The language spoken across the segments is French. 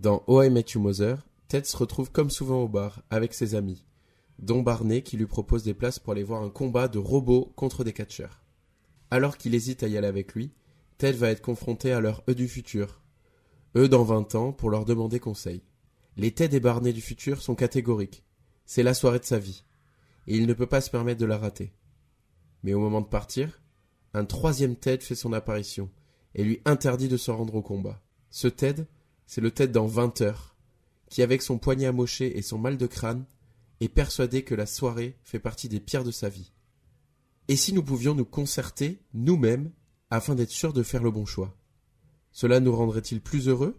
Dans Oh I Met Mother, Ted se retrouve comme souvent au bar avec ses amis, dont Barney qui lui propose des places pour aller voir un combat de robots contre des catcheurs. Alors qu'il hésite à y aller avec lui, Ted va être confronté à leur eux du futur, eux dans 20 ans, pour leur demander conseil. Les Ted et Barney du futur sont catégoriques. C'est la soirée de sa vie. Et il ne peut pas se permettre de la rater. Mais au moment de partir, un troisième Ted fait son apparition et lui interdit de se rendre au combat. Ce Ted, c'est le Ted dans 20 heures, qui avec son poignet amoché et son mal de crâne, est persuadé que la soirée fait partie des pires de sa vie. Et si nous pouvions nous concerter, nous-mêmes, afin d'être sûrs de faire le bon choix? Cela nous rendrait-il plus heureux,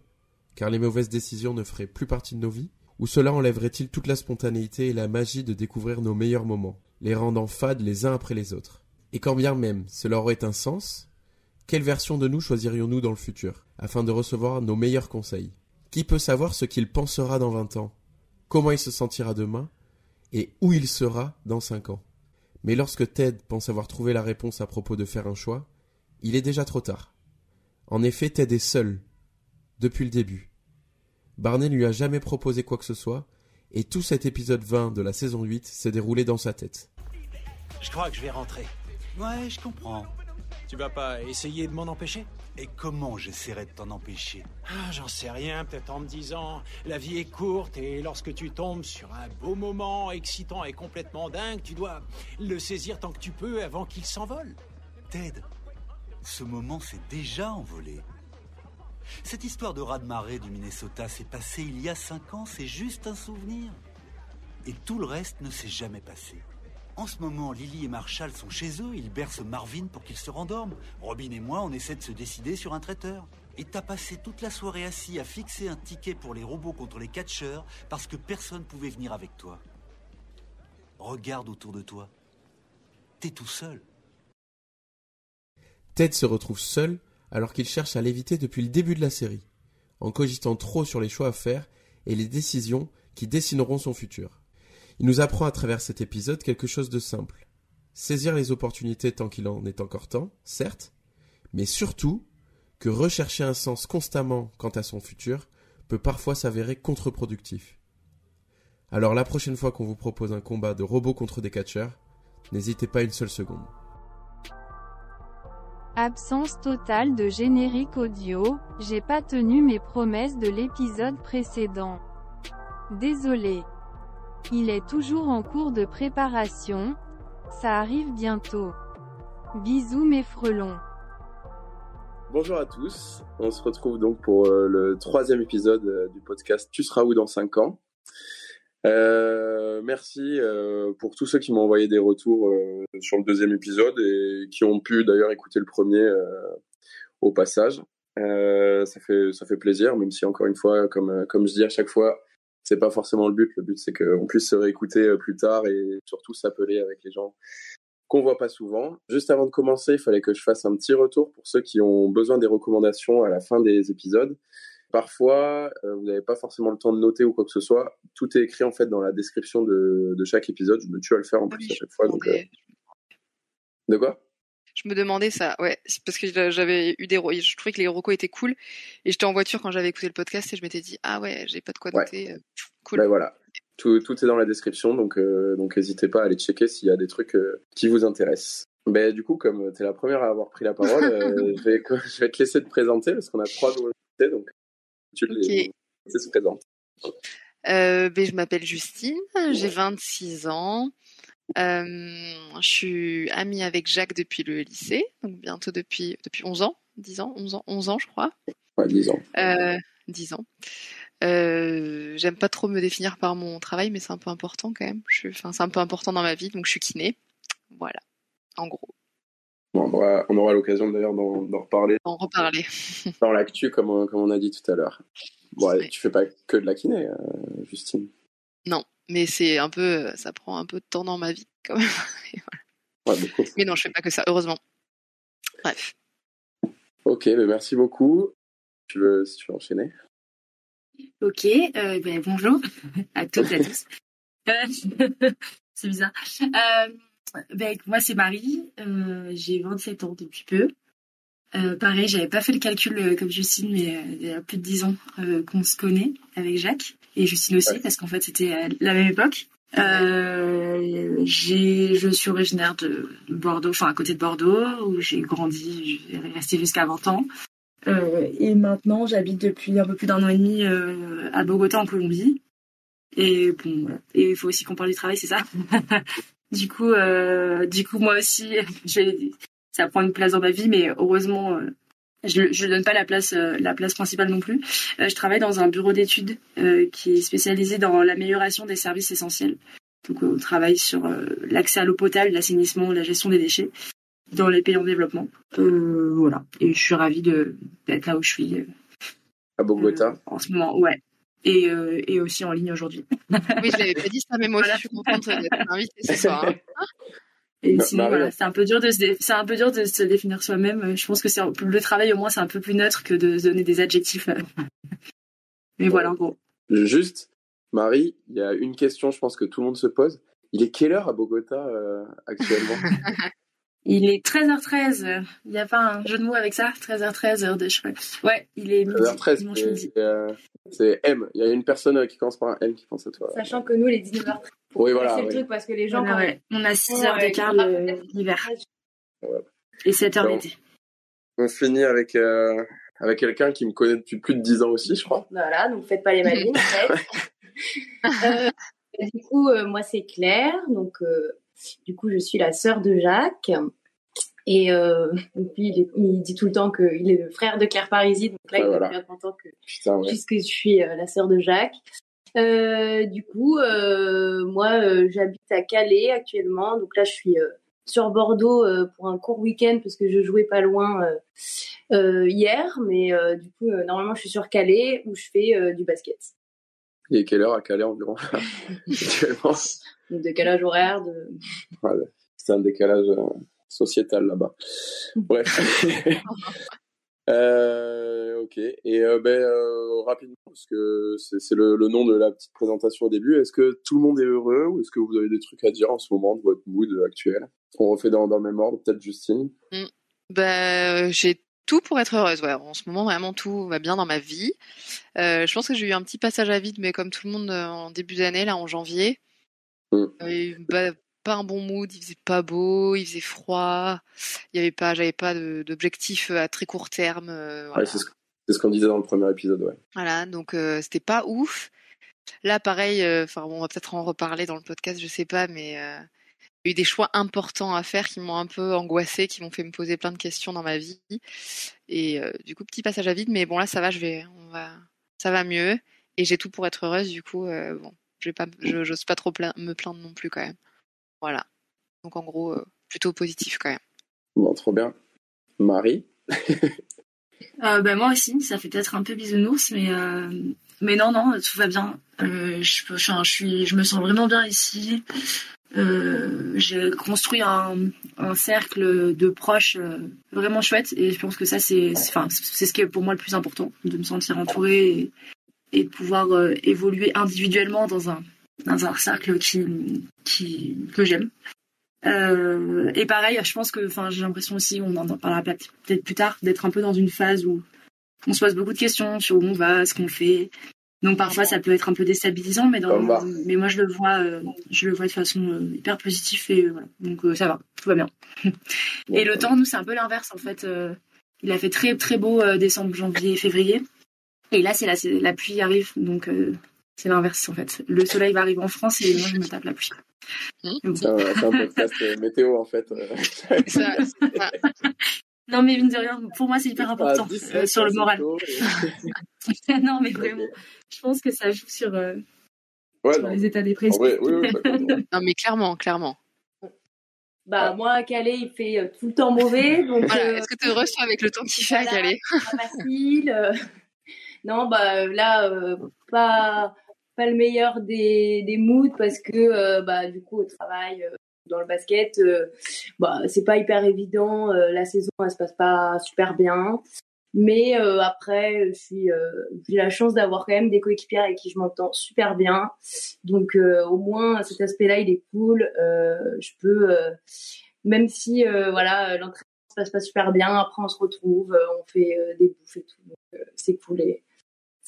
car les mauvaises décisions ne feraient plus partie de nos vies? Ou cela enlèverait-il toute la spontanéité et la magie de découvrir nos meilleurs moments, les rendant fades les uns après les autres? Et quand bien même cela aurait un sens, quelle version de nous choisirions-nous dans le futur, afin de recevoir nos meilleurs conseils? Qui peut savoir ce qu'il pensera dans vingt ans? Comment il se sentira demain? Et où il sera dans cinq ans? Mais lorsque Ted pense avoir trouvé la réponse à propos de faire un choix, il est déjà trop tard. En effet, Ted est seul, depuis le début. Barney ne lui a jamais proposé quoi que ce soit, et tout cet épisode 20 de la saison 8 s'est déroulé dans sa tête. Je crois que je vais rentrer. Ouais, je comprends. Tu vas pas essayer de m'en empêcher? Et comment j'essaierai de t'en empêcher? Ah, J'en sais rien, peut-être en me disant la vie est courte et lorsque tu tombes sur un beau moment excitant et complètement dingue, tu dois le saisir tant que tu peux avant qu'il s'envole. Ted, ce moment s'est déjà envolé. Cette histoire de raz-de-marée du Minnesota s'est passée il y a cinq ans, c'est juste un souvenir. Et tout le reste ne s'est jamais passé. En ce moment, Lily et Marshall sont chez eux, ils bercent Marvin pour qu'il se rendorme. Robin et moi, on essaie de se décider sur un traiteur. Et t'as passé toute la soirée assis à fixer un ticket pour les robots contre les catcheurs parce que personne pouvait venir avec toi. Regarde autour de toi. T'es tout seul. Ted se retrouve seul alors qu'il cherche à l'éviter depuis le début de la série, en cogitant trop sur les choix à faire et les décisions qui dessineront son futur. Il nous apprend à travers cet épisode quelque chose de simple. Saisir les opportunités tant qu'il en est encore temps, certes, mais surtout que rechercher un sens constamment quant à son futur peut parfois s'avérer contre-productif. Alors la prochaine fois qu'on vous propose un combat de robots contre des catcheurs, n'hésitez pas une seule seconde. Absence totale de générique audio, j'ai pas tenu mes promesses de l'épisode précédent. Désolé. Il est toujours en cours de préparation. Ça arrive bientôt. Bisous mes frelons. Bonjour à tous, on se retrouve donc pour euh, le troisième épisode euh, du podcast Tu seras où dans 5 ans euh, Merci pour tous ceux qui m'ont envoyé des retours sur le deuxième épisode et qui ont pu d'ailleurs écouter le premier au passage. ça, fait, plaisir, même si encore une fois, comme je dis à chaque fois, c'est pas forcément le but. Le but, c'est qu'on puisse se réécouter euh, plus tard et surtout s'appeler avec les gens qu'on voit pas souvent. Juste avant de commencer, il fallait que je fasse un petit retour pour ceux qui ont besoin des recommandations à la fin des épisodes. Parfois, euh, vous n'avez pas forcément le temps de noter ou quoi que ce soit. Tout est écrit en fait dans la description de, de chaque épisode. Je me tue à le faire en ah plus à chaque fois. Donc, euh... De quoi? Je me demandais ça, ouais, parce que j'avais eu des, je trouvais que les recos étaient cool, et j'étais en voiture quand j'avais écouté le podcast et je m'étais dit ah ouais, j'ai pas de quoi noter, ouais. Euh, cool. Ben voilà, tout, tout, est dans la description, donc euh, donc n'hésitez pas à aller checker s'il y a des trucs euh, qui vous intéressent. Ben du coup, comme tu es la première à avoir pris la parole, euh, je, vais, je vais te laisser te présenter parce qu'on a trois nouveaux donc tu okay. les, se présente. Ben, je m'appelle Justine, j'ai 26 ans. Euh, je suis amie avec Jacques depuis le lycée, donc bientôt depuis, depuis 11 ans, 10 ans, 11 ans, 11 ans je crois. Ouais, 10 ans. Euh, 10 ans. Euh, J'aime pas trop me définir par mon travail, mais c'est un peu important quand même. Enfin, c'est un peu important dans ma vie, donc je suis kiné. Voilà, en gros. Bon, on aura, on aura l'occasion d'ailleurs d'en reparler. En reparler. dans l'actu, comme, comme on a dit tout à l'heure. Bon, ouais. tu fais pas que de la kiné, euh, Justine? Non, mais c'est un peu, ça prend un peu de temps dans ma vie quand même. voilà. ouais, mais non, je fais pas que ça, heureusement. Bref. Ok, ben merci beaucoup. Tu veux, si tu veux enchaîner? Ok, euh, ben, bonjour à toutes et à tous. c'est bizarre. Euh, ben, moi, c'est Marie. Euh, J'ai 27 ans depuis peu. Euh, pareil, j'avais pas fait le calcul euh, comme Justine, mais euh, il y a plus de dix ans euh, qu'on se connaît avec Jacques et Justine aussi, parce qu'en fait c'était à la même époque. Euh, j'ai, je suis originaire de Bordeaux, enfin à côté de Bordeaux, où j'ai grandi, j'ai resté jusqu'à 20 ans. Euh, et maintenant, j'habite depuis un peu plus d'un an et demi euh, à Bogota, en Colombie. Et bon, voilà. Et il faut aussi qu'on parle du travail, c'est ça? du coup, euh, du coup, moi aussi, j'ai, ça prend une place dans ma vie, mais heureusement, euh, je, je donne pas la place, euh, la place principale non plus. Euh, je travaille dans un bureau d'études qui est spécialisé dans l'amélioration des services essentiels. Donc, on travaille sur l'accès à l'eau potable, l'assainissement, la gestion des déchets dans les pays en développement. Euh, voilà. Et je suis ravie d'être là où je suis À Bogota. en ce moment. Ouais. Et, euh, et aussi en ligne aujourd'hui. Oui, je l'avais pas dit ça, mais moi aussi, Voilà. je suis contente d'être invitée ce soir. hein. Et Bah, sinon, Marie. voilà, c'est un peu dur de se, dé- c'est un peu dur de se définir soi-même. Je pense que c'est un- le travail au moins c'est un peu plus neutre que de se donner des adjectifs. Mais voilà, en gros. Juste, Marie, il y a une question, je pense que tout le monde se pose. Il est quelle heure à Bogota euh, actuellement? Il est 13h13. Il n'y a pas un jeu de mots avec ça? 13h13, heure de cheval. Ouais, il est midi. 13h13, dimanche midi. c'est euh, c'est M. Il y a une personne euh, qui commence par un M qui pense à toi. Sachant que nous, les 19h30, Oui, voilà. c'est le truc parce que les gens, Voilà, quand ouais. On a 6 Ouais, heures d'écart l'hiver. Ouais. Et 7 heures l'été. On finit avec, euh, avec quelqu'un qui me connaît depuis plus de 10 ans aussi, je crois. Voilà, donc faites pas les malines, en fait. Euh, du coup, euh, moi, c'est Claire. Donc, euh, du coup, je suis la sœur de Jacques. Et euh, lui, il, est- il dit tout le temps qu'il est le frère de Claire Parisi. Donc là, Ouais, il voilà. est bien content que, Putain, ouais. puisque je suis euh, la sœur de Jacques. Euh, du coup, euh, moi, euh, j'habite à Calais actuellement. Donc là, je suis sur Bordeaux pour un court week-end parce que je jouais pas loin hier. Mais du coup, normalement, je suis sur Calais où je fais du basket. Est quelle heure à Calais environ? Actuellement Donc, décalage horaire de... Voilà. C'est un décalage sociétal là-bas. Bref. Euh, ok. Et euh, ben, euh, rapidement, parce que c'est le, le nom de la petite présentation au début, est-ce que tout le monde est heureux ou est-ce que vous avez des trucs à dire en ce moment de votre mood actuel On refait dans, dans le même ordre, peut-être Justine? Bah, euh, j'ai tout pour être heureuse. Ouais. En ce moment, vraiment, tout va bien dans ma vie. Je pense que j'ai eu un petit passage à vide, mais comme tout le monde en début d'année, là, en janvier. Mm. Euh, bah, pas un bon mood, il faisait pas beau, il faisait froid, il y avait pas, j'avais pas d'objectif à très court terme. euh, voilà. Ouais, C'est ce, qu'on disait dans le premier épisode, ouais. Voilà, donc euh, c'était pas ouf. Là, pareil, euh, enfin bon, on va peut-être en reparler dans le podcast, je sais pas, mais euh, il y a eu des choix importants à faire qui m'ont un peu angoissée, qui m'ont fait me poser plein de questions dans ma vie. Et euh, du coup, petit passage à vide, mais bon là, ça va, je vais, on va, ça va mieux. Et j'ai tout pour être heureuse, du coup, euh, bon, je vais pas, j'ose pas trop pla- me plaindre non plus quand même. Voilà. Donc en gros, euh, plutôt positif quand même. Bon, trop bien. Marie Euh, bah, moi aussi, ça fait peut-être un peu bisounours, mais euh, mais non, non, tout va bien. Euh, je, je suis, je me sens vraiment bien ici. Euh, j'ai construit un, un cercle de proches euh, vraiment chouette, et je pense que ça, c'est, c'est- enfin, c'est ce qui est pour moi le plus important, de me sentir entourée et, et de pouvoir euh, évoluer individuellement dans un dans un cercle qui qui que j'aime. Euh, et pareil, je pense que, enfin, j'ai l'impression aussi, on en parlera peut-être plus tard, d'être un peu dans une phase où on se pose beaucoup de questions sur où on va, ce qu'on fait. Donc parfois, ça peut être un peu déstabilisant, mais dans, mais moi je le vois, euh, je le vois de façon euh, hyper positive et voilà. Donc ça va, tout va bien. et le temps, nous, c'est un peu l'inverse en fait. Il a fait très très beau décembre, janvier, février, et là c'est la, la pluie arrive, donc c'est l'inverse en fait. Le soleil va arriver en France et moi je me tape la pluie. Hmm. C'est un, podcast euh, météo, en fait. euh. Ça, ça. Non, mais mine de rien, pour moi, c'est hyper important Ah, 17, euh, sur le moral. et- non, mais vraiment, je pense que ça joue sur, euh, Ouais, sur non. les états dépressifs. vrai, oui, oui, bah. Non mais clairement, clairement. Bah, moi, à Calais, il fait euh, tout le temps mauvais. Donc, Voilà. euh, Est-ce que tu toi, avec le temps qu'il fait à. Calais? pas facile. euh. Non, bah là, euh, pas pas le meilleur des, moods parce que euh, bah du coup au travail, euh, dans le basket, euh, bah c'est pas hyper évident. la saison, elle se passe pas super bien. Mais après, je j'ai la chance d'avoir quand même des coéquipiers avec qui je m'entends super bien. Donc au moins cet aspect-là, il est cool. Je peux, même si voilà, l'entraînement se passe pas super bien. Après, on se retrouve, on fait des bouffes et tout. c'est cool.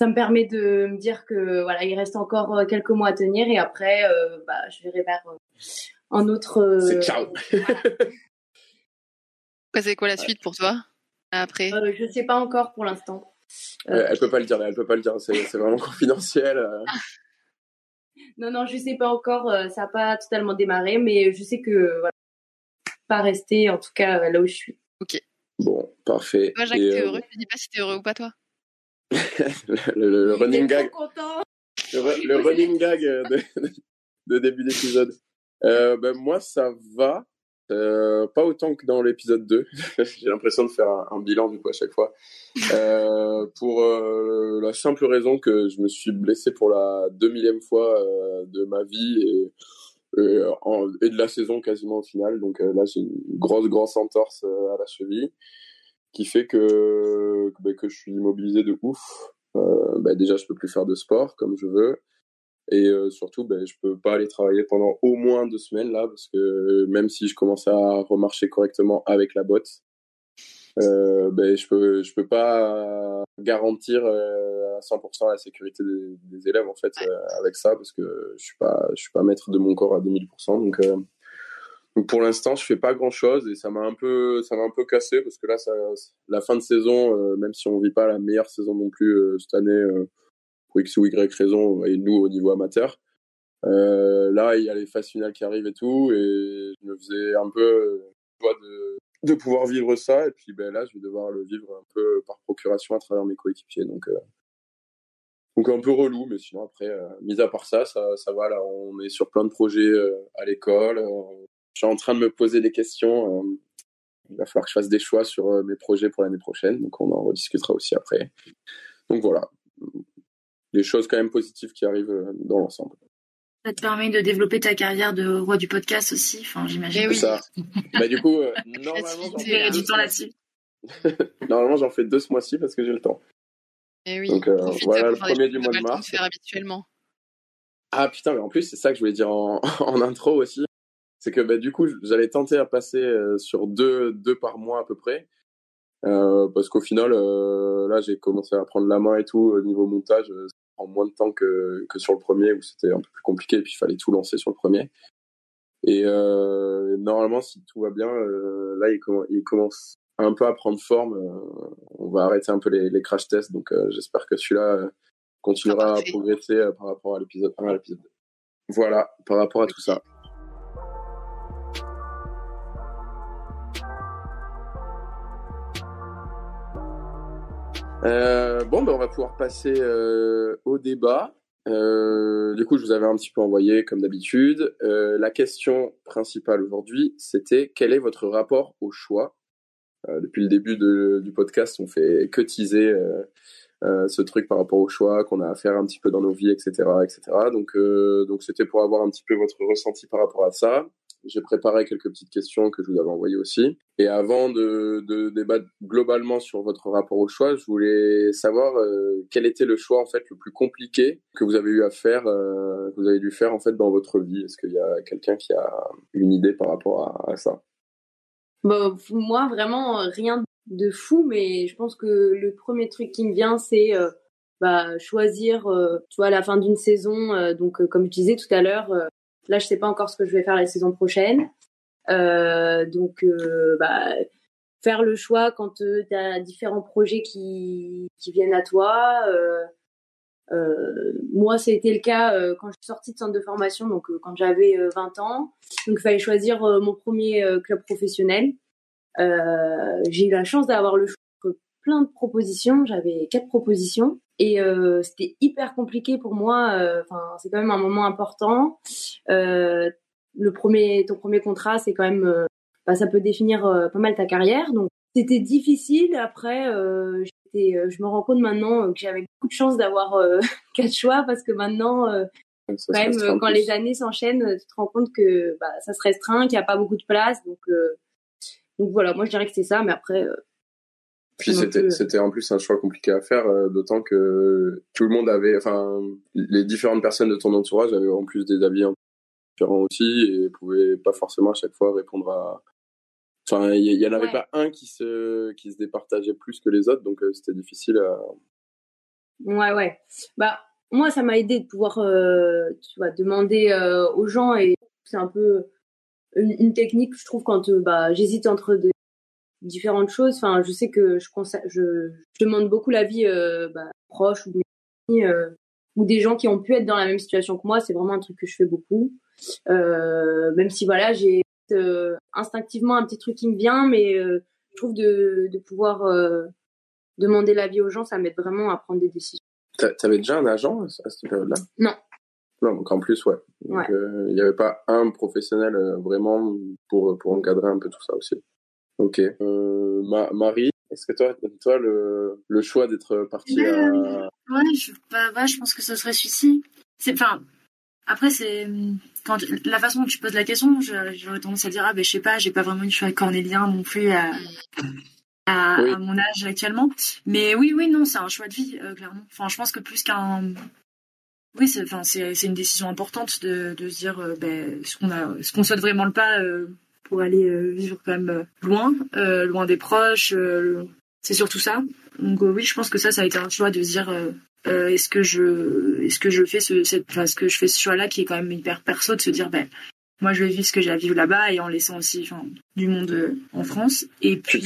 Ça me permet de me dire que voilà, il reste encore quelques mois à tenir et après, bah, je verrai vers un autre. C'est ciao. c'est quoi la suite pour toi après? Euh, Je sais pas encore pour l'instant. Euh, elle peut pas le dire, elle peut pas le dire, c'est vraiment confidentiel. Euh. non, non, je sais pas encore, ça n'a pas totalement démarré, mais je sais que voilà, pas rester en tout cas là où je suis. Ok. Bon, parfait. Toi, Jacques, t'es heureux? Je dis pas si t'es heureux ou pas, toi. Le, running gag. Le, running gag de, début d'épisode. ben, moi, ça va. Euh, pas autant que dans l'épisode 2. J'ai l'impression de faire un, bilan du coup à chaque fois. Euh, pour euh, la simple raison que je me suis blessé pour la deux millième fois de ma vie et, et, de la saison quasiment au final. Donc là j'ai une grosse grosse entorse à la cheville qui fait que, bah, que je suis immobilisé de ouf. Bah, déjà je peux plus faire de sport comme je veux. Et euh, surtout, ben, je peux pas aller travailler pendant au moins deux semaines là, parce que même si je commence à remarcher correctement avec la botte, euh, ben, je peux je peux pas garantir euh, à 100% la sécurité des, des, élèves en fait euh, avec ça, parce que je suis pas je suis pas maître de mon corps à 2000%. Donc euh, donc pour l'instant, je fais pas grand chose et ça m'a un peu, ça m'a un peu cassé parce que là, ça, la fin de saison, même si on vit pas la meilleure saison non plus cette année, pour X ou Y raison, et nous au niveau amateur. Euh, là, il y a les phases finales qui arrivent et tout, et je me faisais un peu de, de pouvoir vivre ça, et puis ben, là, je vais devoir le vivre un peu par procuration à travers mes coéquipiers, donc, euh, donc un peu relou, mais sinon après, euh, mis à part ça, ça, ça va, là, on est sur plein de projets euh, à l'école, je suis en train de me poser des questions, il va falloir que je fasse des choix sur mes projets pour l'année prochaine, donc on en rediscutera aussi après. Donc voilà, des choses quand même positives qui arrivent euh, dans l'ensemble. Ça te permet de développer ta carrière de roi du podcast aussi, enfin j'imagine. Eh oui. Ça. bah, du coup, euh, normalement, j'en fais du temps là-dessus. normalement, j'en fais deux ce mois-ci parce que j'ai le temps. Et eh oui. Donc euh, voilà le premier du mois de mars. Faire habituellement. Ah putain, mais en plus c'est ça que je voulais dire en, en intro aussi, c'est que bah, du coup j'allais tenter à passer euh, sur deux deux par mois à peu près. Euh, parce qu'au final, euh, là, j'ai commencé à prendre la main et tout au niveau montage en moins de temps que, que sur le premier où c'était un peu plus compliqué et puis il fallait tout lancer sur le premier. Et euh, normalement, si tout va bien, euh, là, il, il, commence un peu à prendre forme. Euh, on va arrêter un peu les, les crash tests, donc euh, j'espère que celui-là euh, continuera à progresser par rapport à l'épisode 1 à l'épisode 2. Voilà, par rapport à tout ça. Euh, bon, ben, on va pouvoir passer euh, au débat. Euh, du coup, je vous avais un petit peu envoyé, comme d'habitude. Euh, la question principale aujourd'hui, c'était quel est votre rapport au choix? Depuis le début du podcast, on fait que teaser ce truc par rapport au choix qu'on a à faire un petit peu dans nos vies, etc., etc. Donc, donc c'était pour avoir un petit peu votre ressenti par rapport à ça. J'ai préparé quelques petites questions que je vous avais envoyées aussi. Et avant de, débattre globalement sur votre rapport au choix, je voulais savoir euh, quel était le choix en fait le plus compliqué que vous avez eu à faire, euh, que vous avez dû faire en fait dans votre vie? Est-ce qu'il y a quelqu'un qui a une idée par rapport à, ça? Bah, Moi, vraiment rien de fou, mais je pense que le premier truc qui me vient, c'est euh, bah, choisir, tu vois, à la fin d'une saison. Donc, comme je disais tout à l'heure Là, je sais pas encore ce que je vais faire la saison prochaine. Euh, donc, euh, bah, faire le choix quand euh, tu as différents projets qui, qui viennent à toi. Euh, euh, moi, c'était le cas quand je suis sortie de centre de formation, donc quand j'avais 20 ans. Donc, il fallait choisir mon premier club professionnel. J'ai eu la chance d'avoir le choix de plein de propositions. J'avais quatre propositions. Et euh, c'était hyper compliqué pour moi. Euh, enfin, c'est quand même un moment important. Euh, le premier, ton premier contrat, c'est quand même, euh, bah, ça peut définir pas mal ta carrière. Donc, c'était difficile. Après, je me rends compte maintenant que j'avais beaucoup de chance d'avoir quatre choix parce que maintenant, quand même, quand les années s'enchaînent, tu te rends compte que bah, ça se restreint, qu'il n'y a pas beaucoup de place. Donc, donc voilà, moi je dirais que c'est ça. Mais après, puis c'était, c'était en plus un choix compliqué à faire, euh, d'autant que tout le monde avait, enfin, les différentes personnes de ton entourage avaient en plus des avis différents aussi et pouvaient pas forcément à chaque fois répondre à, Enfin, il y, en avait pas un qui se qui se départageait plus que les autres, donc c'était difficile à. Ouais, ouais. Bah moi, ça m'a aidé de pouvoir, tu vois, demander aux gens et c'est un peu une, une, technique, je trouve, quand bah j'hésite entre des différentes choses. Enfin, je sais que je, je, je demande beaucoup l'avis euh, bah, proche ou, euh, ou des gens qui ont pu être dans la même situation que moi. C'est vraiment un truc que je fais beaucoup. Euh, même si voilà, j'ai euh, instinctivement un petit truc qui me vient, mais euh, je trouve de, de pouvoir demander l'avis aux gens, ça m'aide vraiment à prendre des décisions. T'avais déjà un agent à cette période-là? Non. Non, donc en plus, ouais. Il n'y avait pas un professionnel vraiment pour, pour encadrer un peu tout ça aussi? Ok. Euh, Marie, est-ce que toi, toi le, le choix d'être partie à... Ouais, je, bah, je pense que ce serait celui-ci. C'est, enfin, après, c'est quand la façon dont tu poses la question, j'aurais tendance à dire ah ben je sais pas, j'ai pas vraiment eu choix cornélien non plus à, à, à, mon âge actuellement. Mais oui, oui, non, c'est un choix de vie euh, clairement. Enfin, je pense que plus qu'un oui, c'est enfin c'est c'est une décision importante de de se dire euh, ben ce qu'on a ce qu'on souhaite vraiment le pas euh, pour aller euh, vivre quand même euh, loin, euh, loin des proches. c'est surtout ça. Donc oui, je pense que ça, ça a été un choix de se dire est-ce que je est-ce que je fais ce cette, enfin, ce que je fais ce choix là qui est quand même hyper perso de se dire ben moi je vais vivre ce que j'ai à vivre là-bas et en laissant aussi enfin, du monde en France et puis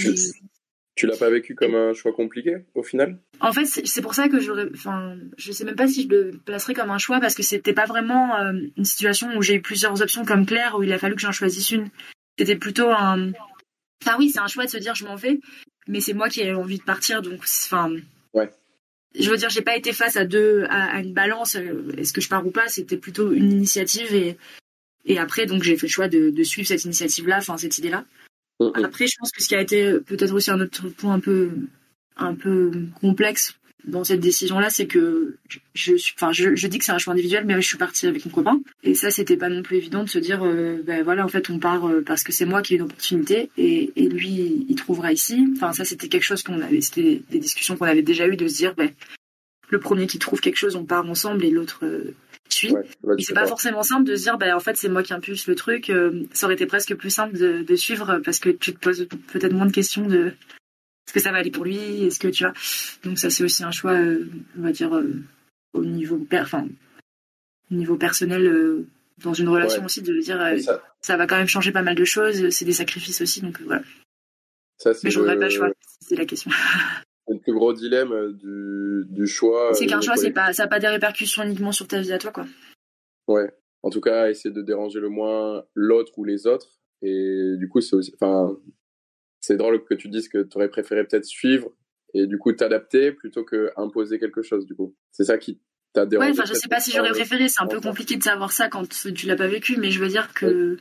tu, l'as pas vécu comme un choix compliqué au final? En fait, c'est pour ça que j'aurais enfin je sais même pas si je le placerais comme un choix parce que c'était pas vraiment une situation où j'ai eu plusieurs options comme Claire où il a fallu que j'en choisisse une. C'était plutôt un. Enfin oui, c'est un choix de se dire je m'en vais, mais c'est moi qui ai envie de partir, donc enfin. Ouais. Je veux dire, j'ai pas été face à deux, à, une balance. Euh, est-ce que je pars ou pas C'était plutôt une initiative et et après donc j'ai fait le choix de, de suivre cette initiative-là, enfin cette idée-là. Après, je pense que ce qui a été peut-être aussi un autre point un peu un peu complexe dans cette décision-là, c'est que je, enfin, je, je, dis que c'est un choix individuel, mais je suis partie avec mon copain. Et ça, c'était pas non plus évident de se dire, euh, ben voilà, en fait, on part euh, parce que c'est moi qui ai une opportunité et, et lui, il trouvera ici. Enfin, ça, c'était quelque chose qu'on avait, c'était des discussions qu'on avait déjà eues de se dire, ben, le premier qui trouve quelque chose, on part ensemble et l'autre euh, suit. Ouais, c'est pas forcément simple de se dire, ben, en fait, c'est moi qui impulse le truc. ça aurait été presque plus simple de, de suivre parce que tu te poses peut-être moins de questions de est-ce que ça va aller pour lui? Est-ce que tu vois? Donc ça c'est aussi un choix, euh, on va dire euh, au niveau, enfin, au niveau personnel euh, dans une relation aussi de dire ça. va quand même changer pas mal de choses. C'est des sacrifices aussi, donc voilà. Ça, Mais je voudrais pas le choix. C'est la question. le plus gros dilemme du, du choix. C'est qu'un choix, c'est pas, ça n'a pas des répercussions uniquement sur ta vie à toi, quoi. Ouais. En tout cas, essayer de déranger le moins l'autre ou les autres. Et du coup, c'est aussi, enfin, c'est drôle que tu dises que tu aurais préféré peut-être suivre et du coup t'adapter plutôt que imposer quelque chose du coup. C'est ça qui t'a dérangé. Ouais, enfin je sais pas si j'aurais préféré, c'est un peu compliqué de savoir ça quand tu l'as pas vécu, mais je veux dire que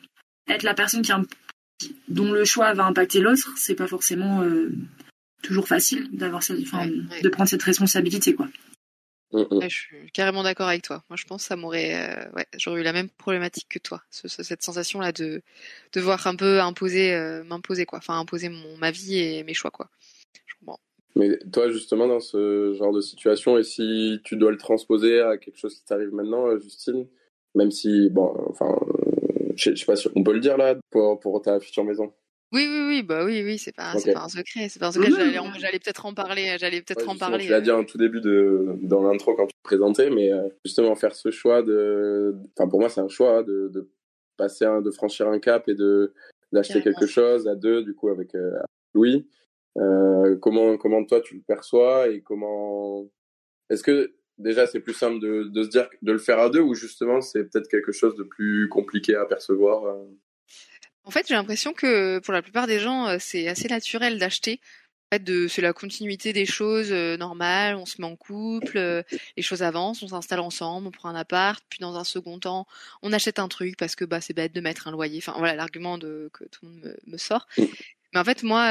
être la personne qui dont le choix va impacter l'autre, c'est pas forcément euh, toujours facile d'avoir ça, de prendre cette responsabilité quoi. Mm, mm. je suis carrément d'accord avec toi. Moi, je pense que ça m'aurait, euh, ouais, j'aurais eu la même problématique que toi. cette sensation-là de devoir un peu imposer, euh, m'imposer quoi, enfin imposer mon ma vie et mes choix quoi. Mais toi, justement, dans ce genre de situation, et si tu dois le transposer à quelque chose qui t'arrive maintenant, euh, Justine, même si, bon, enfin, je sais pas si on peut le dire là pour, pour ta future maison? Oui, oui, oui, bah oui, oui, c'est pas, pas un secret, c'est pas un secret. J'allais, peut-être en parler, j'allais peut-être en parler. Tu l'as dit en tout début de, dans l'intro quand tu te présentais, mais euh, justement faire ce choix de, enfin pour moi c'est un choix de, de passer, un, de franchir un cap et de d'acheter quelque chose à deux, du coup avec euh, Louis. Euh, comment, comment toi tu le perçois et comment, est-ce que déjà c'est plus simple de, de se dire de le faire à deux ou justement c'est peut-être quelque chose de plus compliqué à percevoir? Euh en fait, j'ai l'impression que pour la plupart des gens, euh, c'est assez naturel d'acheter. En fait, de, c'est la continuité des choses euh, normales. On se met en couple, euh, les choses avancent, on s'installe ensemble, on prend un appart, puis dans un second temps, on achète un truc parce que bah c'est bête de mettre un loyer. Enfin voilà l'argument de que tout le monde me, sort. Mm. Mais en fait, moi,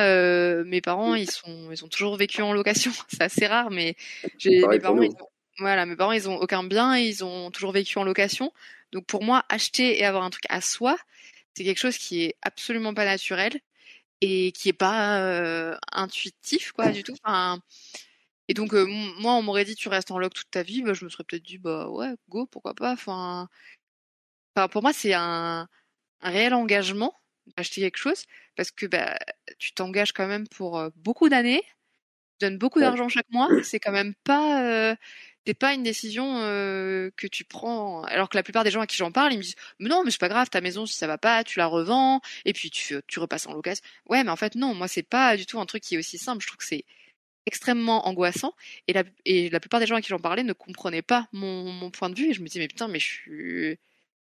mes parents, ils sont, ils ont toujours vécu en location. c'est assez rare, mais j'ai mes parents, ils ont, voilà, mes parents, ils ont aucun bien, ils ont toujours vécu en location. Donc pour moi, acheter et avoir un truc à soi, c'est quelque chose qui est absolument pas naturel et qui est pas euh, intuitif quoi du tout. Enfin, et donc euh, moi on m'aurait dit tu restes en log toute ta vie, bah, je me serais peut-être dit bah ouais go pourquoi pas. Enfin, enfin pour moi c'est un, un réel engagement d'acheter quelque chose parce que bah, tu t'engages quand même pour beaucoup d'années, tu donnes beaucoup d'argent chaque mois, c'est quand même pas euh, c'est pas une décision euh, que tu prends alors que la plupart des gens à qui j'en parle ils me disent mais non mais c'est pas grave ta maison si ça va pas tu la revends et puis tu tu repasses en location. Ouais mais en fait non moi c'est pas du tout un truc qui est aussi simple. Je trouve que c'est extrêmement angoissant et la, et la plupart des gens à qui j'en parlais ne comprenaient pas mon, mon point de vue et je me dis mais putain mais je suis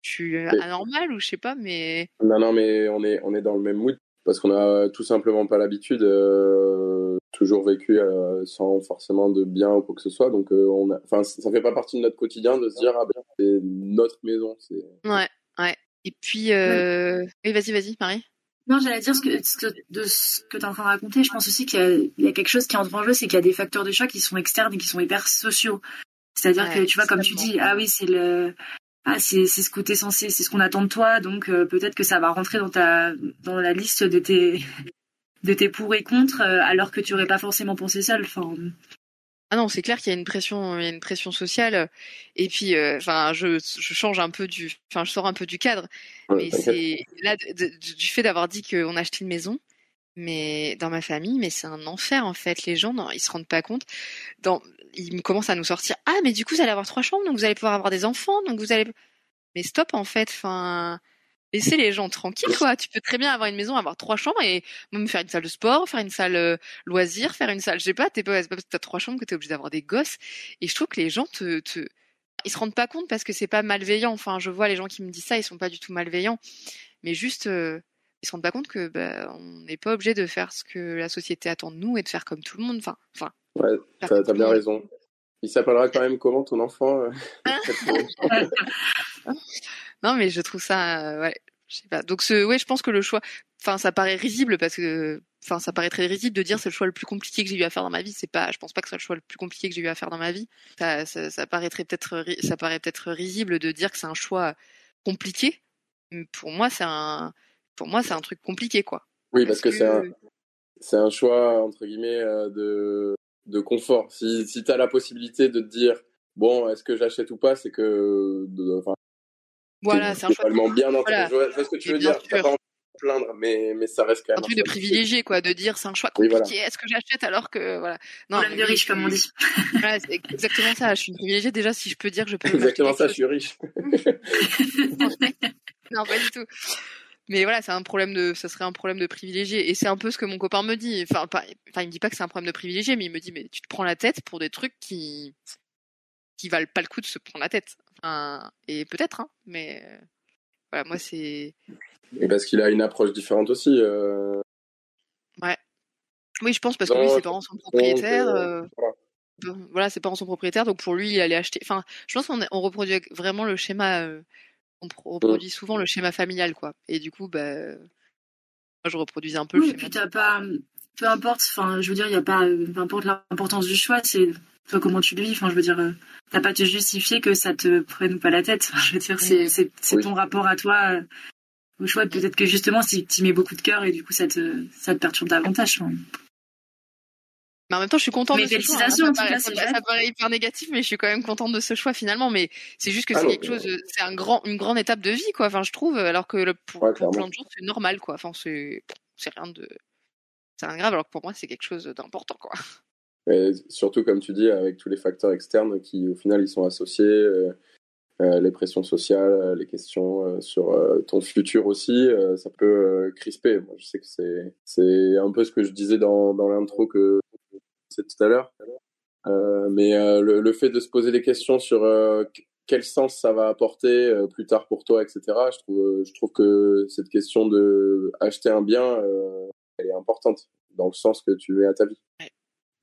je suis anormal ou je sais pas mais Non, non, mais on est, on est dans le même mood parce qu'on a tout simplement pas l'habitude, euh, toujours vécu euh, sans forcément de bien ou quoi que ce soit. Donc, euh, on a, enfin, ça fait pas partie de notre quotidien de se dire, ah ben, c'est notre maison. C'est... ouais ouais et puis euh... oui vas-y vas-y Marie Non, j'allais dire ce que, ce que- de ce que tu es en train de raconter. Je pense aussi qu'il y a, il y a quelque chose qui entre en jeu, c'est qu'il y a des facteurs de choc qui sont externes et qui sont hyper sociaux. C'est-à-dire Ouais, que tu vois, comme tu dis, ah oui, c'est le, ah c'est c'est ce que t'es censé, c'est ce qu'on attend de toi, donc euh, peut-être que ça va rentrer dans ta dans la liste de tes de tes pour et contre, euh, alors que tu aurais pas forcément pensé seul. Enfin, Ah non, c'est clair qu'il y a une pression, il y a une pression sociale. Et puis, euh, enfin, je, je change un peu du, enfin, je sors un peu du cadre. Ouais, Mais c'est là de- de- du fait d'avoir dit qu'on a acheté une maison. Mais dans ma famille, mais c'est un enfer en fait. Les gens, non, ils se rendent pas compte. Dans, ils me commencent à nous sortir. Ah, mais du coup, vous allez avoir trois chambres, donc vous allez pouvoir avoir des enfants, donc vous allez. Mais stop en fait. Laissez les gens tranquilles quoi. Tu peux très bien avoir une maison, avoir trois chambres et même faire une salle de sport, faire une salle euh, loisir, faire une salle, je sais pas. T'es pas parce que t'as trois chambres que t'es obligé d'avoir des gosses. Et je trouve que les gens te, te, ils se rendent pas compte parce que c'est pas malveillant. Enfin, je vois les gens qui me disent ça, ils sont pas du tout malveillants, mais juste euh, ils se rendent pas compte que bah, on n'est pas obligé de faire ce que la société attend de nous et de faire comme tout le monde. Enfin, enfin. Ouais, t'as, bien monde. raison. Il s'appellera quand même comment ton enfant euh, Non, mais je trouve ça, euh, ouais, je sais pas. Donc ce, ouais, je pense que le choix, enfin, ça paraît risible parce que, enfin, ça paraît très risible de dire c'est le choix le plus compliqué que j'ai eu à faire dans ma vie. C'est pas, je pense pas que ce soit le choix le plus compliqué que j'ai eu à faire dans ma vie. Ça, ça, ça paraîtrait peut-être, ça paraît peut-être risible de dire que c'est un choix compliqué. Pour moi, c'est un, pour moi, c'est un truc compliqué, quoi. Oui, parce que c'est un, c'est un choix, entre guillemets, euh, de, de confort. Si, si tu as la possibilité de te dire, bon, est-ce que j'achète ou pas, c'est que. de- Voilà, c'est un choix. de- bien dans Voilà. Je vois, ce que tu Et veux dire. Pas envie de te plaindre, mais, mais ça reste quand même un truc de privilégié, quoi, de dire c'est un choix Oui, compliqué. voilà. Est-ce que j'achète alors que, voilà. Non, problème de oui, riche, comme on dit. Voilà, c'est exactement ça. Je suis une privilégiée déjà si je peux dire que je peux Exactement ça, chose. je suis riche. non, pas du tout. Mais voilà, c'est un problème de, ça serait un problème de privilégié. Et c'est un peu ce que mon copain me dit. Enfin, pas, enfin, il me dit pas que c'est un problème de privilégié, mais il me dit, mais tu te prends la tête pour des trucs qui, qui valent pas le coup de se prendre la tête. Enfin, et peut-être, hein, mais euh, voilà, moi c'est, Et parce qu'il a une approche différente aussi. euh, oui, je pense parce que Non, lui, ses parents sont propriétaires. euh, euh, voilà. bon, voilà, ses parents sont propriétaires, donc pour lui, il allait acheter. Enfin, je pense qu'on on reproduit vraiment le schéma. euh, on pro- reproduit souvent le schéma familial, quoi. Et du coup, bah, moi, je reproduisais un peu Oui, le et schéma. puis t'as pas, peu importe, enfin, je veux dire, il y a pas, euh, peu importe l'importance du choix, c'est toi comment tu le vis. Enfin, je veux dire, euh, t'as pas à te justifier que ça te prenne ou pas la tête. Enfin, je veux dire, c'est, c'est, c'est Oui. ton rapport à toi euh, au choix. Peut-être que justement, si tu mets beaucoup de cœur et du coup, ça te, ça te perturbe davantage. Enfin, Mais en même temps, je suis contente Mais de ce choix. hein. Ça en tout paraît- cas, ça, c'est paraît- chouette. ça paraît hyper négatif, mais je suis quand même contente de ce choix finalement. Mais c'est juste que c'est quelque chose, euh, c'est un grand, une grande étape de vie, quoi. Enfin, je trouve, alors que le- pour, Ouais, pour plein de gens, c'est normal, quoi. Enfin, c'est, c'est rien de, c'est rien de grave, alors que pour moi, c'est quelque chose d'important, quoi. Et surtout, comme tu dis, avec tous les facteurs externes qui, au final, ils sont associés, euh, euh, les pressions sociales, les questions euh, sur euh, ton futur aussi, euh, ça peut euh, crisper. Moi, je sais que c'est, c'est un peu ce que je disais dans, dans l'intro que tout à l'heure. Euh, mais euh, le, le fait de se poser des questions sur euh, quel sens ça va apporter plus tard pour toi, etc., je trouve, je trouve que cette question de acheter un bien, elle est importante dans le sens que tu mets à ta vie.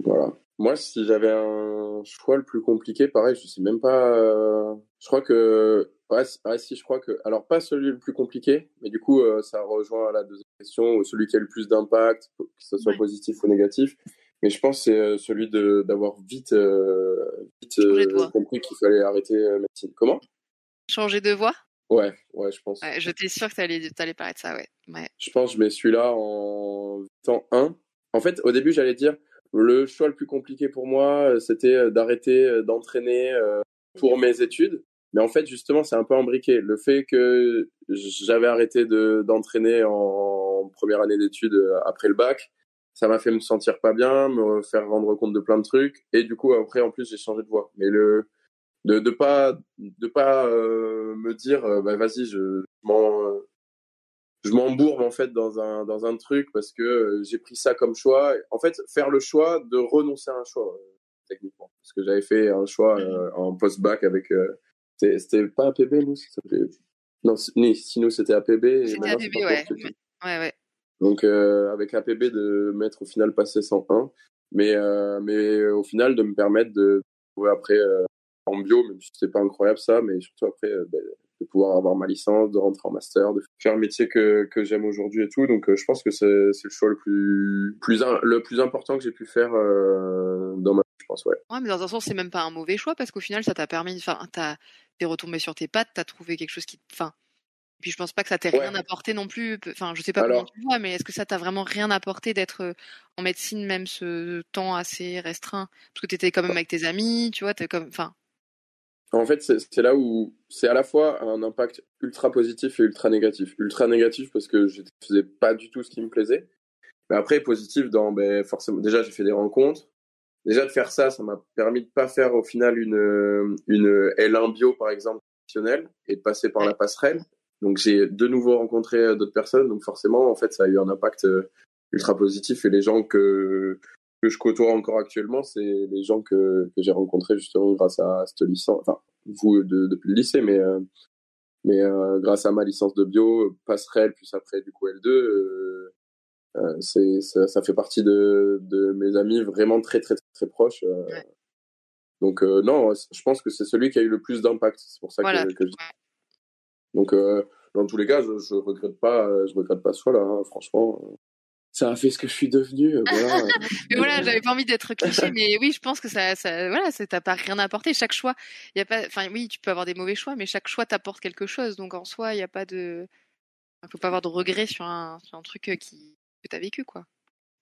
Voilà. Moi, si j'avais un choix le plus compliqué, pareil, je sais même pas. Je crois que. Ouais, si- ouais, si, je crois que. Alors, pas celui le plus compliqué, mais du coup, ça rejoint la deuxième question, celui qui a le plus d'impact, que ce soit Ouais. positif ou négatif. Mais je pense que c'est euh, celui d'avoir vite, euh, vite euh, compris qu'il fallait arrêter médecine. Comment? Changer de voie. Ouais, ouais, je pense. Ouais, j'étais sûre que t'allais, t'allais parler de ça, ouais. ouais. Je pense que je mets celui-là en temps 1. En fait, au début, j'allais dire le choix le plus compliqué pour moi, c'était d'arrêter d'entraîner pour mes études. Mais en fait, justement, c'est un peu imbriqué. Le fait que j'avais arrêté de d'entraîner en première année d'études après le bac, ça m'a fait me sentir pas bien, me faire rendre compte de plein de trucs. Et du coup, après, en plus, j'ai changé de voie. Mais le de de pas de pas euh, me dire, euh, bah vas-y, je m'en je m'embourbe en fait dans un dans un truc parce que j'ai pris ça comme choix. En fait, faire le choix de renoncer à un choix techniquement, parce que j'avais fait un choix en post-bac avec c'était pas APB, nous ça Non, si nous c'était APB. C'était APB, ouais. ouais. ouais. Donc, euh, avec APB, de mettre au final passer 101. Mais, euh, mais au final, de me permettre de trouver après euh, en bio, même si c'est pas incroyable ça, mais surtout après, ben, de pouvoir avoir ma licence, de rentrer en master, de faire un métier que, que j'aime aujourd'hui et tout. Donc, je pense que c'est le choix le plus, plus, le plus important que j'ai pu faire dans ma vie, je pense, ouais. Ouais, mais dans un sens, c'est même pas un mauvais choix parce qu'au final, ça t'a permis, enfin, t'es retombé sur tes pattes, t'as trouvé quelque chose qui, enfin, puis je pense pas que ça t'ait rien apporté non plus. Enfin, je sais pas comment tu vois, mais est-ce que ça t'a vraiment rien apporté d'être en médecine même ce temps assez restreint? Parce que t'étais quand même avec tes amis, tu vois, t'es comme, enfin. En fait, c'est là où c'est à la fois un impact ultra positif et ultra négatif. Ultra négatif parce que je faisais pas du tout ce qui me plaisait. Mais après, positif dans, ben, forcément, déjà, j'ai fait des rencontres. Déjà, de faire ça, ça m'a permis de pas faire au final une, une L1 bio, par exemple, et de passer par la passerelle. Donc j'ai de nouveau rencontré euh, d'autres personnes, donc forcément en fait ça a eu un impact euh, ultra positif. Et les gens que que je côtoie encore actuellement, c'est les gens que, que j'ai rencontrés justement grâce à cette licence, enfin vous depuis le lycée, mais euh, mais grâce à ma licence de bio, passerelle, puis après du coup L2, c'est ça, ça, fait partie de, de mes amis vraiment très très très, proches. Donc non, je pense que c'est celui qui a eu le plus d'impact. C'est pour ça que, que je... Donc, euh, dans tous les cas, je, je regrette pas, euh, je regrette pas ce choix-là, hein, franchement. Ça a fait ce que je suis devenu. Euh, voilà. mais voilà, j'avais pas envie d'être cliché, mais oui, je pense que ça, ça voilà, ça t'a pas rien apporté. Chaque choix, il y a pas, enfin oui, tu peux avoir des mauvais choix, mais chaque choix t'apporte quelque chose. Donc en soi, il n'y a pas de, il faut pas avoir de regrets sur un, sur un truc qui que t'as vécu, quoi.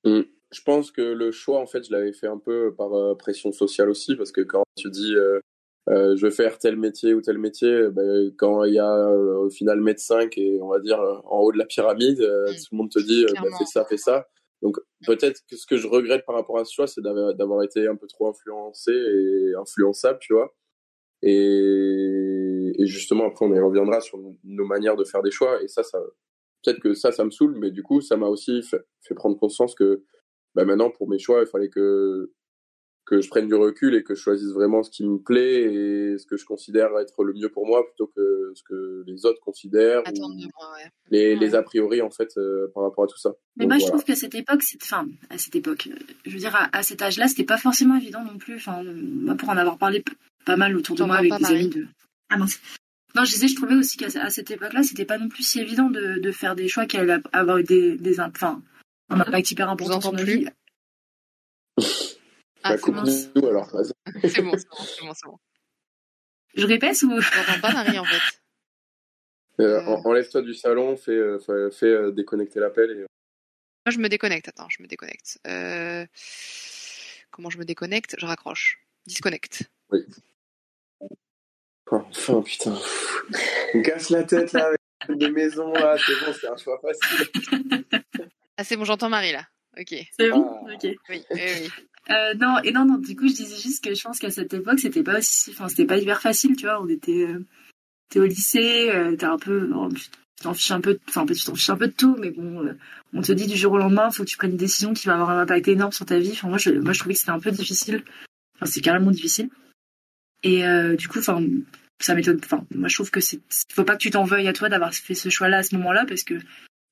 Mmh. Je pense que le choix, en fait, je l'avais fait un peu par pression sociale aussi, parce que quand tu dis euh, je veux faire tel métier ou tel métier, ben, quand il y a euh, au final médecin qui est, on va dire, en haut de la pyramide, euh, mm. tout le monde te dit, ben, fais ça, fais ça. Donc peut-être que ce que je regrette par rapport à ce choix, c'est d'avoir été un peu trop influencé et influençable, tu vois. Et, et, justement, après, on y reviendra sur nos manières de faire des choix. Et ça, ça peut-être que ça, ça me saoule, mais du coup, ça m'a aussi fait, fait, prendre conscience que ben, maintenant, pour mes choix, il fallait que que je prenne du recul et que je choisisse vraiment ce qui me plaît et ce que je considère être le mieux pour moi plutôt que ce que les autres considèrent les, les a priori en fait euh, par rapport à tout ça. Mais moi je trouve que cette époque, enfin à cette époque, je veux dire à, cet âge-là, c'était pas forcément évident non plus. Enfin, moi pour en avoir parlé pas mal autour de moi avec des amis de. Ah non, non, je disais, je trouvais aussi qu'à cette époque-là, c'était pas non plus si évident de, de faire des choix qui allaient avoir des, des, enfin, un impact hyper important sur nos vies. Ah, bah, alors. c'est bon, c'est bon, c'est bon, bon, Je répète ou? Je n'entends pas Marie en fait. Euh, euh... Enlève-toi du salon, fais, euh, fais, euh, déconnecter l'appel. Et... Moi je me déconnecte, attends, je me déconnecte. Comment je me déconnecte? Je raccroche. Disconnecte. Oui. Enfin, putain. On casse la tête là avec des maisons là, c'est bon, c'est un choix facile. Ah c'est bon, j'entends Marie là. Ok. C'est bon? Ah. Ok. Oui, oui, oui. Euh, non, et non, non, du coup, je disais juste que je pense qu'à cette époque, c'était pas aussi, enfin, c'était pas hyper facile, tu vois. On était, euh, t'es au lycée, euh, t'es un peu, tu t'en fiches un peu, enfin, tu t'en fiches un peu de tout, mais bon, on te dit du jour au lendemain, faut que tu prennes une décision qui va avoir un impact énorme sur ta vie. Enfin, moi, je, moi, je trouvais que c'était un peu difficile. Enfin, c'est carrément difficile. Et du coup, enfin, ça m'étonne. Enfin, moi, je trouve que c'est, faut pas que tu t'en veuilles à toi d'avoir fait ce choix-là à ce moment-là, parce que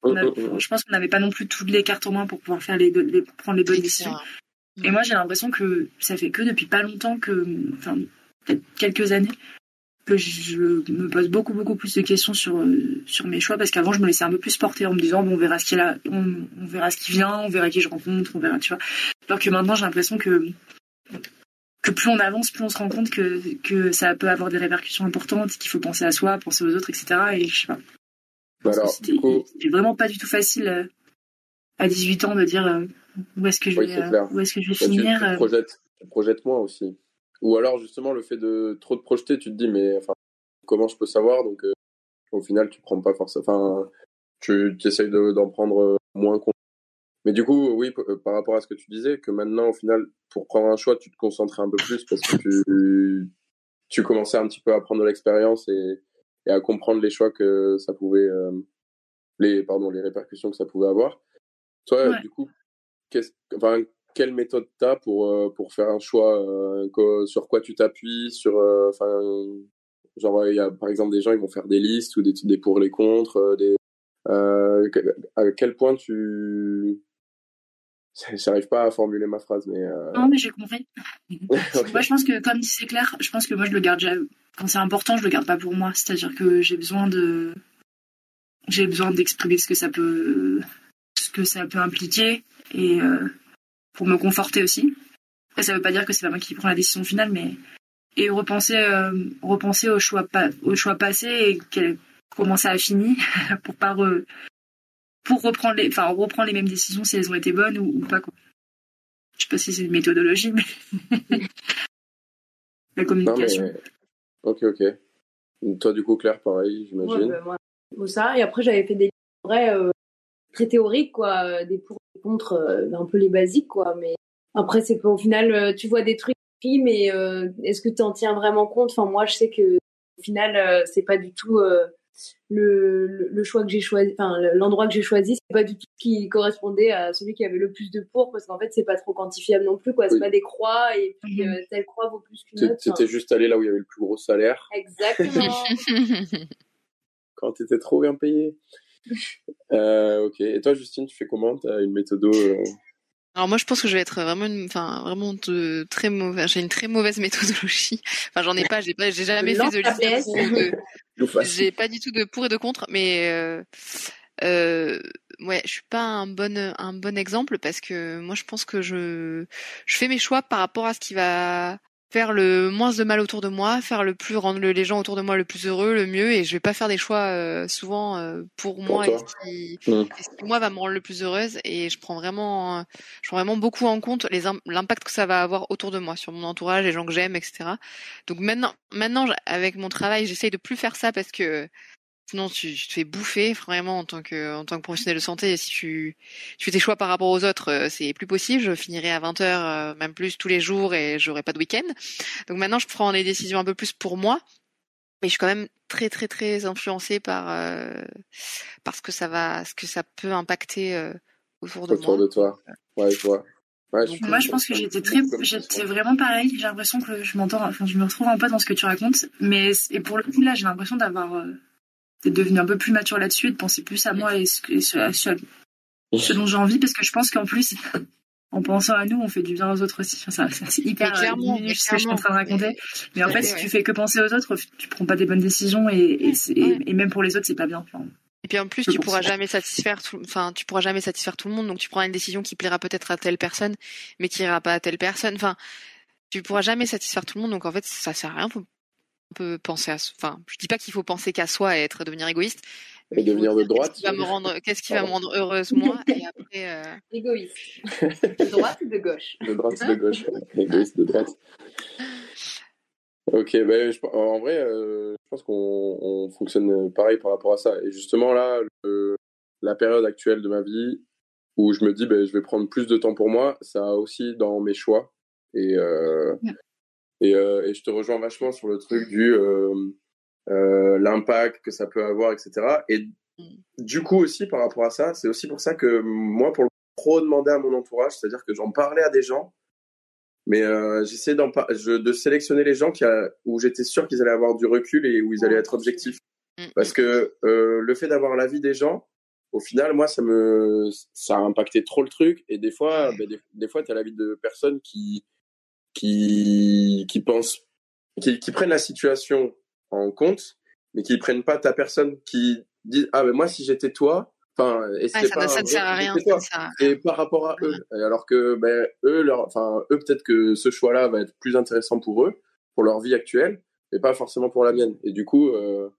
oh, oh, oh. je pense qu'on n'avait pas non plus toutes les cartes en main pour pouvoir faire les, les prendre les bonnes décisions. Et moi, j'ai l'impression que ça fait que depuis pas longtemps que, enfin, peut-être quelques années, que je me pose beaucoup, beaucoup plus de questions sur, euh, sur mes choix parce qu'avant, je me laissais un peu plus porter en me disant, bon, on verra ce qui est on, on, verra ce qui vient, on verra qui je rencontre, on verra, tu vois. Alors que maintenant, j'ai l'impression que, que plus on avance, plus on se rend compte que, que ça peut avoir des répercussions importantes, qu'il faut penser à soi, penser aux autres, etc. Et je sais pas. Bah alors, c'était vraiment pas du tout facile euh, à 18 ans de dire euh, où est-ce que je vais, euh, où est-ce que je vais finir. Tu, tu, projettes, moi aussi. Ou alors justement le fait de trop te projeter, tu te dis mais enfin comment je peux savoir? Donc, au final, tu prends pas forcément. Enfin, tu, tu essayes d'en prendre moins compte. Mais du coup, oui, par rapport à ce que tu disais, que maintenant, au final, pour prendre un choix, tu te concentres un peu plus parce que tu, tu commençais un petit peu à prendre de l'expérience et, et, à comprendre les choix que ça pouvait, euh, les, pardon, les répercussions que ça pouvait avoir. Toi, du coup, enfin, quelle méthode tu as pour, euh, pour faire un choix euh, Sur quoi tu t'appuies Sur, enfin, genre, il y a par exemple des gens, ils vont faire des listes ou des, des pour les contre, des, à quel point tu J'arrive pas à formuler ma phrase, mais. Euh... Non, mais j'ai compris. Moi, je pense que, comme c'est clair, je pense que moi, je le garde. Quand c'est important, je le garde pas pour moi. C'est-à-dire que j'ai besoin de. J'ai besoin d'exprimer ce que ça peut. Que ça peut impliquer. Et euh, pour me conforter aussi. Après, ça veut pas dire que c'est pas moi qui prends la décision finale, mais. Et repenser, euh, repenser au choix, au choix passé et comment ça a fini pour pas re pour reprendre les, enfin, reprendre les mêmes décisions si elles ont été bonnes ou, pas. Quoi. Je sais pas si c'est une méthodologie, mais la communication. Ok, ok. Toi, du coup, Claire, pareil, j'imagine. Ouais, bah, ça. Et après, j'avais fait des vrais euh, très théoriques, quoi, euh, des pour et contre, euh, un peu les basiques, quoi. Mais après, c'est au final, tu vois des trucs mais est-ce que tu en tiens vraiment compte? Enfin, moi, je sais que au final, c'est pas du tout le, le, choix que j'ai choisi, enfin l'endroit que j'ai choisi, c'est pas du tout ce qui correspondait à celui qui avait le plus de pour, parce qu'en fait c'est pas trop quantifiable non plus, quoi. C'est pas des croix et puis mhm. euh, telle croix vaut plus qu'une autre. C'était juste allé là où il y avait le plus gros salaire. Exactement. Quand t'étais trop bien payé. Euh, ok. Et toi, Justine, tu fais comment? T'as une méthode euh, alors moi je pense que je vais être vraiment enfin vraiment de, très mauvais j'ai une très mauvaise méthodologie. Enfin j'en ai pas, j'ai pas j'ai jamais fait de liste j'ai pas du tout de pour et de contre mais euh, euh, ouais, je suis pas un bon un bon exemple parce que moi je pense que je je fais mes choix par rapport à ce qui va faire le moins de mal autour de moi, faire le plus rendre les gens autour de moi le plus heureux, le mieux, et je vais pas faire des choix euh, souvent euh, pour moi et ce, qui, mmh. moi va me rendre le plus heureuse. Et je prends vraiment, je prends vraiment beaucoup en compte les l'impact que ça va avoir autour de moi, sur mon entourage, les gens que j'aime, etc. Donc maintenant, maintenant avec mon travail, j'essaye de plus faire ça parce que Sinon, tu, te fais bouffer vraiment en tant que en tant que professionnel de santé. Si tu, tu fais tes choix par rapport aux autres, euh, c'est plus possible. Je finirai à 20 heures, euh, même plus tous les jours, et j'aurai pas de week-end. Donc maintenant, je prends des décisions un peu plus pour moi, mais je suis quand même très très très influencée par euh, parce que ça va, ce que ça peut impacter euh, autour de autour moi. de toi. Ouais, je vois. Ouais, moi, je pense que j'étais très, j'étais vraiment pareil. J'ai l'impression que je m'entends, enfin, je me retrouve un peu dans ce que tu racontes, mais et pour le coup là, j'ai l'impression d'avoir de devenir un peu plus mature là-dessus et de penser plus à moi et, ce, ce, dont j'ai envie parce que je pense qu'en plus en pensant à nous on fait du bien aux autres aussi c'est hyper euh, clairement, ce que je suis en train de raconter mais en fait si tu fais que penser aux autres tu prends pas des bonnes décisions et, et, même pour les autres c'est pas bien et puis en plus, tu pourras jamais satisfaire tout, enfin, tu pourras jamais satisfaire tout le monde. Donc tu prends une décision qui plaira peut-être à telle personne, mais qui ira pas à telle personne. Enfin, tu pourras jamais satisfaire tout le monde. Donc en fait, ça sert à rien. Faut peut penser à, enfin, je dis pas qu'il faut penser qu'à soi et être devenir égoïste. Mais devenir de droite. Qu'est-ce qui va me rendre, qu'est-ce qui va me rendre heureuse moi et après. Euh... Égoïste. De droite ou de gauche? De droite ou de gauche. égoïste de droite. Ok, ben, en vrai, euh, je pense qu'on fonctionne pareil par rapport à ça. Et justement là, la période actuelle de ma vie où je me dis, ben, je vais prendre plus de temps pour moi, ça a aussi dans mes choix. Et, euh, et, euh, et, je te rejoins vachement sur le truc du euh, euh, l'impact que ça peut avoir, etc. Et du coup aussi par rapport à ça, c'est aussi pour ça que moi, pour le trop demander à mon entourage, c'est-à-dire que j'en parlais à des gens, mais j'essayais de sélectionner les gens qui a, où j'étais sûr qu'ils allaient avoir du recul et où ils allaient être objectifs. Mm. Parce que le fait d'avoir l'avis des gens, au final, moi, ça me, ça a impacté trop le truc. Et des fois, ben, des, des, fois, tu as l'avis de personnes qui, qui, qui pensent, qui, qui, prennent la situation en compte, mais qui prennent pas ta personne, qui disent ah mais moi si j'étais toi, enfin et ça, pas, ça ne sert à rien. Et par rapport à eux, alors que ben eux leur, enfin eux peut-être que ce choix-là va être plus intéressant pour eux, pour leur vie actuelle, mais pas forcément pour la mienne. Et du coup, euh,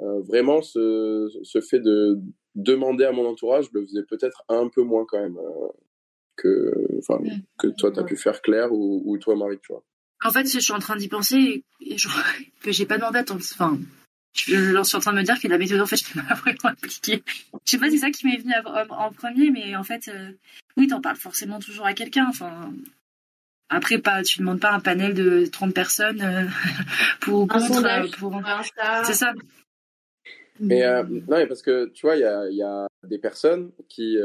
euh, vraiment ce, ce fait de demander à mon entourage, je le faisais peut-être un peu moins quand même. Euh, que, enfin, que toi t'as pu faire Claire ou, ou, toi Marie, tu vois. En fait, je suis en train d'y penser et, je, que j'ai pas demandé enfin, je, suis en train de me dire que la méthode, en fait, je l'ai pas vraiment appliquée. Je sais pas, c'est ça qui m'est venu en, premier, mais en fait, euh, oui, t'en parles forcément toujours à quelqu'un. Enfin, après, pas, tu demandes pas un panel de 30 personnes euh, pour contre. Euh, pour... C'est ça. Mais non, mais parce que tu vois, il y a, y a, des personnes qui,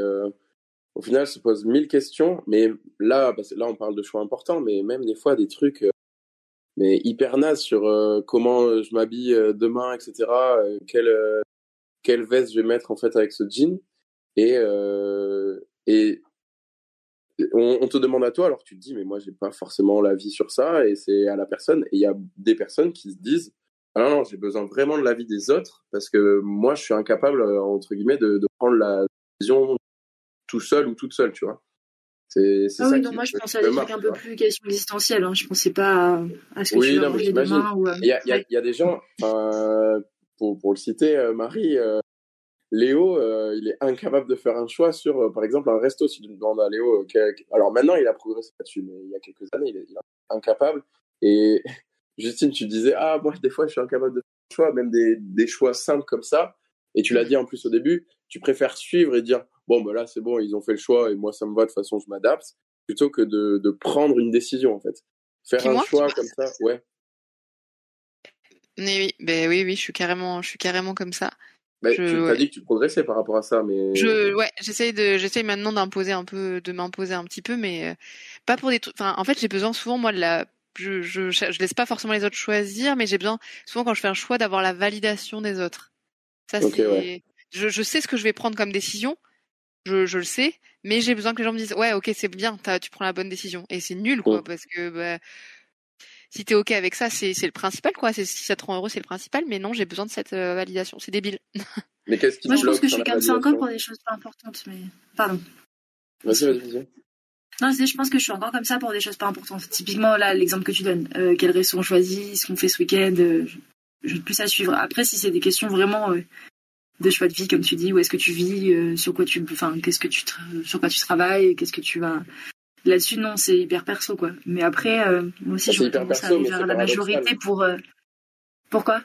au final, se posent mille questions. Mais là, parce que là, on parle de choix importants, mais même des fois, des trucs mais hyper naze sur euh, comment euh, je m'habille euh, demain, etc. quelle quelle veste je vais mettre en fait avec ce jean et et on, on, te demande à toi alors tu te dis mais moi j'ai pas forcément la vie sur ça et c'est à la personne et il y a des personnes qui se disent ah non non j'ai besoin vraiment de l'avis des autres parce que moi je suis incapable entre guillemets de, de prendre la décision tout seul ou toute seule tu vois c'est, ah oui, non, moi je pensais à des trucs un peu plus question existentielle. Hein. Je pensais pas à, ce que oui, tu vas manger demain. Ou, il, y a, il, y a, des gens, pour, pour le citer, euh, Marie, euh, Léo, euh, il est incapable de faire un choix sur, par exemple, un resto. Si tu demandes à Léo, alors maintenant il a progressé là-dessus, mais il y a quelques années, il est, il est incapable. Et Justine, tu disais, ah, moi des fois je suis incapable de faire un choix, même des, des choix simples comme ça. Et tu l'as dit en plus au début, tu préfères suivre et dire bon, ben là, c'est bon, ils ont fait le choix et moi, ça me va, de toute façon, je m'adapte, plutôt que de, de, prendre une décision, en fait. Faire un choix comme ça, ouais. Mais oui, ben oui, oui, je suis carrément, je suis carrément comme ça. Bah, je, tu as dit que tu progressais par rapport à ça, mais. Je, ouais, j'essaye de, j'essaye maintenant d'imposer un peu, de m'imposer un petit peu, mais euh, pas pour des trucs. Enfin, en fait, j'ai besoin souvent moi de la. Je, je, je laisse pas forcément les autres choisir, mais j'ai besoin souvent quand je fais un choix d'avoir la validation des autres. Ça c'est. Je, je sais ce que je vais prendre comme décision, je, je le sais, mais j'ai besoin que les gens me disent ouais ok c'est bien, tu prends la bonne décision et c'est nul quoi parce que bah, si t'es ok avec ça c'est le principal quoi, si ça te rend heureux c'est le principal, mais non j'ai besoin de cette euh, validation, c'est débile. mais qu'est-ce qui Moi je pense que je suis comme ça encore pour des choses pas importantes, mais pardon. Vas-y vas-y. Non, je pense que je suis encore comme ça pour des choses pas importantes. Typiquement, là, l'exemple que tu donnes, euh, quel réseau on choisit, ce qu'on fait ce week-end, euh, je, plus à suivre. Après, si c'est des questions vraiment euh, de choix de vie, comme tu dis, où est-ce que tu vis, euh, sur quoi tu, enfin, qu'est-ce que tu, sur quoi tu travailles, qu'est-ce que tu vas. Là-dessus, non, c'est hyper perso, quoi. Mais après, euh, moi aussi, je tendance à aller vers la majorité pour. Euh, pourquoi?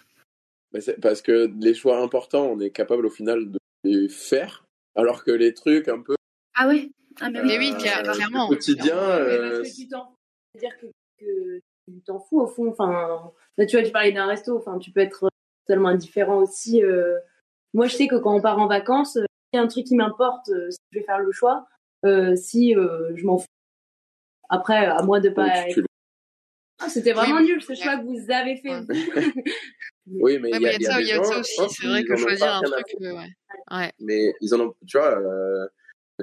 Parce que les choix importants, on est capable au final de les faire, alors que les trucs un peu. Ah ouais. Ah mais oui, clairement. quotidien. C'est-à-dire que, que tu t'en fous au fond. Enfin, tu vois, tu parlais d'un resto. Enfin, tu peux être totalement indifférent aussi. Moi, je sais que quand on part en vacances, euh, il y a un truc qui m'importe, euh, je vais faire le choix. Euh, si je m'en fous. Après, à moi de pas. Ah, c'était vraiment nul ce choix que vous avez fait. oui, mais il y, a, y a ça aussi. C'est vrai que choisir un truc. Ouais. Mais ils en ont, tu vois,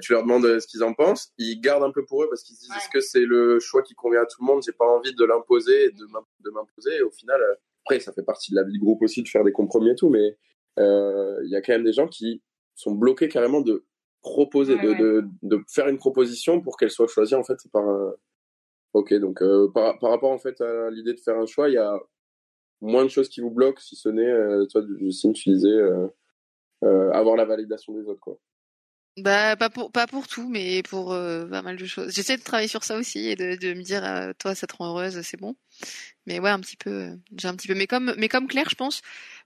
tu leur demandes ce qu'ils en pensent, ils gardent un peu pour eux parce qu'ils se disent est-ce que c'est le choix qui convient à tout le monde? J'ai pas envie de l'imposer, de m'imposer. Au final, après, ça fait partie de la vie du groupe aussi de faire des compromis et tout, mais euh, il y a quand même des gens qui sont bloqués carrément de proposer, de, De, de, faire une proposition pour qu'elle soit choisie en fait par un... Ok, donc euh, par, par, rapport en fait à l'idée de faire un choix, il y a moins de choses qui vous bloquent, si ce n'est, euh, toi, Justine, tu disais, euh, euh, avoir la validation des autres, quoi. Bah pas pour pas pour tout, mais pour euh, pas mal de choses. J'essaie de travailler sur ça aussi et de, de me dire euh, toi ça te rend heureuse, c'est bon. Mais ouais un petit peu, euh, j'ai un petit peu. Mais comme mais comme Claire, je pense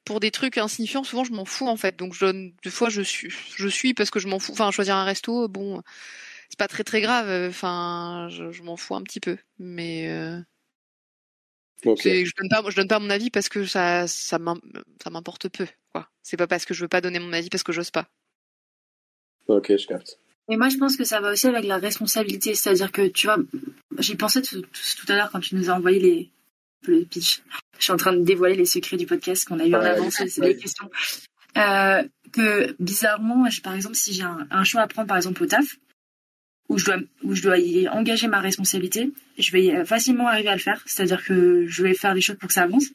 pour des trucs insignifiants, souvent je m'en fous en fait. Donc je donne des fois je suis je suis parce que je m'en fous. Enfin choisir un resto, bon c'est pas très très grave. Enfin je, je m'en fous un petit peu, mais euh... je donne pas je donne pas mon avis parce que ça ça m'importe peu quoi. C'est pas parce que je veux pas donner mon avis parce que j'ose pas. Ok, je capte. Et moi, je pense que ça va aussi avec la responsabilité. C'est-à-dire que, tu vois, j'y pensais tout, à l'heure quand tu nous as envoyé les, le pitch. Je suis en train de dévoiler les secrets du podcast qu'on a eu en avance, c'est des questions. Euh, que bizarrement, par exemple, si j'ai un, choix à prendre, par exemple, au taf, où je dois, où je dois y engager ma responsabilité, je vais facilement arriver à le faire. C'est-à-dire que je vais faire des choses pour que ça avance.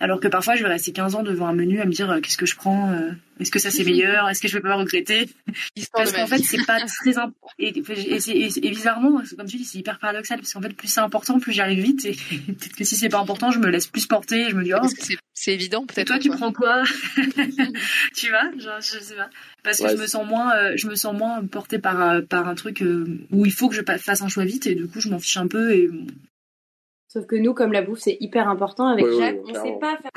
Alors que parfois, je vais rester 15 ans devant un menu à me dire euh, qu'est-ce que je prends, euh, est-ce que ça c'est meilleur, est-ce que je vais pas regretter Parce qu'en fait, c'est pas très important. Et, et, bizarrement, comme tu dis, c'est hyper paradoxal parce qu'en fait, plus c'est important, plus j'arrive vite. Et peut-être que si c'est pas important, je me laisse plus porter. Je me dis oh. C'est évident peut-être. Toi, tu prends quoi Tu vois, genre, je sais pas. Parce que je me sens moins, euh, je me sens moins portée par par un truc où il faut que je fasse un choix vite et du coup, je m'en fiche un peu et Sauf que nous, comme la bouffe, c'est hyper important avec oui, Jacques, on clairement. sait pas faire.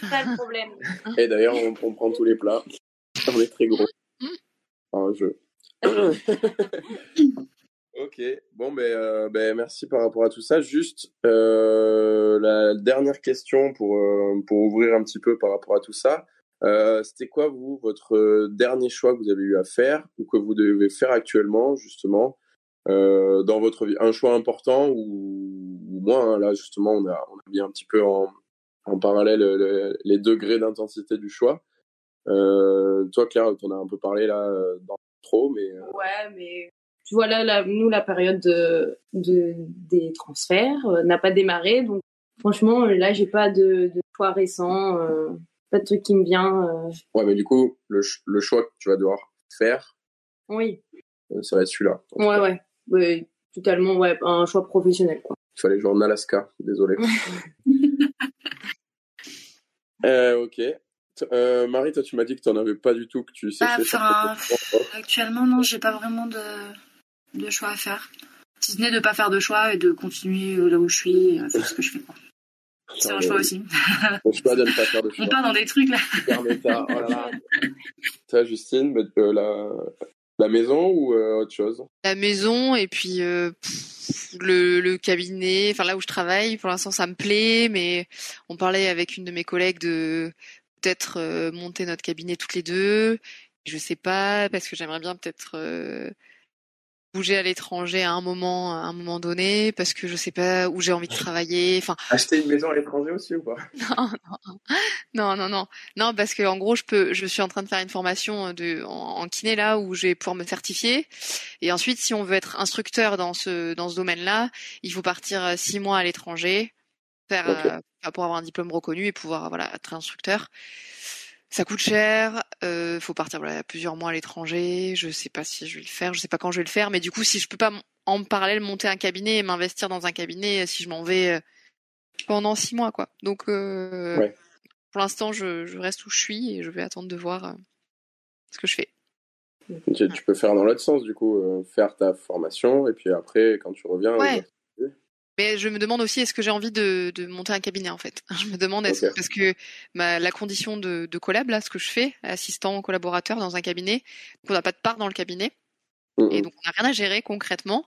C'est ça le problème. Et d'ailleurs, on, on prend tous les plats. On est très gros. Un jeu. ok, bon, ben, euh, ben, merci par rapport à tout ça. Juste euh, la dernière question pour, euh, pour ouvrir un petit peu par rapport à tout ça. Euh, C'était quoi, vous, votre dernier choix que vous avez eu à faire ou que vous devez faire actuellement, justement, euh, dans votre vie Un choix important ou, ou moins hein, Là, justement, on a, on a mis un petit peu en, en parallèle le- les degrés d'intensité du choix. Euh, toi, Claire, t'en as un peu parlé là euh, dans trop, mais euh, Ouais, mais tu vois là, nous, la période de, de- des transferts euh, n'a pas démarré. Donc, franchement, là, j'ai pas de, de choix récent, euh, pas de truc qui me vient. euh. ouais, mais du coup, le, le choix que tu vas devoir faire, Oui, euh, ça va être celui-là. Ouais, ouais, ouais. Totalement, ouais, un choix professionnel. Quoi. Il fallait jouer en Alaska, désolé. euh, ok. Euh, Marie, toi, tu m'as dit que tu n'en avais pas du tout, que tu Bah, sur enfin. Actuellement, non, j'ai pas vraiment de, de choix à faire. Si ce n'est de pas faire de choix et de continuer euh, là où je suis, à faire ce que je fais. C'est un choix aussi. Le choix de ne pas faire de choix. On part dans des trucs là. Super méta, oh là là. Toi, Justine, bah, euh, la, la maison ou euh, autre chose? La maison et puis euh, le, cabinet, enfin là où je travaille, pour l'instant ça me plaît, mais on parlait avec une de mes collègues de peut-être euh, monter notre cabinet toutes les deux. Je sais pas parce que j'aimerais bien peut-être bouger à l'étranger à un moment, à un moment donné, parce que je sais pas où j'ai envie de travailler. Enfin, Acheter une maison à l'étranger aussi ou pas? Non, non, non, non, non, non, parce que en gros, je peux, je suis en train de faire une formation de en, en kiné là où je vais pouvoir me certifier. Et ensuite, si on veut être instructeur dans ce dans ce domaine-là, il faut partir euh, six mois à l'étranger, faire euh, pour avoir un diplôme reconnu et pouvoir voilà être instructeur. Ça coûte cher, euh, faut partir voilà, plusieurs mois à l'étranger. Je sais pas si je vais le faire, je sais pas quand je vais le faire, mais du coup, si je peux pas en parallèle monter un cabinet et m'investir dans un cabinet, si je m'en vais euh, pendant six mois, quoi. Donc, euh, Ouais. pour l'instant, je, je reste où je suis et je vais attendre de voir euh, ce que je fais. tu, tu peux faire dans l'autre sens, du coup, euh, faire ta formation et puis après, quand tu reviens, Ouais. Euh, Mais je me demande aussi, est-ce que j'ai envie de, de monter un cabinet, en fait? Je me demande, est-ce, parce que ma, la condition de, de collab, là, ce que je fais, assistant collaborateur dans un cabinet, donc on n'a pas de part dans le cabinet, et donc on n'a rien à gérer concrètement,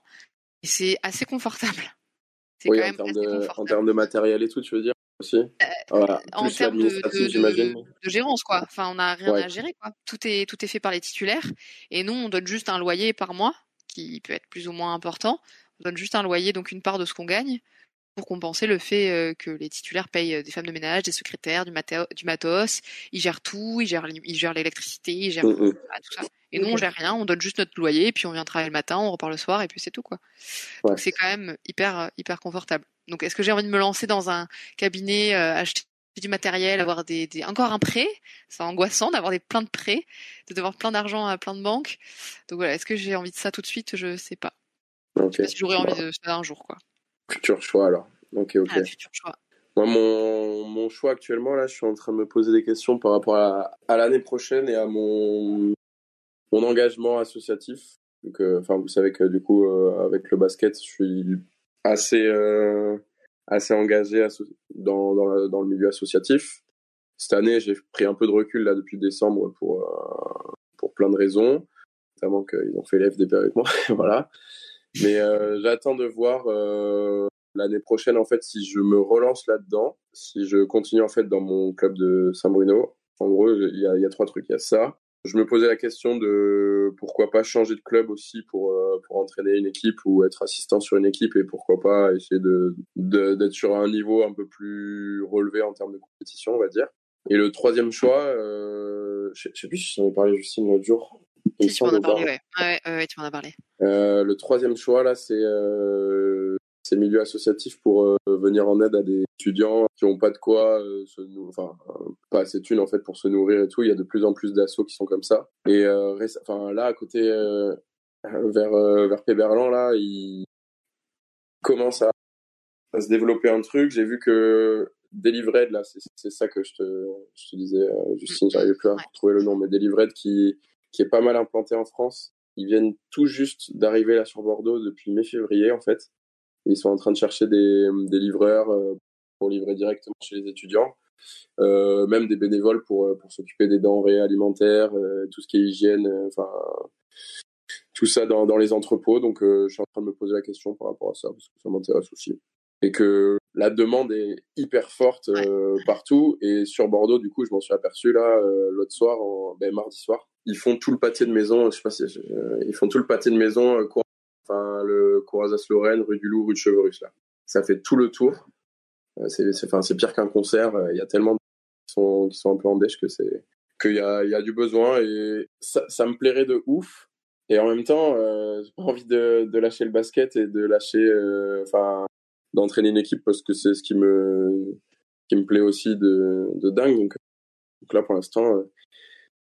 et c'est assez confortable. Oui, quand en même termes, assez de, en confortable. termes de matériel et tout, tu veux dire aussi? Voilà, en termes de, de, j'imagine. de, de gérance quoi. Enfin, on n'a rien Ouais. à gérer quoi. Tout est tout est fait par les titulaires et nous on donne juste un loyer par mois qui peut être plus ou moins important. On donne juste un loyer donc une part de ce qu'on gagne pour compenser le fait euh, que les titulaires payent euh, des femmes de ménage, des secrétaires, du, mato- du matos, ils gèrent tout, ils gèrent ils gèrent l'électricité, ils gèrent Mm, mm. voilà, tout ça. Et nous on gère rien, on donne juste notre loyer et puis on vient travailler le matin, on repart le soir et puis c'est tout quoi. Ouais. Donc c'est quand même hyper euh, hyper confortable. Donc est-ce que j'ai envie de me lancer dans un cabinet, euh, acheter du matériel, avoir des, des encore un prêt, c'est angoissant d'avoir des plein de prêts, de devoir plein d'argent à plein de banques. Donc voilà, est-ce que j'ai envie de ça tout de suite? Je sais pas. Ok. Je sais pas si j'aurais envie de ça un jour quoi. Futur choix alors. Ok, ok. Ah, futur choix. Moi, mon, mon choix actuellement, là, je suis en train de me poser des questions par rapport à, à l'année prochaine et à mon, mon engagement associatif. Donc, euh, enfin, vous savez que du coup, euh, avec le basket, je suis assez, euh, assez engagé dans, dans, le- dans le milieu associatif. Cette année, j'ai pris un peu de recul là depuis décembre pour, pour plein de raisons, notamment qu'ils ont fait l'FDP avec moi, voilà. Mais euh, j'attends de voir euh, l'année prochaine en fait si je me relance là-dedans, si je continue en fait dans mon club de Saint-Bruno. En gros, il y a, trois trucs. Il y a ça. Je me posais la question de pourquoi pas changer de club aussi pour euh, pour entraîner une équipe ou être assistant sur une équipe et pourquoi pas essayer de d'être sur un niveau un peu plus relevé en termes de compétition, on va dire. Et le troisième choix, euh, je sais plus si j'en ai parlé Justine l'autre jour. Si tu m'en as parlé, ouais. Ouais, tu m'en as parlé. Euh, le troisième choix, là, c'est euh, c'est milieu associatif pour euh, venir en aide à des étudiants qui n'ont pas de quoi euh, se enfin euh, pas assez de thunes en fait pour se nourrir et tout. Il y a de plus en plus d'assauts qui sont comme ça. Et enfin là à côté vers vers Péberlan là, il commence à, à se développer un truc. J'ai vu que Delivered là, c'est ça que je te je te disais Justine, j'arrivais plus à retrouver le nom, mais Delivered qui qui est pas mal implanté en France. Ils viennent tout juste d'arriver là sur Bordeaux depuis mai-février en fait. Ils sont en train de chercher des, des livreurs pour livrer directement chez les étudiants. Euh, même des bénévoles pour, euh, pour s'occuper des denrées alimentaires, euh, tout ce qui est hygiène, enfin tout ça dans, dans les entrepôts. Donc je suis en train de me poser la question par rapport à ça parce que ça m'intéresse aussi. Et que la demande est hyper forte partout. Et sur Bordeaux, du coup, je m'en suis aperçu là l'autre soir, en, ben, mardi soir. Ils font tout le pâté de maison. Je sais pas si ils font tout le pâté de maison. enfin le Corazas-Lorraine, rue du Loup, rue de Cheverus là. Ça fait tout le tour. Euh, c'est enfin, pire qu'un concert. Euh, il y a tellement de qui sont, qui sont un peu en dèche que c'est qu'il y a, y a du besoin et ça, me plairait de ouf. Et en même temps, euh, j'ai pas envie de, lâcher le basket et de lâcher, euh, enfin, d'entraîner une équipe parce que c'est ce qui me, qui me plaît aussi de, de dingue. Donc là, pour l'instant,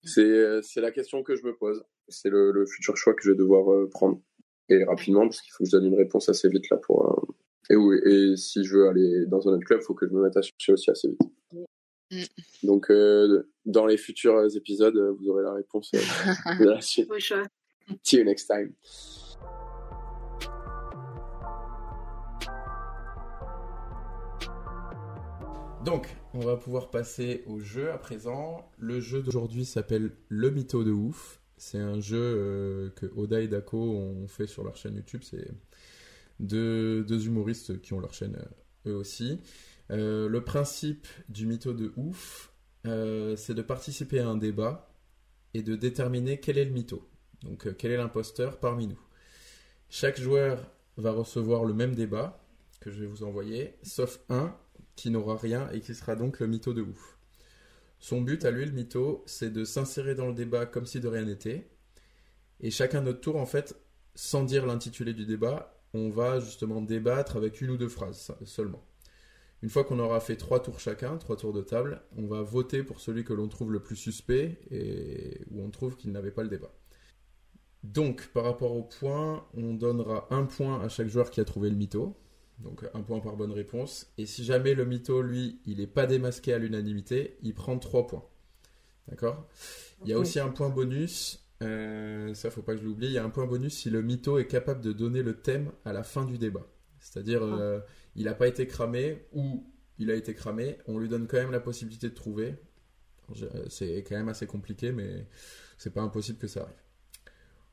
c'est, c'est la question que je me pose. C'est le, le, futur choix que je vais devoir prendre et rapidement parce qu'il faut que je donne une réponse assez vite là pour, et, oui, et si je veux aller dans un autre club, il faut que je me mette à chercher aussi assez vite. Mm. Donc, euh, dans les futurs épisodes, vous aurez la réponse euh, de la suite. See you next time. Donc, on va pouvoir passer au jeu à présent. Le jeu d'aujourd'hui s'appelle Le Mytho de Ouf. C'est un jeu euh, que Oda et Dako ont fait sur leur chaîne YouTube. C'est deux, humoristes qui ont leur chaîne euh, eux aussi. Euh, le principe du mytho de ouf, c'est de participer à un débat et de déterminer quel est le mytho. Donc quel est l'imposteur parmi nous. Chaque joueur va recevoir le même débat que je vais vous envoyer, sauf un qui n'aura rien et qui sera donc le mytho de ouf. Son but à lui, le mytho, c'est de s'insérer dans le débat comme si de rien n'était. Et chacun notre tour, en fait, sans dire l'intitulé du débat, on va justement débattre avec une ou deux phrases seulement. Une fois qu'on aura fait trois tours chacun, trois tours de table, on va voter pour celui que l'on trouve le plus suspect et où on trouve qu'il n'avait pas le débat. Donc, par rapport au point, on donnera un point à chaque joueur qui a trouvé le mytho. Donc, un point par bonne réponse. Et si jamais le mytho, lui, il n'est pas démasqué à l'unanimité, il prend trois points. D'accord? Il y a aussi un point bonus euh, ça, faut pas que je l'oublie. Il y a un point bonus si le mytho est capable de donner le thème à la fin du débat. C'est-à-dire, ah. euh, il n'a pas été cramé ou il a été cramé. On lui donne quand même la possibilité de trouver. Euh, c'est quand même assez compliqué, mais c'est pas impossible que ça arrive.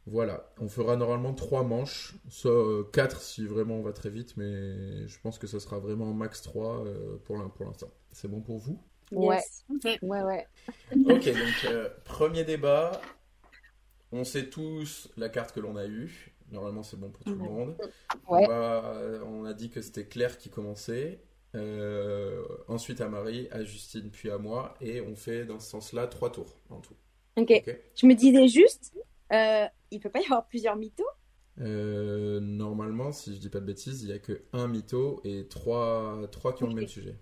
Voilà, on fera normalement trois manches, soit 4 si vraiment on va très vite, mais je pense que ce sera vraiment max 3 pour l'instant. C'est bon pour vous? Ouais. Ouais, ouais. Ok, donc premier débat, on sait tous la carte que l'on a eue. Normalement, c'est bon pour tout le monde. On, a dit que c'était Claire qui commençait. Euh, ensuite à Marie, à Justine, puis à moi. Et on fait dans ce sens-là trois tours en tout. Ok. Je me disais juste, euh, il peut pas y avoir plusieurs mythos euh, Normalement, si je dis pas de bêtises, il y a que un mytho et trois, trois qui ont le même sujet.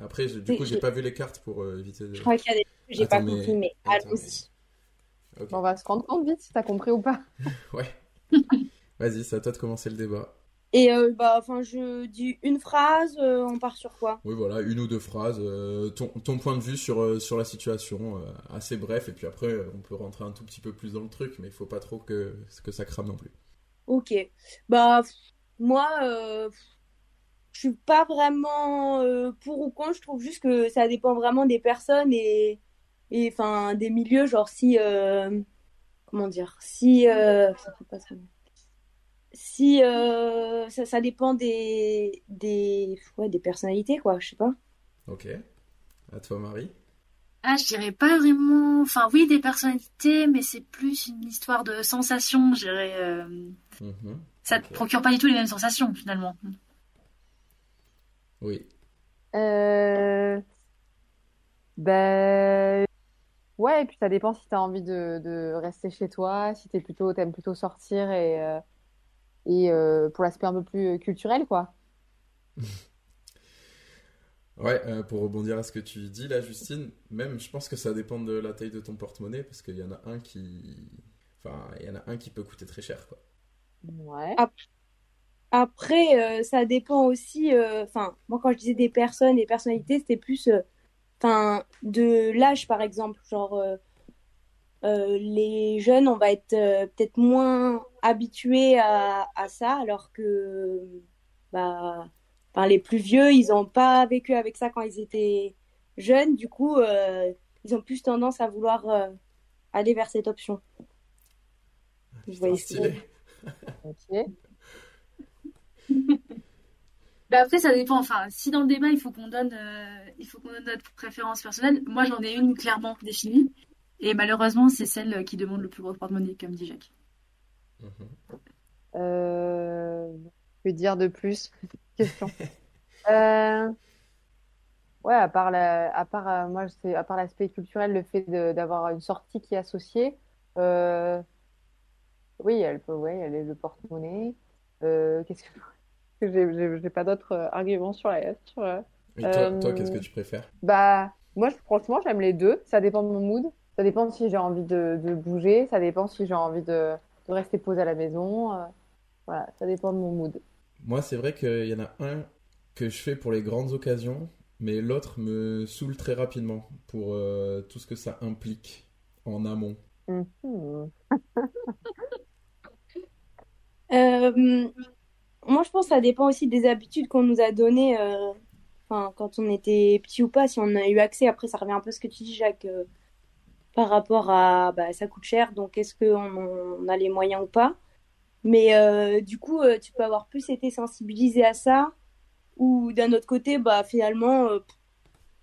Après, du coup, j'ai pas vu les cartes pour euh, éviter de. Je crois qu'il y a des j'ai pas compris, mais allons-y on va se rendre compte vite si t'as compris ou pas. ouais. Vas-y, c'est à toi de commencer le débat. Et euh, bah, enfin, je dis une phrase, euh, on part sur quoi? Oui, voilà, une ou deux phrases, euh, ton, ton, point de vue sur, sur la situation, assez bref, et puis après, on peut rentrer un tout petit peu plus dans le truc, mais il faut pas trop que, que ça crame non plus. Ok. Bah, moi, je suis pas vraiment pour ou contre, je trouve juste que ça dépend vraiment des personnes et et enfin des milieux. Genre si comment dire? Si ça pas si euh, ça, ça, dépend des des ouais, des personnalités quoi je sais pas. Ok. À toi Marie. Ah je dirais pas vraiment enfin oui des personnalités mais c'est plus une histoire de sensations je dirais mhm. ça te procure pas du tout les mêmes sensations finalement. Oui. Euh... Ben, Ouais, et puis ça dépend si tu as envie de, de, rester chez toi, si tu plutôt, aimes plutôt sortir et, euh, et euh, pour l'aspect un peu plus euh, culturel, quoi. ouais, pour rebondir à ce que tu dis là, Justine, même je pense que ça dépend de la taille de ton porte-monnaie parce qu'il y en a un qui. Enfin, il y en a un qui peut coûter très cher, quoi. Ouais. Après, ça dépend aussi. Enfin, moi, quand je disais des personnes, des personnalités, c'était plus enfin de l'âge par exemple genre euh, euh, les jeunes on va être euh, peut-être moins habitués à, à, ça alors que bah, enfin, les plus vieux, ils n'ont pas vécu avec ça quand ils étaient jeunes. Du coup, euh, ils ont plus tendance à vouloir euh, aller vers cette option. Ce que- Stylé. Ok. Bah après, ça dépend. Enfin, si dans le débat, il faut qu'on donne, euh, il faut qu'on donne notre préférence personnelle. Moi, j'en ai une clairement définie. Et malheureusement, c'est celle qui demande le plus gros porte-monnaie, comme dit Jacques. Euh, que dire de plus? Question. Euh, ouais, à part la, à part, euh, moi, c'est, à part l'aspect culturel, le fait de- d'avoir une sortie qui est associée, oui, elle peut, ouais, elle est le porte-monnaie. Euh, qu'est-ce que, j'ai, j'ai j'ai pas d'autres euh, arguments sur la, sur, euh, Et toi, toi, qu'est-ce que tu préfères? Bah, moi, franchement, j'aime les deux. Ça dépend de mon mood. Ça dépend si j'ai envie de, de bouger. Ça dépend si j'ai envie de, de rester posé à la maison. Euh, voilà, ça dépend de mon mood. Moi, c'est vrai qu'il y en a un que je fais pour les grandes occasions, mais l'autre me saoule très rapidement pour euh, tout ce que ça implique en amont. Euh, moi, je pense que ça dépend aussi des habitudes qu'on nous a données, euh, enfin, quand on était petit ou pas, si on a eu accès. Après, ça revient un peu à ce que tu dis, Jacques, euh, par rapport à, bah, ça coûte cher, donc est-ce qu'on on a les moyens ou pas? Mais euh, du coup, euh, tu peux avoir plus été sensibilisé à ça, ou d'un autre côté, bah, finalement, euh,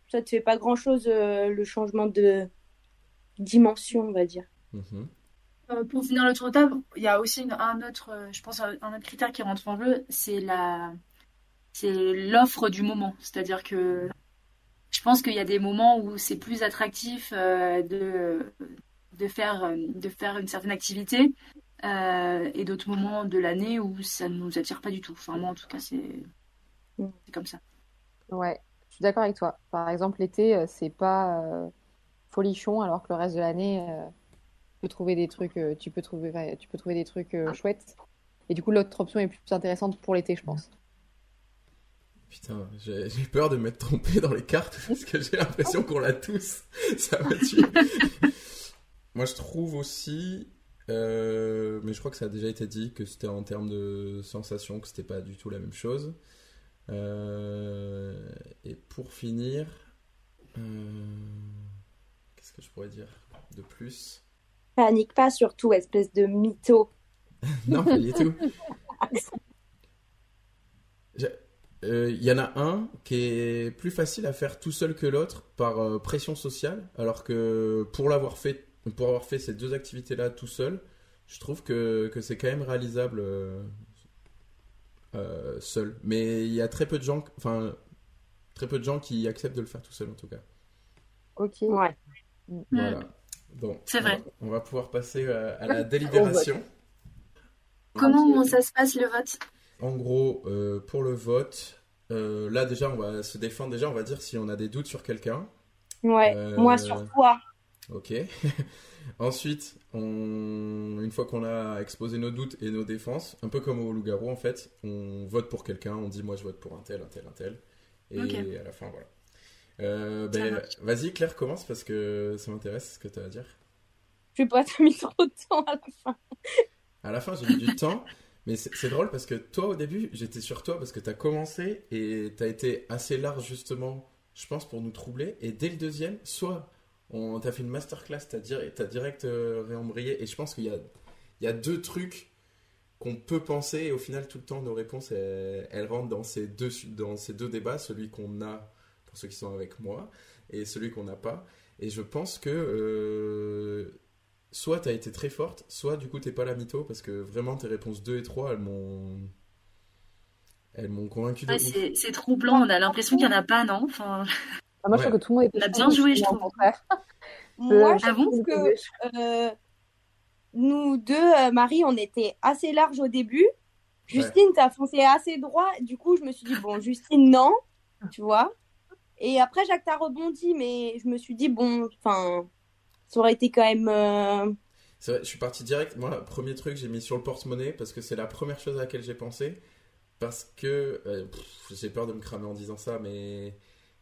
ça te fait pas grand-chose, euh, le changement de dimension, on va dire. Mhm. Euh, pour finir le tour de table, il y a aussi une- un autre, je pense, un autre critère qui rentre en jeu, c'est la, c'est l'offre du moment. C'est-à-dire que je pense qu'il y a des moments où c'est plus attractif euh, de, de faire, euh, de faire une certaine activité euh, et d'autres moments de l'année où ça ne nous attire pas du tout. Enfin, moi, en tout cas, c'est c'est comme ça. Ouais, je suis d'accord avec toi. Par exemple, l'été, c'est pas euh, folichon, alors que le reste de l'année, euh, tu peux trouver des trucs, euh, tu peux trouver, tu peux trouver des trucs euh, chouettes. Et du coup, l'autre option est plus intéressante pour l'été, je pense. Putain, j'ai j'ai peur de m'être trompé dans les cartes parce que j'ai l'impression qu'on l'a tous. Ça me tue. Moi, je trouve aussi, euh, mais je crois que ça a déjà été dit, que c'était en termes de sensation, que c'était pas du tout la même chose. Euh, et pour finir, euh, qu'est-ce que je pourrais dire de plus? Panique pas surtout, espèce de mytho. Non, pas du tout. J'ai- euh, Il y en a un qui est plus facile à faire tout seul que l'autre par euh, pression sociale, alors que pour l'avoir fait, pour avoir fait ces deux activités-là tout seul, je trouve que, que c'est quand même réalisable euh, euh, seul. Mais il y a très peu de gens, enfin très peu de gens qui acceptent de le faire tout seul en tout cas. Ok. Ouais. Voilà. Bon, C'est on vrai. va- On va pouvoir passer à la délibération. Comment ça se passe le vote? En gros, euh, pour le vote, euh, là déjà, on va se défendre. Déjà, on va dire si on a des doutes sur quelqu'un. Ouais, Euh, moi sur toi. Ok. Ensuite, on... une fois qu'on a exposé nos doutes et nos défenses, un peu comme au loup-garou en fait, on vote pour quelqu'un, on dit moi je vote pour un tel, un tel, un tel. Et à la fin, voilà. Euh, ben, vas-y, Claire, commence parce que ça m'intéresse ce que tu as à dire. Je vais pas te mis trop de temps à la fin. À la fin, j'ai mis du temps, mais c'est drôle parce que toi, au début, j'étais sur toi parce que tu as commencé et tu as été assez large, justement, je pense, pour nous troubler. Et dès le deuxième, soit on t'a fait une masterclass, tu direct euh, réembrayé, et je pense qu'il y a, deux trucs qu'on peut penser, et au final, tout le temps, nos réponses, elles, elles rentrent dans ces, deux, dans ces deux débats, celui qu'on a pour ceux qui sont avec moi, et celui qu'on n'a pas. Et je pense que euh, soit tu as été très forte, soit du coup t'es pas la mytho, parce que vraiment tes réponses 2 et 3, elles m'ont. Elles m'ont convaincu de Ouais, c'est c'est troublant, on a l'impression qu'il n'y en a pas, non? Enfin, Ah, moi, je Ouais. trouve que tout le monde était On a bien joué, je trouve. Moi, je Ah bon? que euh, nous deux, euh, Marie, on était assez large au début. Justine, t'as foncé assez droit. Du coup, je me suis dit, bon, Justine, non, tu vois. Et après, Jacques, t'as rebondi, mais je me suis dit, bon, enfin, ça aurait été quand même. euh, C'est vrai, je suis parti direct. Moi, premier truc, j'ai mis sur le porte-monnaie parce que c'est la première chose à laquelle j'ai pensé. Parce que euh, j'ai peur de me cramer en disant ça, mais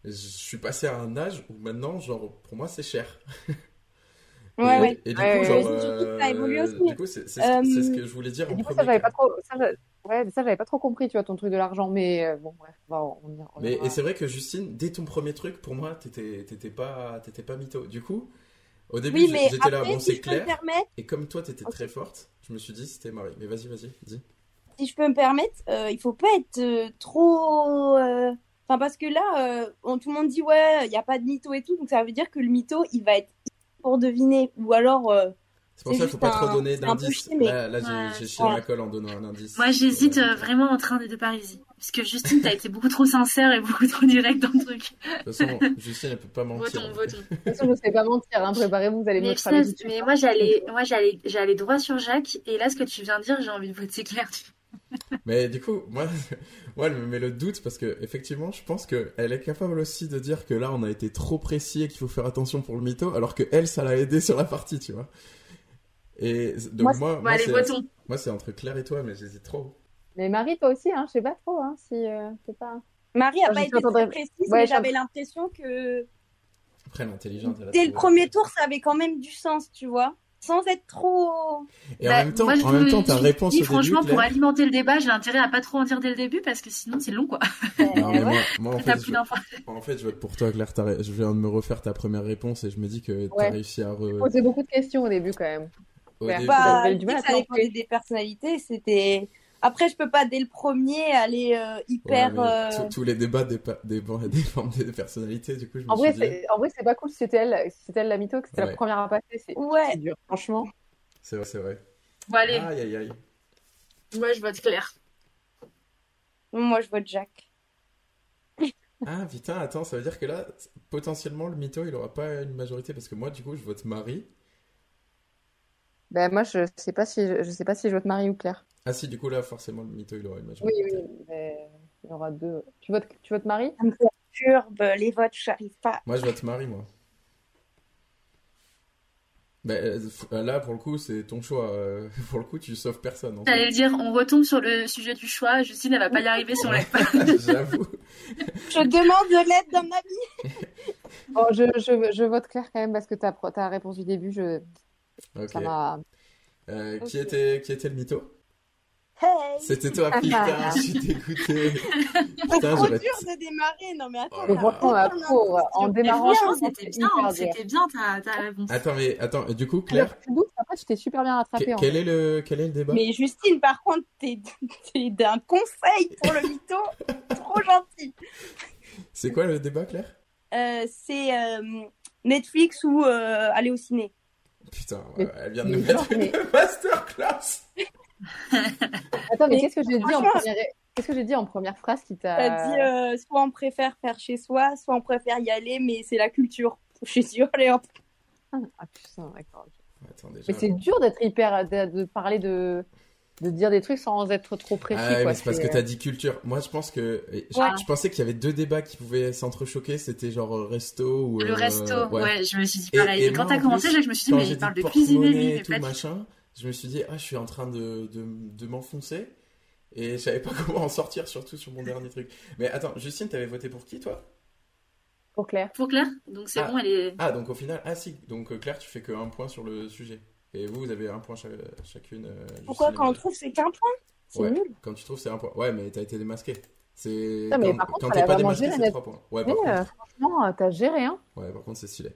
je suis passé à un âge où maintenant, genre, pour moi, c'est cher. Ouais, et, ouais. et du coup, ouais, genre, ouais. Surtout que ça évolue euh, aussi. du coup, c'est c'est ce, Euh, c'est ce que je voulais dire en du coup, ça, premier. j'avais pas trop, ça, ouais, ça, j'avais pas trop compris, tu vois, ton truc de l'argent, mais euh, bon, bref, on va on y- on y Mais et c'est vrai que Justine, dès ton premier truc, pour moi, t'étais t'étais pas, t'étais pas mytho. Du coup, au début, Oui, j'étais là, bon, si c'est clair. permettre, Et comme toi, t'étais très forte, je me suis dit, c'était Marie. Mais vas-y, vas-y, dis. si je peux me permettre, euh, il faut pas être euh, trop. euh, Enfin, parce que là, euh, on- tout le monde dit ouais, il n'y a pas de mytho et tout, donc ça veut dire que le mytho, il va être pour deviner, ou alors. C'est pour ça qu'il faut juste pas trop donner d'indices. Là, là, j'ai Ouais. j'ai chié Ouais. ma colle en donnant un indice. Moi, j'hésite Euh, vraiment entre un des deux Parisis. Parce que Justine, t'as été beaucoup trop sincère et beaucoup trop direct dans le truc. De toute façon, Justine, elle peut pas mentir. Votons, votons. De toute façon, je ne sais pas mentir, hein, préparez-vous, vous allez me Mais, mais moi, j'allais, moi, j'allais, j'allais droit sur Jacques. Et là, ce que tu viens de dire, j'ai envie de voter Claire. Mais du coup, moi, moi, elle me met le doute parce que effectivement, je pense que elle est capable aussi de dire que là, on a été trop précis et qu'il faut faire attention pour le mytho, alors que elle, ça l'a aidé sur la partie, tu vois. Et donc Moi, moi, c'est votons. moi, c'est entre Claire et toi, mais j'hésite trop. Mais Marie, toi aussi, hein, je sais pas trop, hein, si euh, pas. Marie a Ah, pas été très précise, Ouais, mais j'avais l'impression que Après, a dès le premier tour, ça avait quand même du sens, tu vois, sans être trop. Et Bah, en même temps, moi, je en même temps, ta réponse au franchement, début, pour Claire... alimenter le débat, j'ai intérêt à pas trop en dire dès le début parce que sinon, c'est long, quoi. Non, mais moi, moi, en T'as fait, je... en fait, je vote pour toi, Claire. Je viens de me refaire ta première réponse et je me dis que t'as Ouais. réussi à re... Posez beaucoup de questions au début quand même. Début- Bah, du dis mal que à ça t'en dépendait des personnalités, c'était. Après, je peux pas dès le premier aller euh, Ouais, hyper. euh, tous- les débats dépendent des, des, des personnalités, du coup, je me En vrai, suis dit... c'est en vrai, c'est pas cool si c'était elle, si c'était elle la mytho, que c'était Ouais. la première à passer. C'est Ouais. dur, franchement. C'est vrai, c'est vrai. Bon, allez, Aïe, aïe, aïe. moi, je vote Claire. Moi, je vote Jack. Ah putain, attends, ça veut dire que là, potentiellement, le mytho, il aura pas une majorité parce que moi, du coup, je vote Marie. Ben moi, je sais pas si je, je sais pas si je vote Marie ou Claire. Ah si, du coup, là, forcément, le mytho, il aura une Oui, majorité. oui, mais il y aura deux. Tu votes, tu votes Marie? Ça me perturbe les votes, j'arrive pas. Moi, je vote Marie, moi. Ben, là, pour le coup, c'est ton choix. euh, Pour le coup, tu sauves personne. en J'allais dire, on retombe sur le sujet du choix. Justine, elle va pas y arriver si on lève pas. J'avoue. Je demande de l'aide dans ma vie. Bon, je, je, je vote Claire quand même parce que ta, ta réponse du début, je, Ok. ça m'a. Euh, qui, était, qui était le mytho Hey C'était toi, putain, je suis dégoûté. C'est Putain, trop j'aurais... dur de démarrer. Non, mais attends. Oh la pauvre, en démarrant, c'était bien, c'était bien ta, ta réponse. Attends, mais attends, du coup, Alors, Claire, tu doutes, après, tu t'es super bien rattrapé. que- en quel, fait. est le, quel est le débat? Mais Justine, par contre, t'es t'es d'un conseil pour le mytho. Trop gentil. C'est quoi le débat, Claire? Euh, c'est euh, Netflix ou euh, aller au ciné. Putain, Mais- ouais, elle vient de nous mettre mais- une masterclass Attends, mais Mais qu'est-ce que j'ai dit en première, qu'est-ce que j'ai dit en première phrase qui t'a. T'as dit euh, soit on préfère faire chez soi, soit on préfère y aller, mais c'est la culture. Je suis sûre, allez hop. Ah putain, d'accord. Attends, déjà... Mais c'est dur d'être hyper, de, de parler de, de dire des trucs sans être trop précis, Ah ouais, quoi. mais c'est parce que t'as dit culture. Moi, je pense que... Je, Ouais. je pensais qu'il y avait deux débats qui pouvaient s'entrechoquer. C'était genre euh, resto ou... Le euh, resto, ouais. je me suis dit Et- pareil. et Et, quand moi, t'as en commencé, je me suis dit, quand mais il parle de mais et tout, machin, je me suis dit, ah, je suis en train de, de, de m'enfoncer. Et je savais pas comment en sortir, surtout sur mon dernier truc. Mais attends, Justine, t'avais voté pour qui, toi? Pour Claire. Pour Claire, donc c'est Ah. bon, elle est. Ah, donc au final, ah si. Donc euh, Claire, tu fais que un point sur le sujet. Et vous, vous avez un point cha- chacune. euh, Pourquoi quand on trouve c'est qu'un point? C'est Ouais, nul. quand tu trouves, c'est un point. Ouais, mais t'as été démasqué. C'est Non, mais quand, par contre, quand elle t'es pas démasqué, c'est trois points. Ouais, par euh, contre. franchement, euh, t'as géré, hein. Ouais, par contre, c'est stylé.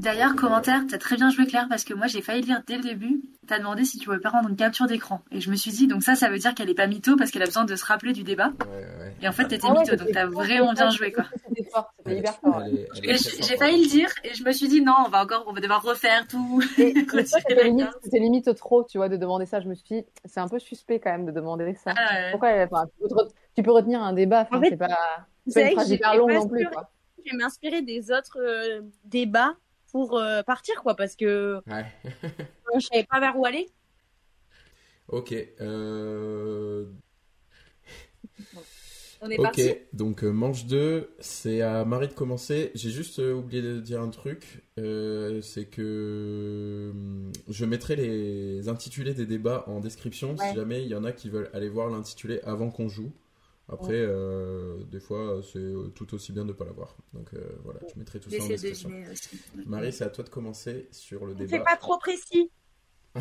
D'ailleurs, commentaire, t'as très bien joué Claire parce que moi j'ai failli le lire dès le début. T'as demandé si tu pouvais pas rendre une capture d'écran. Et je me suis dit, donc ça, ça veut dire qu'elle est pas mytho parce qu'elle a besoin de se rappeler du débat. Ouais, ouais. Et en fait, t'étais Ah ouais, mytho, donc c'était t'as vraiment bien joué quoi. C'était fort, c'était hyper fort. j'ai failli le dire et je me suis dit, non, on va encore, on va devoir refaire tout. C'était limite, trop, tu vois, de demander ça. Je me suis dit, c'est un peu suspect quand même de demander ça. Ah ouais. Pourquoi elle- enfin, tu, peux retenir un débat, enfin, En fait, c'est pas, pas une phrase hyper longue non plus. Je vais m'inspirer des autres euh, débats pour euh, partir, quoi, parce que Ouais. je savais pas vers où aller. Ok. Euh... On est Ok, parti. donc euh, manche 2, c'est à Marie de commencer. J'ai juste oublié de dire un truc, euh, c'est que je mettrai les intitulés des débats en description Ouais. si jamais il y en a qui veulent aller voir l'intitulé avant qu'on joue. Après, euh, des fois, c'est tout aussi bien de ne pas l'avoir. Donc euh, voilà, je mettrai tout ça en description. Marie, c'est à toi de commencer sur le débat. C'est pas trop précis.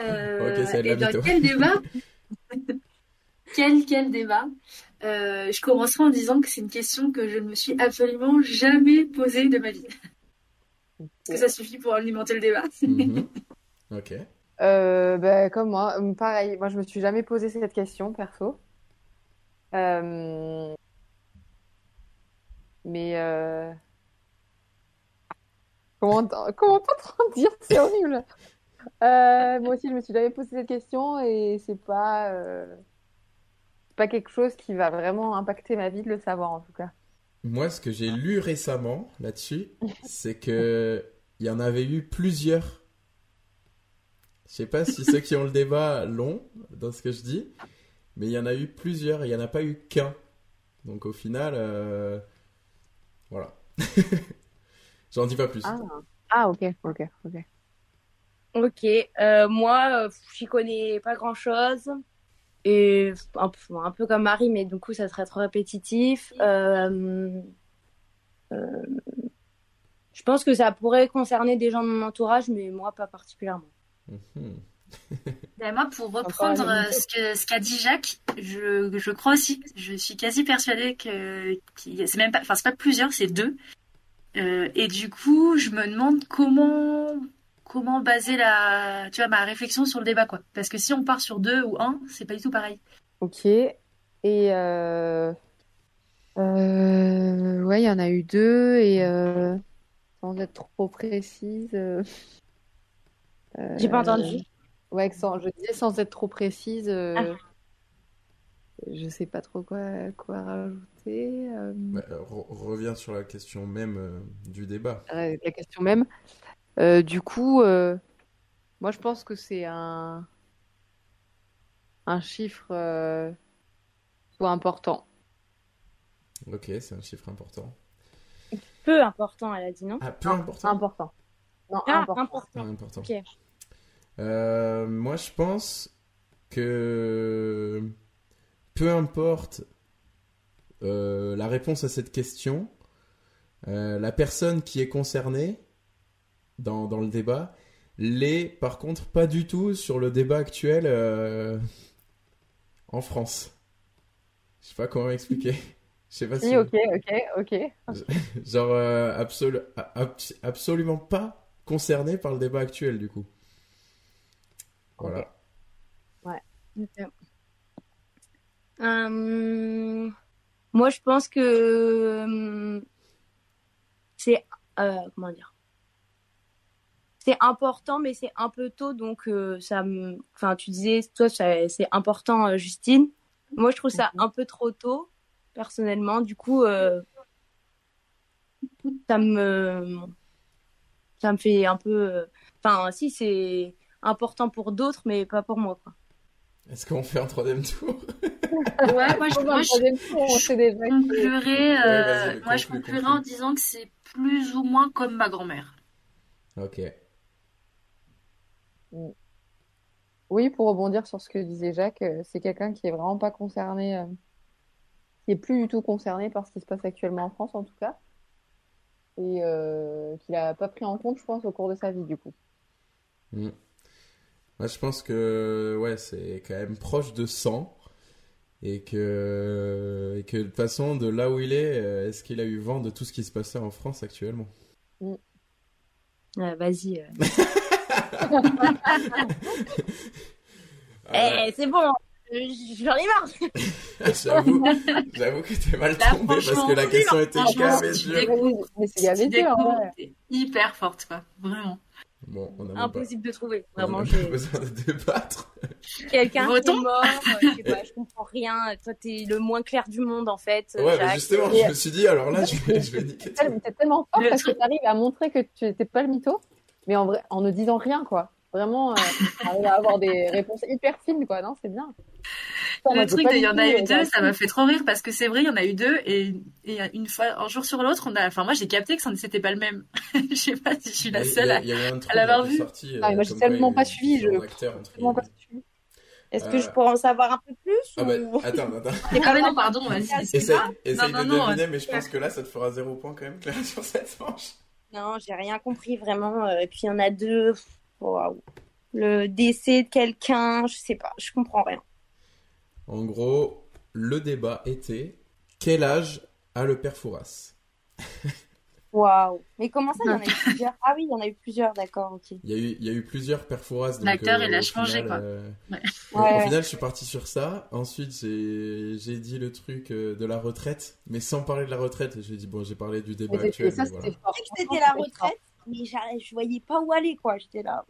Euh, Ok, c'est de la dans mytho. quel débat Quel, quel débat Euh, Je commencerai en disant que c'est une question que je ne me suis absolument jamais posée de ma vie. Est-ce que ça suffit pour alimenter le débat Mhm. Ok. Euh, bah, comme moi, euh, pareil, moi je me suis jamais posé cette question perso. Euh, Mais euh, comment comment pas trop dire, c'est horrible? Euh, moi aussi je me suis jamais posé cette question et c'est pas euh, c'est pas quelque chose qui va vraiment impacter ma vie de le savoir en tout cas. Moi, ce que j'ai lu récemment là-dessus, c'est que il y en avait eu plusieurs. Je sais pas si ceux qui ont le débat l'ont dans ce que je dis, mais il y en a eu plusieurs. Il y en a pas eu qu'un. Donc au final, euh, voilà. J'en dis pas plus. Ah, ah ok, ok, ok. Ok, euh, moi, j'y connais pas grand-chose. Et un peu, un peu comme Marie, mais du coup, ça serait trop répétitif. Euh, euh, je pense que ça pourrait concerner des gens de mon entourage, mais moi, pas particulièrement. Mhm. Ben, moi, pour reprendre euh, ce qu'a dit Jacques, je, je crois aussi, je suis quasi persuadée que a- c'est même pas, enfin c'est pas plusieurs, c'est deux. Euh, et du coup, je me demande comment comment baser la, tu vois, ma réflexion sur le débat quoi. Parce que si on part sur deux ou un, c'est pas du tout pareil. Ok. Et euh... euh, ouais, il y en a eu deux et euh, sans être trop précise. euh, J'ai pas euh, entendu. Ouais, que sans, je disais sans être trop précise. euh, Ah. Je sais pas trop quoi, quoi rajouter. euh, Bah, euh, re- reviens sur la question même euh, du débat. euh, la question même. Euh, du coup, euh, moi je pense que c'est un un chiffre euh, soit important. Ok, c'est un chiffre important. Peu important, elle a dit non? Ah, peu Non, important. Important. Non, Ah, important. important. Ah, important. Ok. Euh, moi, je pense que peu importe euh, la réponse à cette question, euh, la personne qui est concernée dans, dans le débat l'est par contre pas du tout sur le débat actuel en France. Je sais pas comment expliquer. Je sais pas Si, si... ok, ok, ok. Genre absolu- ab- absolument pas concerné par le débat actuel du coup. Voilà. Ok. Euh, moi, je pense que euh, c'est euh, comment dire, c'est important, mais c'est un peu tôt, donc euh, ça me, enfin, tu disais, toi, ça- c'est important, euh, Justine. Moi, je trouve ça un peu trop tôt, personnellement. Du coup, ça me, ça me fait un peu, enfin, si c'est important pour d'autres, mais pas pour moi. Est-ce qu'on fait un troisième tour? Ouais, moi je, moi, je troisième tour, on sait déjà que- conclurai, euh, Ouais, moi je conclurai en disant que c'est plus ou moins comme ma grand-mère. Ok. Oui, pour rebondir sur ce que disait Jacques, euh, c'est quelqu'un qui est vraiment pas concerné, euh, qui est plus du tout concerné par ce qui se passe actuellement en France, en tout cas, et euh, qu'il a pas pris en compte, je pense, au cours de sa vie, du coup. Hmm. Moi, je pense que ouais, c'est quand même proche de 100 et que, et que de toute façon, de là où il est, euh, est-ce qu'il a eu vent de tout ce qui se passait en France actuellement? Ouais, vas-y. euh. Eh, c'est bon, j'en ai marre. J'avoue, j'avoue que t'es mal tombé parce que la question était franchement, gavé si tu dur. découvres- Mais c'est si gavé tu dur, hein, hyper forte, quoi. Vraiment. Bon, on a même pas, Impossible de trouver. Vraiment, j'ai besoin de débattre. quelqu'un qui est mort. euh, je sais pas, je comprends rien. Toi, t'es le moins clair du monde, en fait. Ouais, mais Jacques. justement, je me suis dit, alors là, je vais, je vais niquer. T'es tellement fort Le parce que t'arrives à montrer que tu n'étais pas le mytho, mais en vrai, en ne disant rien, quoi. Vraiment, euh, à avoir des réponses hyper fines, quoi. Non, c'est bien. Le truc de il y en a euh, eu deux, j'arrive ça m'a fait trop rire parce que c'est vrai, il y en a eu deux et, et une fois, un jour sur l'autre, on a, enfin moi j'ai capté que ça ne c'était pas le même. Je sais pas si je suis la Il y a- seule à. à l'avoir vu. sorti, euh, Ah, moi, j'ai tellement pas suivi, je- pas suivi. Est-ce que Euh. je pourrais en savoir un peu plus Ah bah, ou... attends, attends. C'est Ah non, pardon, vas-y. Essaye, pas essaye Non, de non, deviner, mais je pense que là, ça te fera zéro point quand même, Claire, sur cette manche. Non, j'ai rien compris vraiment. euh, Et puis il y en a deux. Waouh. Le décès de quelqu'un, je sais pas, je comprends rien. En gros, le débat était quel âge a le père Fouras? Waouh. Mais comment ça, il y en a eu plusieurs? Ah oui, il y en a eu plusieurs, d'accord, ok. il y, a eu, il y a eu plusieurs pères Fouras. donc, L'acteur, euh, il a au changé, final, quoi. euh, Ouais. au- Ouais, Au ouais. final, je suis parti sur ça. Ensuite, j'ai dit le truc euh, de la retraite, mais sans parler de la retraite. J'ai dit, bon, j'ai parlé du débat Mais actuel. ça, mais c'était voilà. fort. Je sais que c'était la retraite, mais je voyais pas où aller, quoi. J'étais là.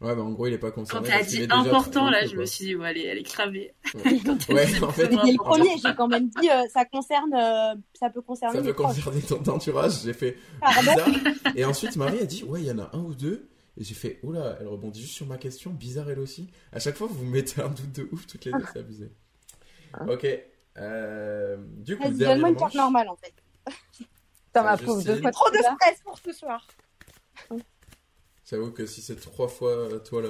Ouais, mais en gros, il est pas Quand concerné. t'as parce qu'il dit important, là, je me suis dit, bon, allez, elle est cramée. quoi. Ouais, en fait, C'était le premier, j'ai quand même dit, euh, ça concerne, euh, ça peut concerner ça peut proches. concerner ton entourage. J'ai fait Pardon bizarre. Et ensuite, Marie a dit, ouais, il y en a un ou deux. Et j'ai fait, oula, elle rebondit juste sur ma question, bizarre elle aussi. À chaque fois, vous mettez un doute de ouf, toutes les deux, c'est abusé. Ok. Euh, du coup, Vas-y, donne-moi une carte normale, en fait. Ça m'a Justine. prouvé deux fois Trop de stress pour ce soir. J'avoue que si c'est trois fois, euh, toi, la...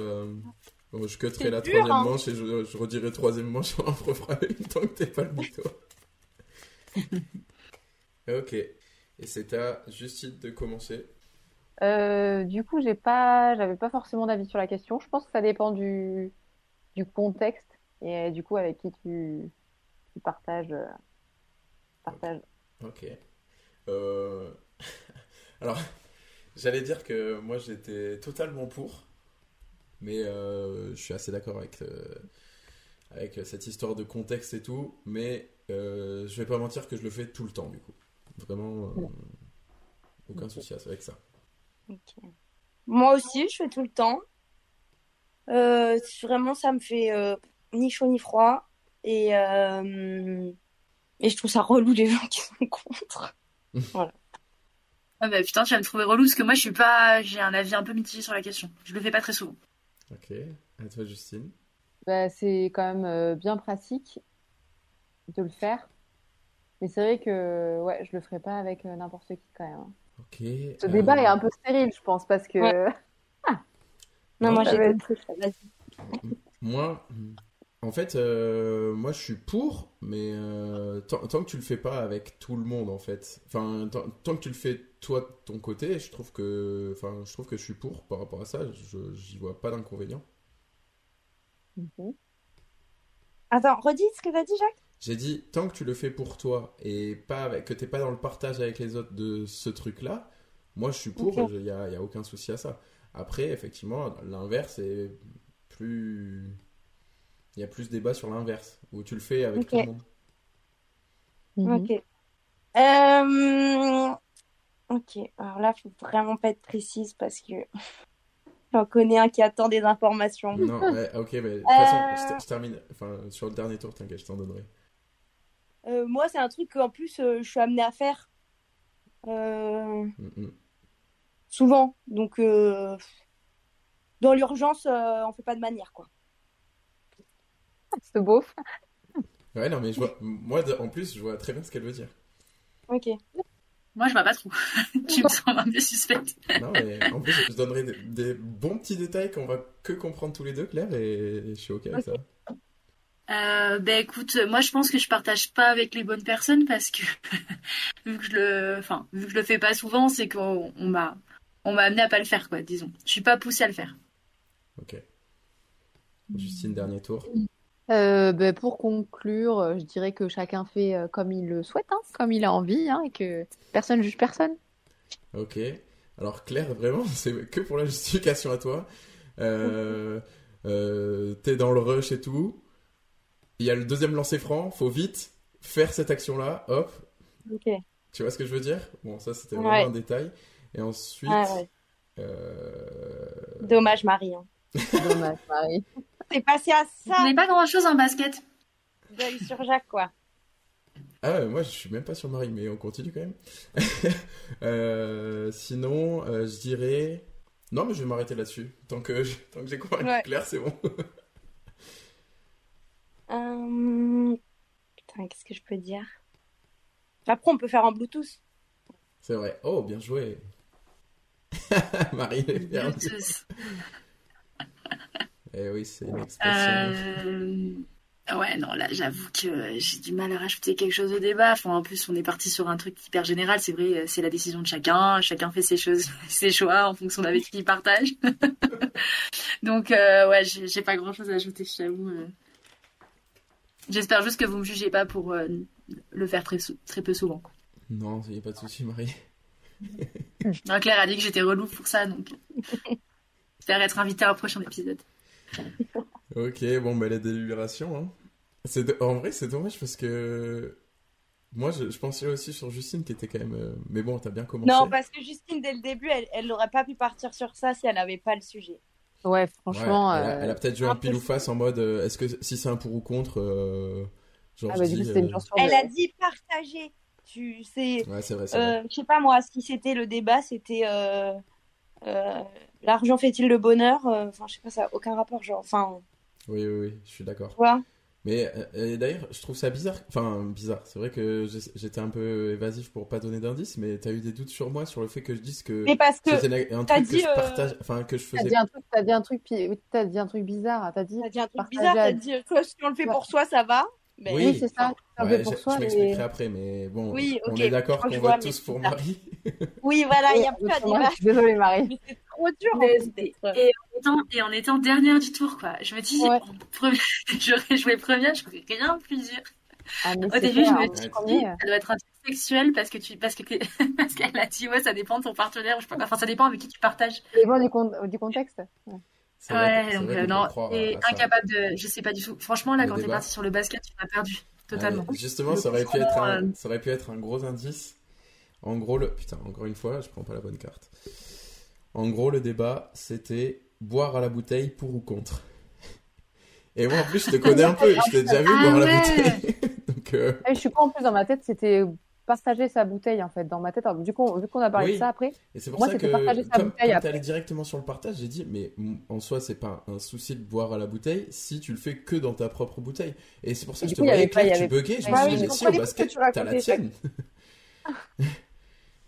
bon, je cutterai la dur, troisième hein. manche et je, je redirai troisième manche, on en refera une tant que t'es pas le mytho. ok. Et c'est à Justine de commencer. Euh, du coup, j'ai pas, j'avais pas forcément d'avis sur la question. Je pense que ça dépend du, du contexte et euh, du coup avec qui tu, tu partages, euh, partages. Ok. Euh, Alors, j'allais dire que moi j'étais totalement pour, mais euh, je suis assez d'accord avec, euh, avec cette histoire de contexte et tout, mais euh, je vais pas mentir que je le fais tout le temps du coup. Vraiment, euh, aucun souci avec ça. Moi aussi, je fais tout le temps. Vraiment, ça me fait ni chaud ni froid. Et, et je trouve ça relou les gens qui sont contre. Ah bah putain, tu vas me trouver relou parce que moi, je suis pas. J'ai un avis un peu mitigé sur la question. Je le fais pas très souvent. Ok. À toi, Justine. Bah, c'est quand même euh, bien pratique de le faire. Mais c'est vrai que ouais, je le ferai pas avec euh, n'importe qui quand même. hein. Ok. Ce euh, débat est un peu stérile, je pense, parce que Ouais. Non, moi j'ai compris. Vas-y. Moi, en fait, euh, moi je suis pour, mais euh, tant, tant que tu le fais pas avec tout le monde, en fait. Enfin, tant, tant que tu le fais toi de ton côté, je trouve que, enfin, je trouve que je suis pour par rapport à ça. Je j'y vois pas d'inconvénient. Mhm. Attends, redis ce que t'as dit, Jacques. J'ai dit tant que tu le fais pour toi et pas avec, que t'es pas dans le partage avec les autres de ce truc-là, moi je suis pour. Il y a, y a aucun souci à ça. Après, effectivement, l'inverse est plus. Il y a plus débat sur l'inverse où tu le fais avec tout le monde. Mhm. Ok. Euh... Ok, alors là, faut vraiment pas être précise parce que j'en connais un qui attend des informations. Non, ouais, ok, mais de toute façon, Euh. je, je termine. Enfin, sur le dernier tour, t'inquiète, je t'en donnerai. Euh, moi, c'est un truc qu'en plus, euh, je suis amenée à faire euh, Mm, mm. souvent. Donc, euh, dans l'urgence, euh, on fait pas de manière, quoi. C'est beau. Ouais, non, mais je vois. Moi, en plus, je vois très bien ce qu'elle veut dire. Ok. Moi, je vois pas trop. tu me sens un peu suspecte. Non, mais en plus, je donnerai des, des bons petits détails qu'on va que comprendre tous les deux, Claire, et je suis ok avec ça. Euh, ben écoute, moi je pense que je partage pas avec les bonnes personnes parce que vu que je le, enfin vu que je le fais pas souvent, c'est qu'on on m'a, on m'a amené à pas le faire quoi, disons. Je suis pas poussée à le faire. Ok. Justine, dernier tour. Euh, ben, pour conclure, euh, je dirais que chacun fait euh, comme il le souhaite, hein, comme il a envie, hein, et que personne juge personne. Ok. Alors, Claire, vraiment, c'est que pour la justification à toi. Euh, euh, T'es dans le rush et tout. Il y a le deuxième lancer franc, faut vite faire cette action-là, hop. Ok. Tu vois ce que je veux dire? Bon, ça c'était vraiment Ouais. un détail. Et ensuite, Ah ouais. euh, Dommage, Marie. hein. Dommage, Marie. C'est passé à On ça n'est pas grand chose en basket. d'œil sur Jacques, quoi. Ah ouais, moi je suis même pas sur Marie, mais on continue quand même. Euh, sinon, euh, je dirais. Non, mais je vais m'arrêter là-dessus. Tant que j'ai tant que convaincu Ouais. Claire, c'est bon. Euh, Putain, qu'est-ce que je peux dire? Après, on peut faire en Bluetooth. c'est vrai. Oh, bien joué. Marie, elle est perdue. Bluetooth. Eh oui, c'est une expression. Euh, Ouais, non, là, j'avoue que j'ai du mal à rajouter quelque chose au débat. Enfin, en plus, on est parti sur un truc hyper général. C'est vrai, c'est la décision de chacun. Chacun fait ses choses, ses choix en fonction d'avec qui il partage. Donc, euh, ouais, j'ai pas grand chose à ajouter, j'avoue. euh. J'espère juste que vous me jugez pas pour euh, le faire très, très peu souvent. Non, il n'y a pas de souci, Marie. Non, Claire a dit que j'étais relou pour ça, donc j'espère être invitée à un prochain épisode. Ok, bon, bah, la délibération. Hein. C'est do- En vrai, c'est dommage parce que. Moi, je, je pensais aussi sur Justine qui était quand même. euh, Mais bon, t'as bien commencé. Non, parce que Justine, dès le début, elle, elle n'aurait pas pu partir sur ça si elle n'avait pas le sujet. Ouais, Ouais, franchement. elle, a, euh, elle a peut-être joué un pile ou face en mode euh, est-ce que si c'est un pour ou contre euh, Genre, Ah bah dis, euh, Elle a dit partager. Tu sais, Ouais, c'est vrai, euh, je sais pas moi, si c'était le débat, c'était euh, euh, l'argent fait-il le bonheur Euh, Enfin, je sais pas, ça a aucun rapport. Genre, enfin, Oui, oui, oui, je suis d'accord. vois? Mais euh, d'ailleurs, je trouve ça bizarre. Enfin, bizarre. C'est vrai que j'étais un peu évasif pour pas donner d'indices, mais t'as eu des doutes sur moi sur le fait que je dise que Mais parce que c'était un t'as truc que dit, je euh, partage, enfin que je T'as faisais. dit un truc, t'as dit un truc, t'as dit un truc bizarre. T'as dit. t'as dit un truc bizarre, t'as dit, toi, si on le fait pour soi, ça va. Mais Oui. Oui, c'est ça. Un Ouais, pour je, soi. je mais- m'expliquerai après, mais bon, Oui, on ok, est d'accord je que qu'on je vote mais tous pour. Marie. oui, voilà, il n'y a plus à débattre. Désolée Marie. Mais c'est trop dur Mais-. Et en, étant, et en étant dernière du tour, quoi. Je me dis, Ouais. premier- j'aurais joué première, je ferais rien plus dur. Ah, Au début, je me hein, dis, le Ouais. premier, ça doit être un truc sexuel parce que tu, parce que, parce qu'elle a dit, ouais, ça dépend de ton partenaire, ou je sais pas, enfin, ça dépend avec qui tu partages. Ça dépend du, con- du contexte. Ouais. Vrai, donc, euh, non, ça. incapable de, je sais pas du tout. Franchement, là, Le quand t'es parti sur le basket, tu m'as perdu. Totalement. Ouais, justement, ça aurait, pu être un, euh, ça aurait pu être un gros indice. En gros, le... Putain, encore une fois, je prends pas la bonne carte. En gros, le débat, c'était boire à la bouteille pour ou contre. Et moi, en plus, je te connais un peu. Je t'ai déjà vu Ah boire à la ouais. bouteille. Donc, euh, Ah, je suis pas en plus dans ma tête, c'était partager sa bouteille en fait. Dans ma tête, alors, du coup, vu qu'on a parlé Oui. de ça après, Et c'est pour Moi, ça c'était que, partager sa comme, bouteille après. t'allais directement sur le partage, j'ai dit, mais en soi, c'est pas un souci de boire à la bouteille si tu le fais que dans ta propre bouteille. Et c'est pour ça Et que je te voyais y tu buguais. Je Ah me oui, suis dit, mais si au que basket, tu t'as la tienne.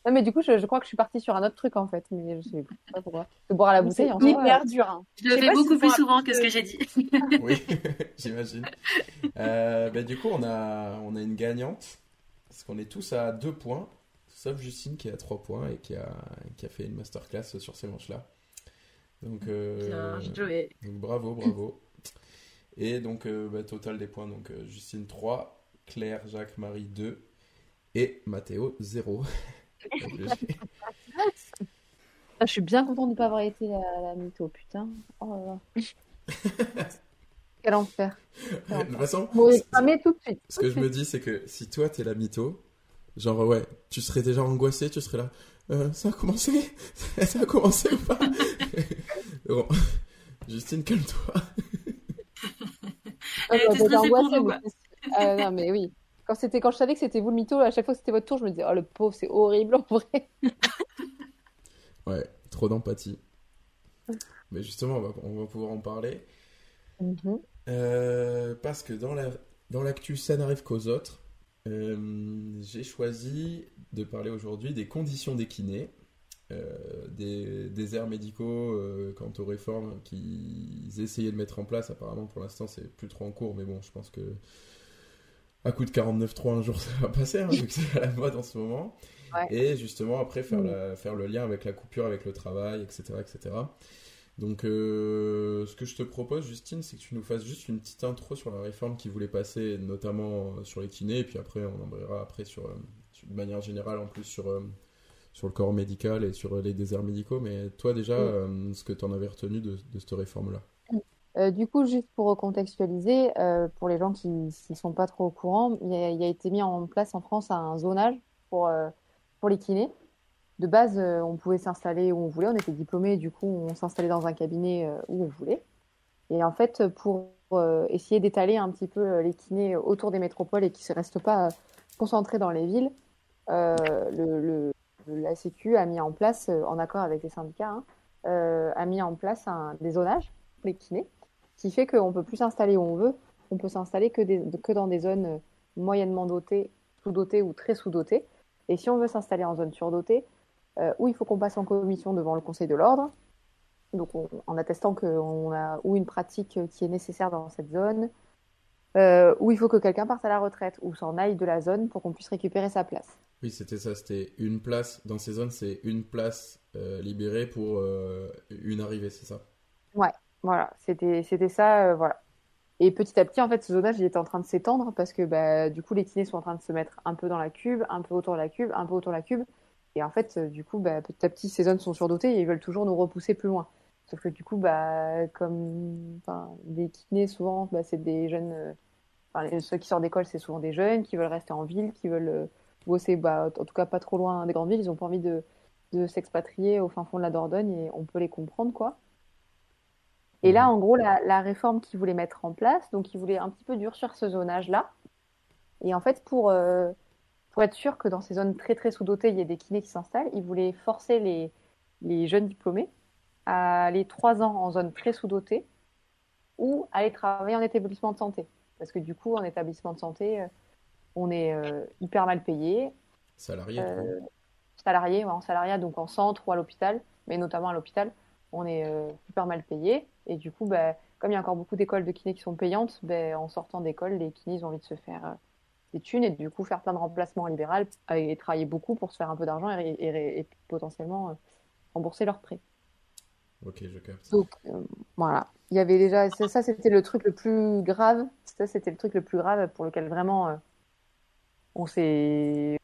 non, mais du coup, je, je crois que je suis partie sur un autre truc en fait, mais je sais pas pourquoi. Que boire à la bouteille en hyper dur. hein. Je le fais beaucoup plus souvent que ce que j'ai dit. Oui, j'imagine. Euh, ben, du coup, on a, on a une gagnante. Parce qu'on est tous à deux points. Sauf Justine qui est à trois points et qui a, qui a fait une masterclass sur ces manches-là. Donc, euh, Bien joué. donc bravo, bravo. Et donc, euh, ben, total des points. Donc, euh, Justine 3, Claire, Jacques, Marie 2 et Mathéo 0. Ah, je suis bien contente de ne pas avoir été la, la mytho, putain. Oh là là. Quel enfer. de toute façon, Bon, tout de suite. Ce que je me dis, c'est que si toi, t'es la mytho, genre, ouais, tu serais déjà angoissé, tu serais là, Euh, ça a commencé? Ça a commencé ou pas? Bon. Justine, calme-toi. Ah, Elle bah, était stressée pour angoissée, nous, Ah, non, mais oui. Quand, c'était, quand je savais que c'était vous le mytho, à chaque fois que c'était votre tour, je me disais, oh le pauvre, c'est horrible en vrai. Ouais, trop d'empathie. Mais justement, on va, on va pouvoir en parler. Mhm. Euh, parce que dans la dans l'actu, ça n'arrive qu'aux autres. euh, j'ai choisi de parler aujourd'hui des conditions des kinés, euh, des déserts médicaux quant aux réformes qu'ils essayaient de mettre en place. Apparemment, pour l'instant, c'est plus trop en cours, mais bon, je pense que à coup de 49.3 un jour, ça va passer, hein, vu que c'est à la mode en ce moment. Ouais. Et justement, après, faire, la- faire le lien avec la coupure, avec le travail, etc. etc. Donc, euh, ce que je te propose, Justine, c'est que tu nous fasses juste une petite intro sur la réforme qui voulait passer, notamment euh, sur les kinés, et puis après, on embrayera après sur, euh, sur- de manière générale, en plus sur, sur le corps médical et sur les déserts médicaux. Mais toi, déjà, Mm. euh, ce que tu en avais retenu de, de cette réforme-là? Euh, du coup, juste pour recontextualiser, euh, pour les gens qui ne sont pas trop au courant, il a, a été mis en place en France un zonage pour, euh, pour les kinés. De base, on pouvait s'installer où on voulait, on était diplômé, du coup, on s'installait dans un cabinet où on voulait. Et en fait, pour essayer d'étaler un petit peu les kinés autour des métropoles et qui ne restent pas concentrés dans les villes, le, le- le- la Sécu a mis en place, en accord avec les syndicats, hein, a mis en place un, des zonages pour les kinés qui fait qu'on peut plus s'installer où on veut. On peut s'installer que, des- que dans des zones euh, moyennement dotées, sous-dotées ou très sous-dotées. Et si on veut s'installer en zone surdotée, euh, où il faut qu'on passe en commission devant le Conseil de l'ordre, donc on- en attestant qu'on a ou une pratique qui est nécessaire dans cette zone, euh, ou il faut que quelqu'un parte à la retraite, ou s'en aille de la zone pour qu'on puisse récupérer sa place. Oui, c'était ça, c'était une place, dans ces zones, c'est une place euh, libérée pour euh, une arrivée, c'est ça? Ouais, voilà, c'était ça, euh, voilà. Et petit à petit, en fait, ce zonage, il était en train de s'étendre parce que bah, du coup, les kinés sont en train de se mettre un peu dans la cube, un peu autour de la cube, un peu autour de la cube. Et en fait, euh, du coup, bah, petit à petit, ces zones sont surdotées et ils veulent toujours nous repousser plus loin. Sauf que du coup, bah, comme les kinés, souvent, bah, c'est des jeunes. euh, ceux qui sortent d'école, c'est souvent des jeunes qui veulent rester en ville, qui veulent bosser, bah, en tout cas pas trop loin des grandes villes. Ils ont pas envie de, de s'expatrier au fin fond de la Dordogne et on peut les comprendre, quoi. Et là, en gros, la, la réforme qu'ils voulaient mettre en place, donc ils voulaient un petit peu durcir ce zonage-là. Et en fait, pour, euh, pour être sûr que dans ces zones très très sous-dotées, il y ait des kinés qui s'installent, ils voulaient forcer les, les jeunes diplômés à aller trois ans en zone très sous-dotée ou aller travailler en établissement de santé. Parce que du coup, en établissement de santé, euh, on est euh, hyper mal payé. Salarié. Euh, salarié, ouais, en salariat, donc en centre ou à l'hôpital, mais notamment à l'hôpital, on est euh, super mal payé. Et du coup, bah, comme il y a encore beaucoup d'écoles de kiné qui sont payantes, bah, en sortant d'école, les kinés ils ont envie de se faire euh, des thunes et du coup faire plein de remplacements en libéral euh, et travailler beaucoup pour se faire un peu d'argent et, et- et potentiellement euh, rembourser leurs prêts. Ok, je capte. Donc euh, voilà, il y avait déjà ça, ça, c'était le truc le plus grave. Ça c'était le truc le plus grave pour lequel vraiment euh, on s'est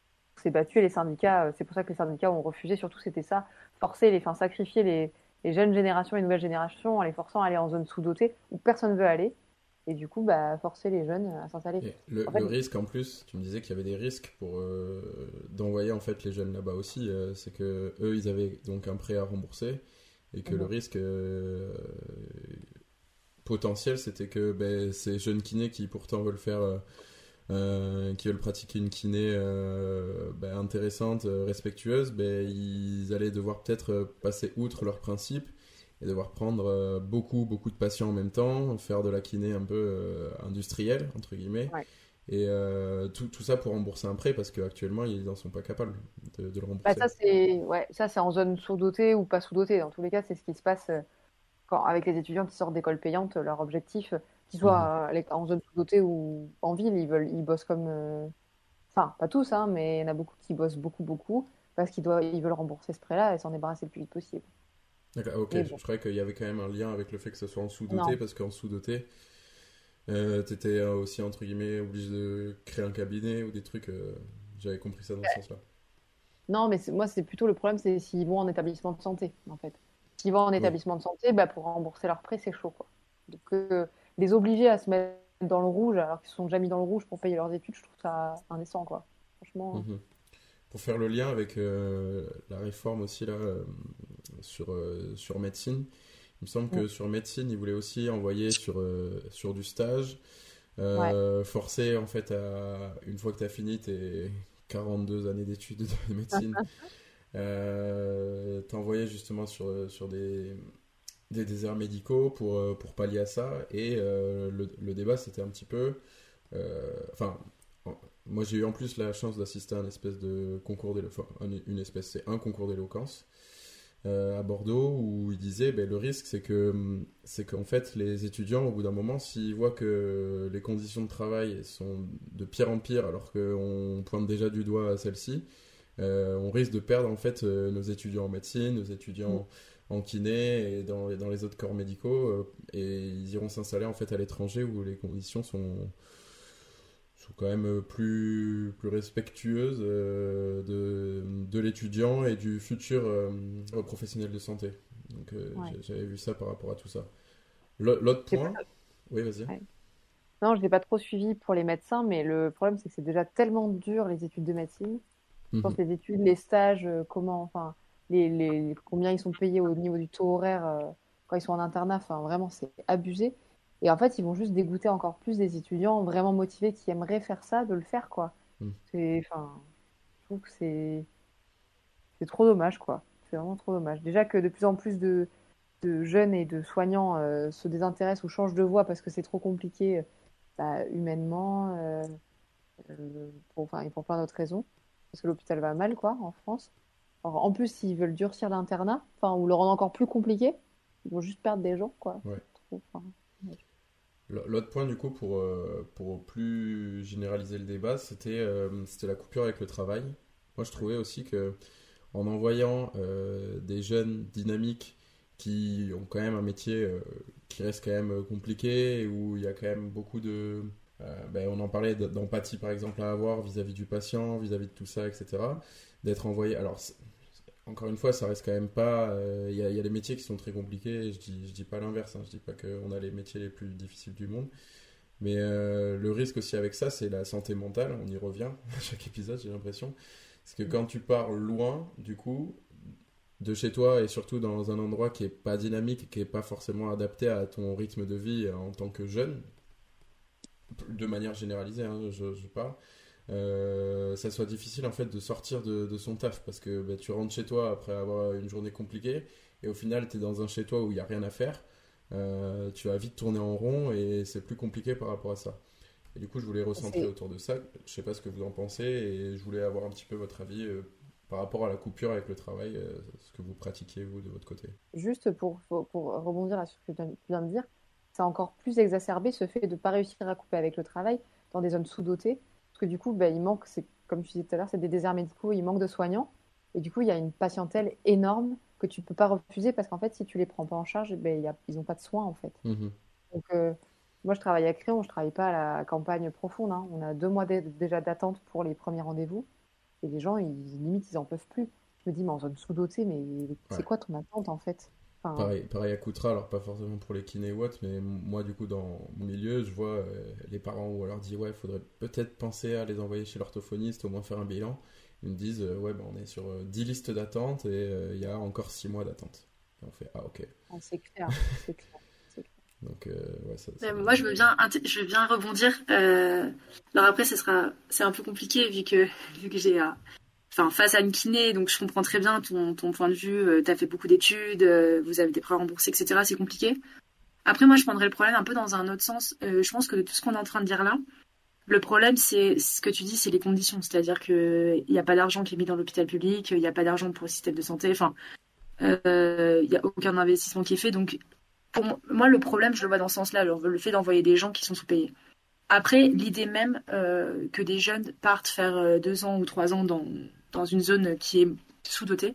battu et les syndicats. c'est pour ça que les syndicats ont refusé. Surtout c'était ça, forcer les, enfin sacrifier les, les jeunes générations, les nouvelles générations en les forçant à aller en zone sous-dotée où personne veut aller. Et du coup, bah, forcer les jeunes à s'installer. Et le, En fait, le risque en plus, tu me disais qu'il y avait des risques pour euh, d'envoyer en fait les jeunes là-bas aussi, euh, c'est que eux ils avaient donc un prêt à rembourser et que le Mhm. risque euh, potentiel c'était que ben, ces jeunes kinés qui pourtant veulent faire euh, qui veulent pratiquer une kiné euh, ben, intéressante, euh, respectueuse, ben, ils allaient devoir peut-être passer outre leurs principes et devoir prendre beaucoup, beaucoup de patients en même temps, faire de la kiné un peu industrielle, entre guillemets. Ouais. Et euh, tout, tout ça pour rembourser un prêt parce qu'actuellement ils n'en sont pas capables de, de le rembourser. Bah, ça, c'est ouais, en zone sous-dotée ou pas sous-dotée. Dans tous les cas, c'est ce qui se passe quand, avec les étudiants qui sortent d'école payante. Leur objectif, qu'ils soient euh, les- en zone sous-dotée ou en ville, ils veulent, ils bossent comme. euh, Enfin, pas tous, hein, mais il y en a beaucoup qui bossent beaucoup, beaucoup parce qu'ils doivent, ils veulent rembourser ce prêt-là et s'en débarrasser le plus vite possible. D'accord, ok, je, je croyais qu'il y avait quand même un lien avec le fait que ce soit en sous-doté, parce qu'en sous-doté, euh, t'étais euh, aussi, entre guillemets, obligé de créer un cabinet ou des trucs. euh, j'avais compris ça dans ce sens-là. Non, mais moi, c'est plutôt le problème, c'est s'ils vont en établissement de santé, en fait. S'ils vont en établissement de santé, bah, pour rembourser leurs prêts, c'est chaud, quoi. Donc, euh, les obliger à se mettre dans le rouge, alors qu'ils sont mis dans le rouge pour payer leurs études, je trouve ça indécent, quoi. Franchement. Mhm. Pour faire le lien avec euh, la réforme aussi là euh, sur, euh, sur médecine, il me semble que sur médecine, ils voulaient aussi envoyer sur, sur du stage, forcer en fait à, une fois que tu as fini tes 42 années d'études de médecine, t'envoyer justement sur, sur des, des déserts médicaux pour, euh, pour pallier à ça. Et euh, le, débat, c'était un petit peu... euh, Enfin, en- moi j'ai eu en plus la chance d'assister à une espèce de concours d'éloquence, un concours d'éloquence à Bordeaux où il disait ben, le risque c'est que hum, c'est qu'en fait les étudiants au bout d'un moment s'ils voient que les conditions de travail sont de pire en pire alors qu'on pointe déjà du doigt à celle-ci euh, on risque de perdre en fait nos étudiants en médecine nos étudiants en kiné et dans, dans les autres corps médicaux euh, et ils iront s'installer en fait à l'étranger où les conditions sont sont quand même plus, plus respectueuses euh, de, de l'étudiant et du futur euh, professionnel de santé. Donc Ouais. j'avais vu ça par rapport à tout ça. L'au- L'autre point, pas- oui vas-y. Ouais. Non, je l'ai pas trop suivi pour les médecins, mais le problème, c'est que c'est déjà tellement dur, les études de médecine. Je pense Mhm. les études, les stages, comment, enfin, les, les, combien ils sont payés au niveau du taux horaire euh, quand ils sont en internat, enfin, vraiment, c'est abusé. Et en fait, ils vont juste dégoûter encore plus des étudiants vraiment motivés qui aimeraient faire ça, de le faire, quoi. Mm. C'est, enfin, je trouve que c'est, c'est trop dommage, quoi. C'est vraiment trop dommage. Déjà que de plus en plus de, de jeunes et de soignants euh, se désintéressent ou changent de voie parce que c'est trop compliqué euh, bah, humainement, euh, pour, enfin, et pour plein d'autres raisons. Parce que l'hôpital va mal, quoi, en France. Alors, en plus, s'ils veulent durcir l'internat, enfin, ou le rendre encore plus compliqué, ils vont juste perdre des gens, quoi. Ouais. Enfin, ouais. L'autre point, du coup, pour, euh, pour plus généraliser le débat, c'était euh, c'était la coupure avec le travail. Moi, je trouvais aussi que en envoyant euh, des jeunes dynamiques qui ont quand même un métier qui reste quand même compliqué, où il y a quand même beaucoup de... ben, on en parlait d'empathie, par exemple, à avoir vis-à-vis du patient, vis-à-vis de tout ça, etc. D'être envoyé... Alors, encore une fois, ça reste quand même pas. euh, Il y, a, il y a des métiers qui sont très compliqués. Je dis, dis pas l'inverse. Hein, je dis pas qu'on a les métiers les plus difficiles du monde. Mais euh, le risque aussi avec ça, c'est la santé mentale. On y revient à chaque épisode, j'ai l'impression. Parce que quand tu pars loin, du coup, de chez toi et surtout dans un endroit qui est pas dynamique, qui est pas forcément adapté à ton rythme de vie en tant que jeune, de manière généralisée, hein, je parle, euh, ça soit difficile en fait de sortir de, de son taf parce que bah, tu rentres chez toi après avoir une journée compliquée et au final tu es dans un chez toi où il n'y a rien à faire. Euh, tu vas vite tourner en rond et c'est plus compliqué par rapport à ça. Et du coup, je voulais recentrer autour de ça. Je sais pas ce que vous en pensez et je voulais avoir un petit peu votre avis euh, par rapport à la coupure avec le travail, euh, ce que vous pratiquiez vous de votre côté. Juste pour, pour, rebondir là sur ce que tu viens de dire, c'est encore plus exacerbé ce fait de ne pas réussir à couper avec le travail dans des zones sous-dotées. Que du coup, ben, il manque, c'est, comme tu disais tout à l'heure, c'est des déserts médicaux, il manque de soignants. Et du coup, il y a une patientèle énorme que tu ne peux pas refuser parce qu'en fait, si tu les prends pas en charge, ben, y a, ils n'ont pas de soins en fait. Donc, euh, moi, je travaille à Créon, je travaille pas à la campagne profonde. hein. On a deux mois dé- déjà d'attente pour les premiers rendez-vous. Et les gens, ils, limite, ils en peuvent plus. Je me dis, mais en zone sous-dotée, mais c'est quoi ton attente en fait? Enfin, Pareil, pareil à Coutras, alors pas forcément pour les kinés ou autres, mais moi du coup dans mon milieu, je vois euh, les parents où on leur dit ouais, il faudrait peut-être penser à les envoyer chez l'orthophoniste, au moins faire un bilan. Ils me disent euh, ouais, ben, on est sur euh, 10 listes d'attente et euh, il y a encore 6 mois d'attente. Et on fait ah ok. ah, c'est clair, c'est clair. Donc euh, ouais, ça, Mais ça- moi, je veux bien, je veux bien rebondir. Euh, alors après, ce sera, c'est un peu compliqué vu que, vu que j'ai, euh, enfin, face à une kiné, donc je comprends très bien ton, ton point de vue. tu as fait beaucoup d'études, euh, vous avez des prêts remboursés, etc. C'est compliqué. Après, moi, je prendrais le problème un peu dans un autre sens. Euh, je pense que de tout ce qu'on est en train de dire là, le problème, c'est ce que tu dis, c'est les conditions. C'est-à-dire qu'il n'y a pas d'argent qui est mis dans l'hôpital public, il n'y a pas d'argent pour le système de santé. Enfin, euh, il n'y a aucun investissement qui est fait. Donc, pour mo- moi, le problème, je le vois dans ce sens-là, le, fait d'envoyer des gens qui sont sous-payés. Après, l'idée même euh, que des jeunes partent faire euh, deux ans ou trois ans dans, dans une zone qui est sous-dotée,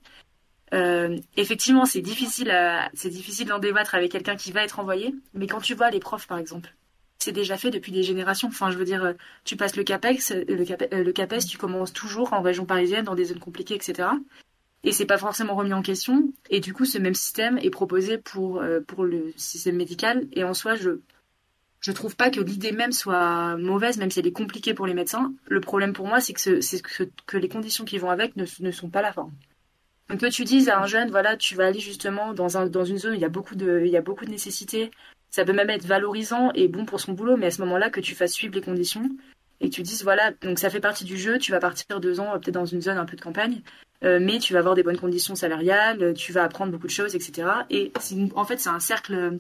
euh, effectivement, c'est difficile, c'est difficile d'en débattre avec quelqu'un qui va être envoyé, mais quand tu vois les profs, par exemple, c'est déjà fait depuis des générations. Enfin, je veux dire, euh, tu passes le CAPEX, euh, le, CAPE- le CAPES, tu commences toujours en région parisienne, dans des zones compliquées, etc. Et c'est pas forcément remis en question. Et du coup, ce même système est proposé pour, pour le système médical. Et en soi, je, je trouve pas que l'idée même soit mauvaise, même si elle est compliquée pour les médecins. Le problème pour moi, c'est que, les conditions qui vont avec ne, sont pas là. Enfin, donc que tu dises à un jeune, voilà, tu vas aller justement dans, un, dans une zone où il y a beaucoup de, nécessités. Ça peut même être valorisant et bon pour son boulot, mais à ce moment-là, que tu fasses suivre les conditions et que tu dises, voilà, donc ça fait partie du jeu, tu vas partir deux ans euh, peut-être dans une zone un peu de campagne, euh, mais tu vas avoir des bonnes conditions salariales, euh, tu vas apprendre beaucoup de choses, etc. Et en fait, c'est un cercle,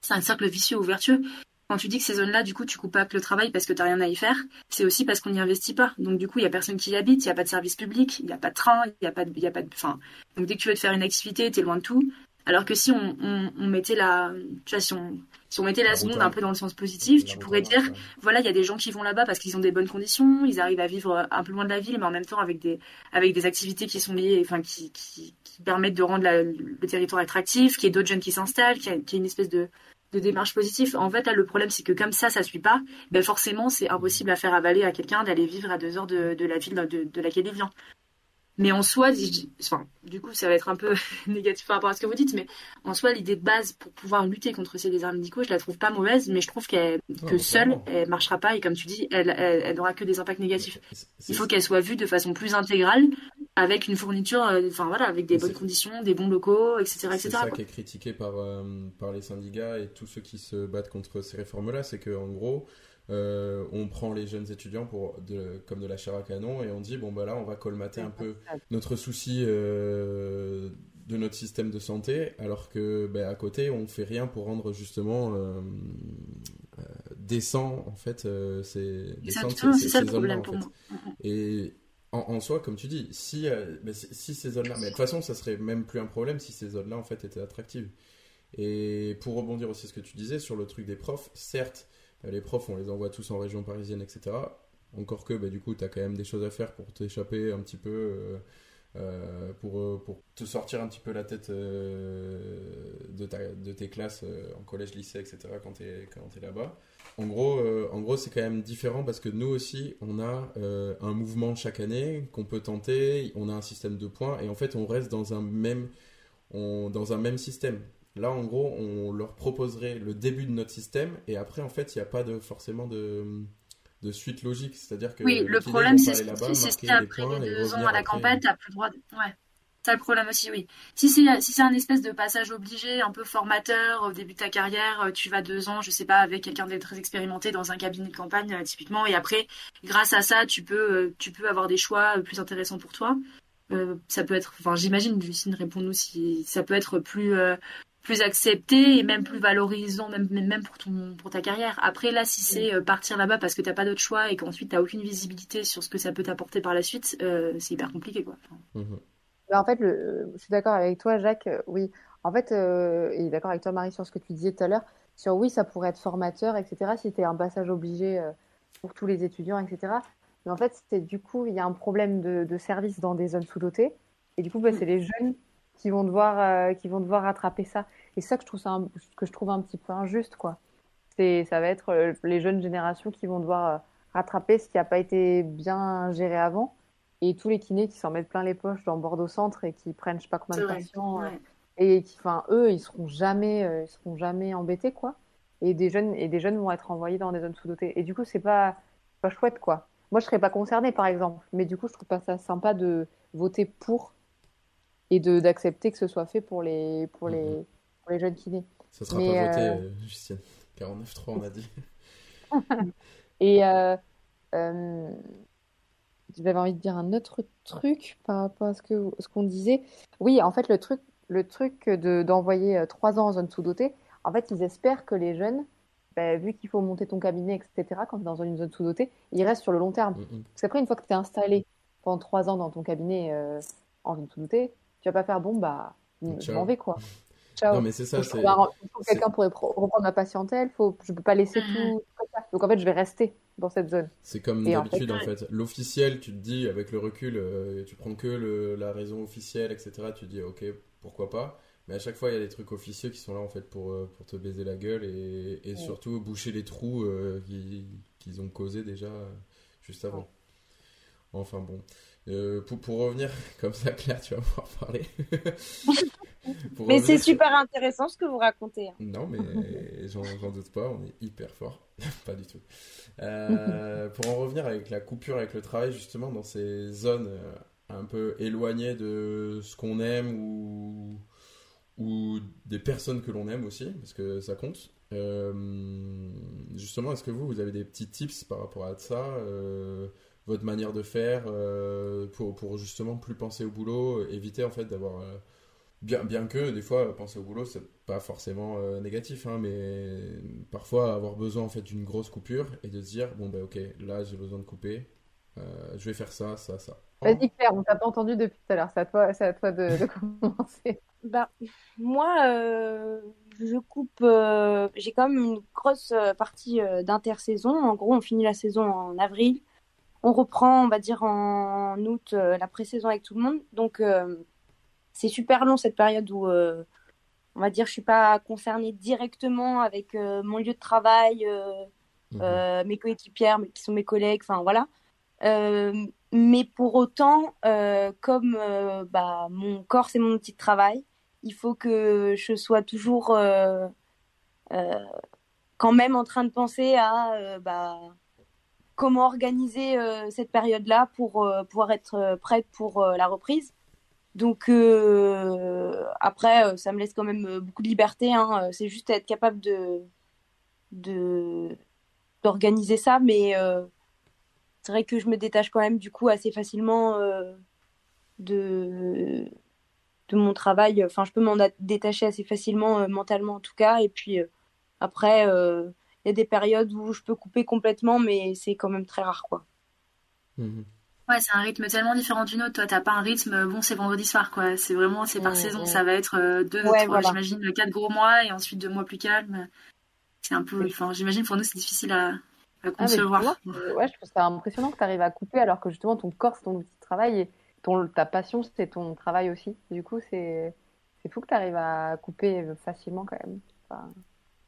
c'est un cercle vicieux ou vertueux. Quand tu dis que ces zones-là, du coup, tu coupes pas avec le travail parce que t'as rien à y faire, c'est aussi parce qu'on n'y investit pas. Donc, du coup, il y a personne qui y habite, il y a pas de service public, il y a pas de train, il y a pas de, y a pas de, enfin, donc dès que tu veux te faire une activité, t'es loin de tout. Alors que si on, on, on mettait la, tu vois, si on, si on mettait la La seconde route un peu dans le sens positif, tu pourrais dire, ouais. voilà, il y a des gens qui vont là-bas parce qu'ils ont des bonnes conditions, ils arrivent à vivre un peu loin de la ville, mais en même temps avec des, avec des activités qui sont liées, enfin, qui, qui, qui permettent de rendre la- le territoire attractif, qu'il y ait d'autres jeunes qui s'installent, qu'il y, a- qu'il y ait une espèce de, de démarche positive. En fait, là, le problème, c'est que comme ça, ça suit pas, ben forcément, c'est impossible à faire avaler à quelqu'un d'aller vivre à deux heures de, la ville de, de laquelle il vient. Mais en soi, enfin, du coup, ça va être un peu négatif par rapport à ce que vous dites, mais en soi, l'idée de base pour pouvoir lutter contre ces déserts médicaux, je la trouve pas mauvaise, mais je trouve qu'elle, que seule, elle marchera pas, et comme tu dis, elle, elle, elle n'aura que des impacts négatifs. Il faut qu'elle soit vue de façon plus intégrale, avec une fourniture, euh, enfin voilà, avec des bonnes conditions, des bons locaux, etc., C'est ça quoi. qui est critiqué par, euh, par les syndicats et tous ceux qui se battent contre ces réformes-là, c'est qu'en gros, euh, on prend les jeunes étudiants pour de, comme de la chair à canon et on dit, bon bah là, on va colmater un peu notre souci euh, de notre système de santé, alors que ben, à côté, on fait rien pour rendre justement euh, euh, décent, en fait, ces, Exactement, ces- c'est ces- ça le problème en pour fait. moi. Et en, en soi, comme tu dis, si, ben, si, si ces zones-là, mais de toute façon, ça serait même plus un problème si ces zones-là en fait étaient attractives. Et pour rebondir aussi ce que tu disais sur le truc des profs, certes, les profs, on les envoie tous en région parisienne, etc. Encore que, bah, du coup, tu as quand même des choses à faire pour t'échapper un petit peu, euh, euh, pour, pour te sortir un petit peu la tête de, ta, de tes classes en collège, lycée, etc. quand tu es, es là-bas. En gros, gros c'est quand même différent parce que nous aussi, on a un mouvement chaque année qu'on peut tenter, on a un système de points, et en fait, on reste dans un même, dans un même système. Là, en gros, on leur proposerait le début de notre système et après, en fait, il n'y a pas de, forcément de, de suite logique. C'est-à-dire que oui, le problème, c'est si après les deux ans à la campagne, tu n'as plus le droit de... Ouais. C'est le problème aussi, oui. Si c'est si un espèce de passage obligé, un peu formateur au début de ta carrière, tu vas deux ans, je sais pas, avec quelqu'un de très expérimenté dans un cabinet de campagne euh, typiquement, et après, grâce à ça, tu peux euh, tu peux avoir des choix plus intéressants pour toi. Euh, ça peut être, enfin, j'imagine, Lucine, réponds-nous si ça peut être plus plus accepté et même plus valorisant même même pour ton pour ta carrière. Après là si c'est euh, partir là-bas parce que t'as pas d'autre choix et qu'ensuite t'as aucune visibilité sur ce que ça peut t'apporter par la suite, euh, c'est hyper compliqué quoi. Mhm. Bah, en fait, le, je suis d'accord avec toi Jacques, euh, oui. En fait, et d'accord avec toi Marie sur ce que tu disais tout à l'heure, sur oui ça pourrait être formateur, etc. Si c'était un passage obligé pour tous les étudiants, etc. Mais en fait, c'est du coup il y a un problème de, de service dans des zones sous-dotées et du coup bah, c'est les jeunes qui vont devoir qui vont devoir rattraper ça. Et ça que je trouve ça que je trouve un petit peu injuste, quoi. C'est, ça va être euh, les jeunes générations qui vont devoir euh, rattraper ce qui n'a pas été bien géré avant. Et tous les kinés qui s'en mettent plein les poches dans Bordeaux Centre et qui prennent je sais pas combien de patients. Euh, et qui, enfin, eux, ils seront jamais, ils seront jamais embêtés, quoi. Et des jeunes, et des jeunes vont être envoyés dans des zones sous-dotées. Et du coup, c'est pas, pas chouette, quoi. Moi, je serais pas concernée, par exemple. Mais du coup, je trouve pas ça sympa de voter pour et de d'accepter que ce soit fait pour les, pour les, mhm les jeunes kinés. Ça sera pas voté, euh, euh, Justine. 49-3, on a dit. Et euh, euh, j'avais envie de dire un autre truc par rapport à ce que ce qu'on disait. Oui, en fait, le truc, le truc de d'envoyer trois ans en zone sous-dotée, en fait, ils espèrent que les jeunes, bah, vu qu'il faut monter ton cabinet, etc., quand tu es dans une zone sous-dotée, ils restent sur le long terme. Mm, mm. Parce qu'après, une fois que tu es installé pendant trois ans dans ton cabinet en zone sous-dotée, tu vas pas faire bon, bah, je m'en vais, quoi. Non, mais c'est ça. c'est quelqu'un pour reprendre ma patientèle. Faut, je peux pas laisser tout Donc en fait, je vais rester dans cette zone. C'est comme d'habitude en fait. L'officiel, tu te dis avec le recul, euh, tu prends que le, la raison officielle, etc. Tu te dis ok, pourquoi pas. Mais à chaque fois, il y a des trucs officieux qui sont là en fait pour, euh, pour te baiser la gueule et, et surtout boucher les trous euh, qu'ils ont causés déjà juste avant. Enfin bon. Pour, pour, revenir, comme ça, Claire, tu vas pouvoir parler. mais c'est super intéressant ce que vous racontez. Hein. Non, mais j'en doute pas, on est hyper fort. pas du tout. Euh, pour en revenir avec la coupure avec le travail, justement, dans ces zones euh, un peu éloignées de ce qu'on aime ou, ou des personnes que l'on aime aussi, parce que ça compte. Euh, justement, est-ce que vous, vous avez des petits tips par rapport à ça votre manière de faire pour, pour justement plus penser au boulot, éviter en fait d'avoir Bien, bien que des fois penser au boulot c'est pas forcément euh, négatif hein, mais parfois avoir besoin en fait d'une grosse coupure et de se dire bon ben ok là j'ai besoin de couper euh, je vais faire ça ça ça. Vas-y Claire on t'a pas entendu depuis tout à l'heure c'est à toi c'est à toi de, commencer. Bah moi euh, je coupe j'ai quand même une grosse partie d'intersaison. En gros on finit la saison en avril on reprend on va dire en août la pré-saison avec tout le monde donc c'est super long cette période où euh, on va dire je suis pas concernée directement avec euh, mon lieu de travail, euh, mhm. mes coéquipières qui sont mes collègues, enfin voilà. mais pour autant, comme bah, mon corps c'est mon outil de travail, il faut que je sois toujours quand même en train de penser à bah, comment organiser cette période-là pour pouvoir être prête pour la reprise. Donc euh, après, euh, ça me laisse quand même euh, beaucoup de liberté. Hein. C'est juste être capable de d'organiser ça, mais c'est vrai que je me détache quand même du coup assez facilement de mon travail. Enfin, je peux m'en détacher assez facilement mentalement en tout cas. Et puis après, y a des périodes où je peux couper complètement, mais c'est quand même très rare, quoi. Mmh Ouais, c'est un rythme tellement différent d'une autre. Toi, t'as pas un rythme, bon, c'est vendredi soir, quoi. C'est vraiment, c'est par saison. Ça va être euh, deux, Ouais, trois, voilà. j'imagine, quatre gros mois et ensuite deux mois plus calmes. C'est un peu, enfin, j'imagine pour nous, c'est difficile à, à Ah, concevoir. ouais, je trouve ça impressionnant que tu arrives à couper alors que justement ton corps c'est ton outil de travail et ton, ta passion c'est ton travail aussi. Du coup, c'est c'est fou que tu arrives à couper facilement quand même. Enfin,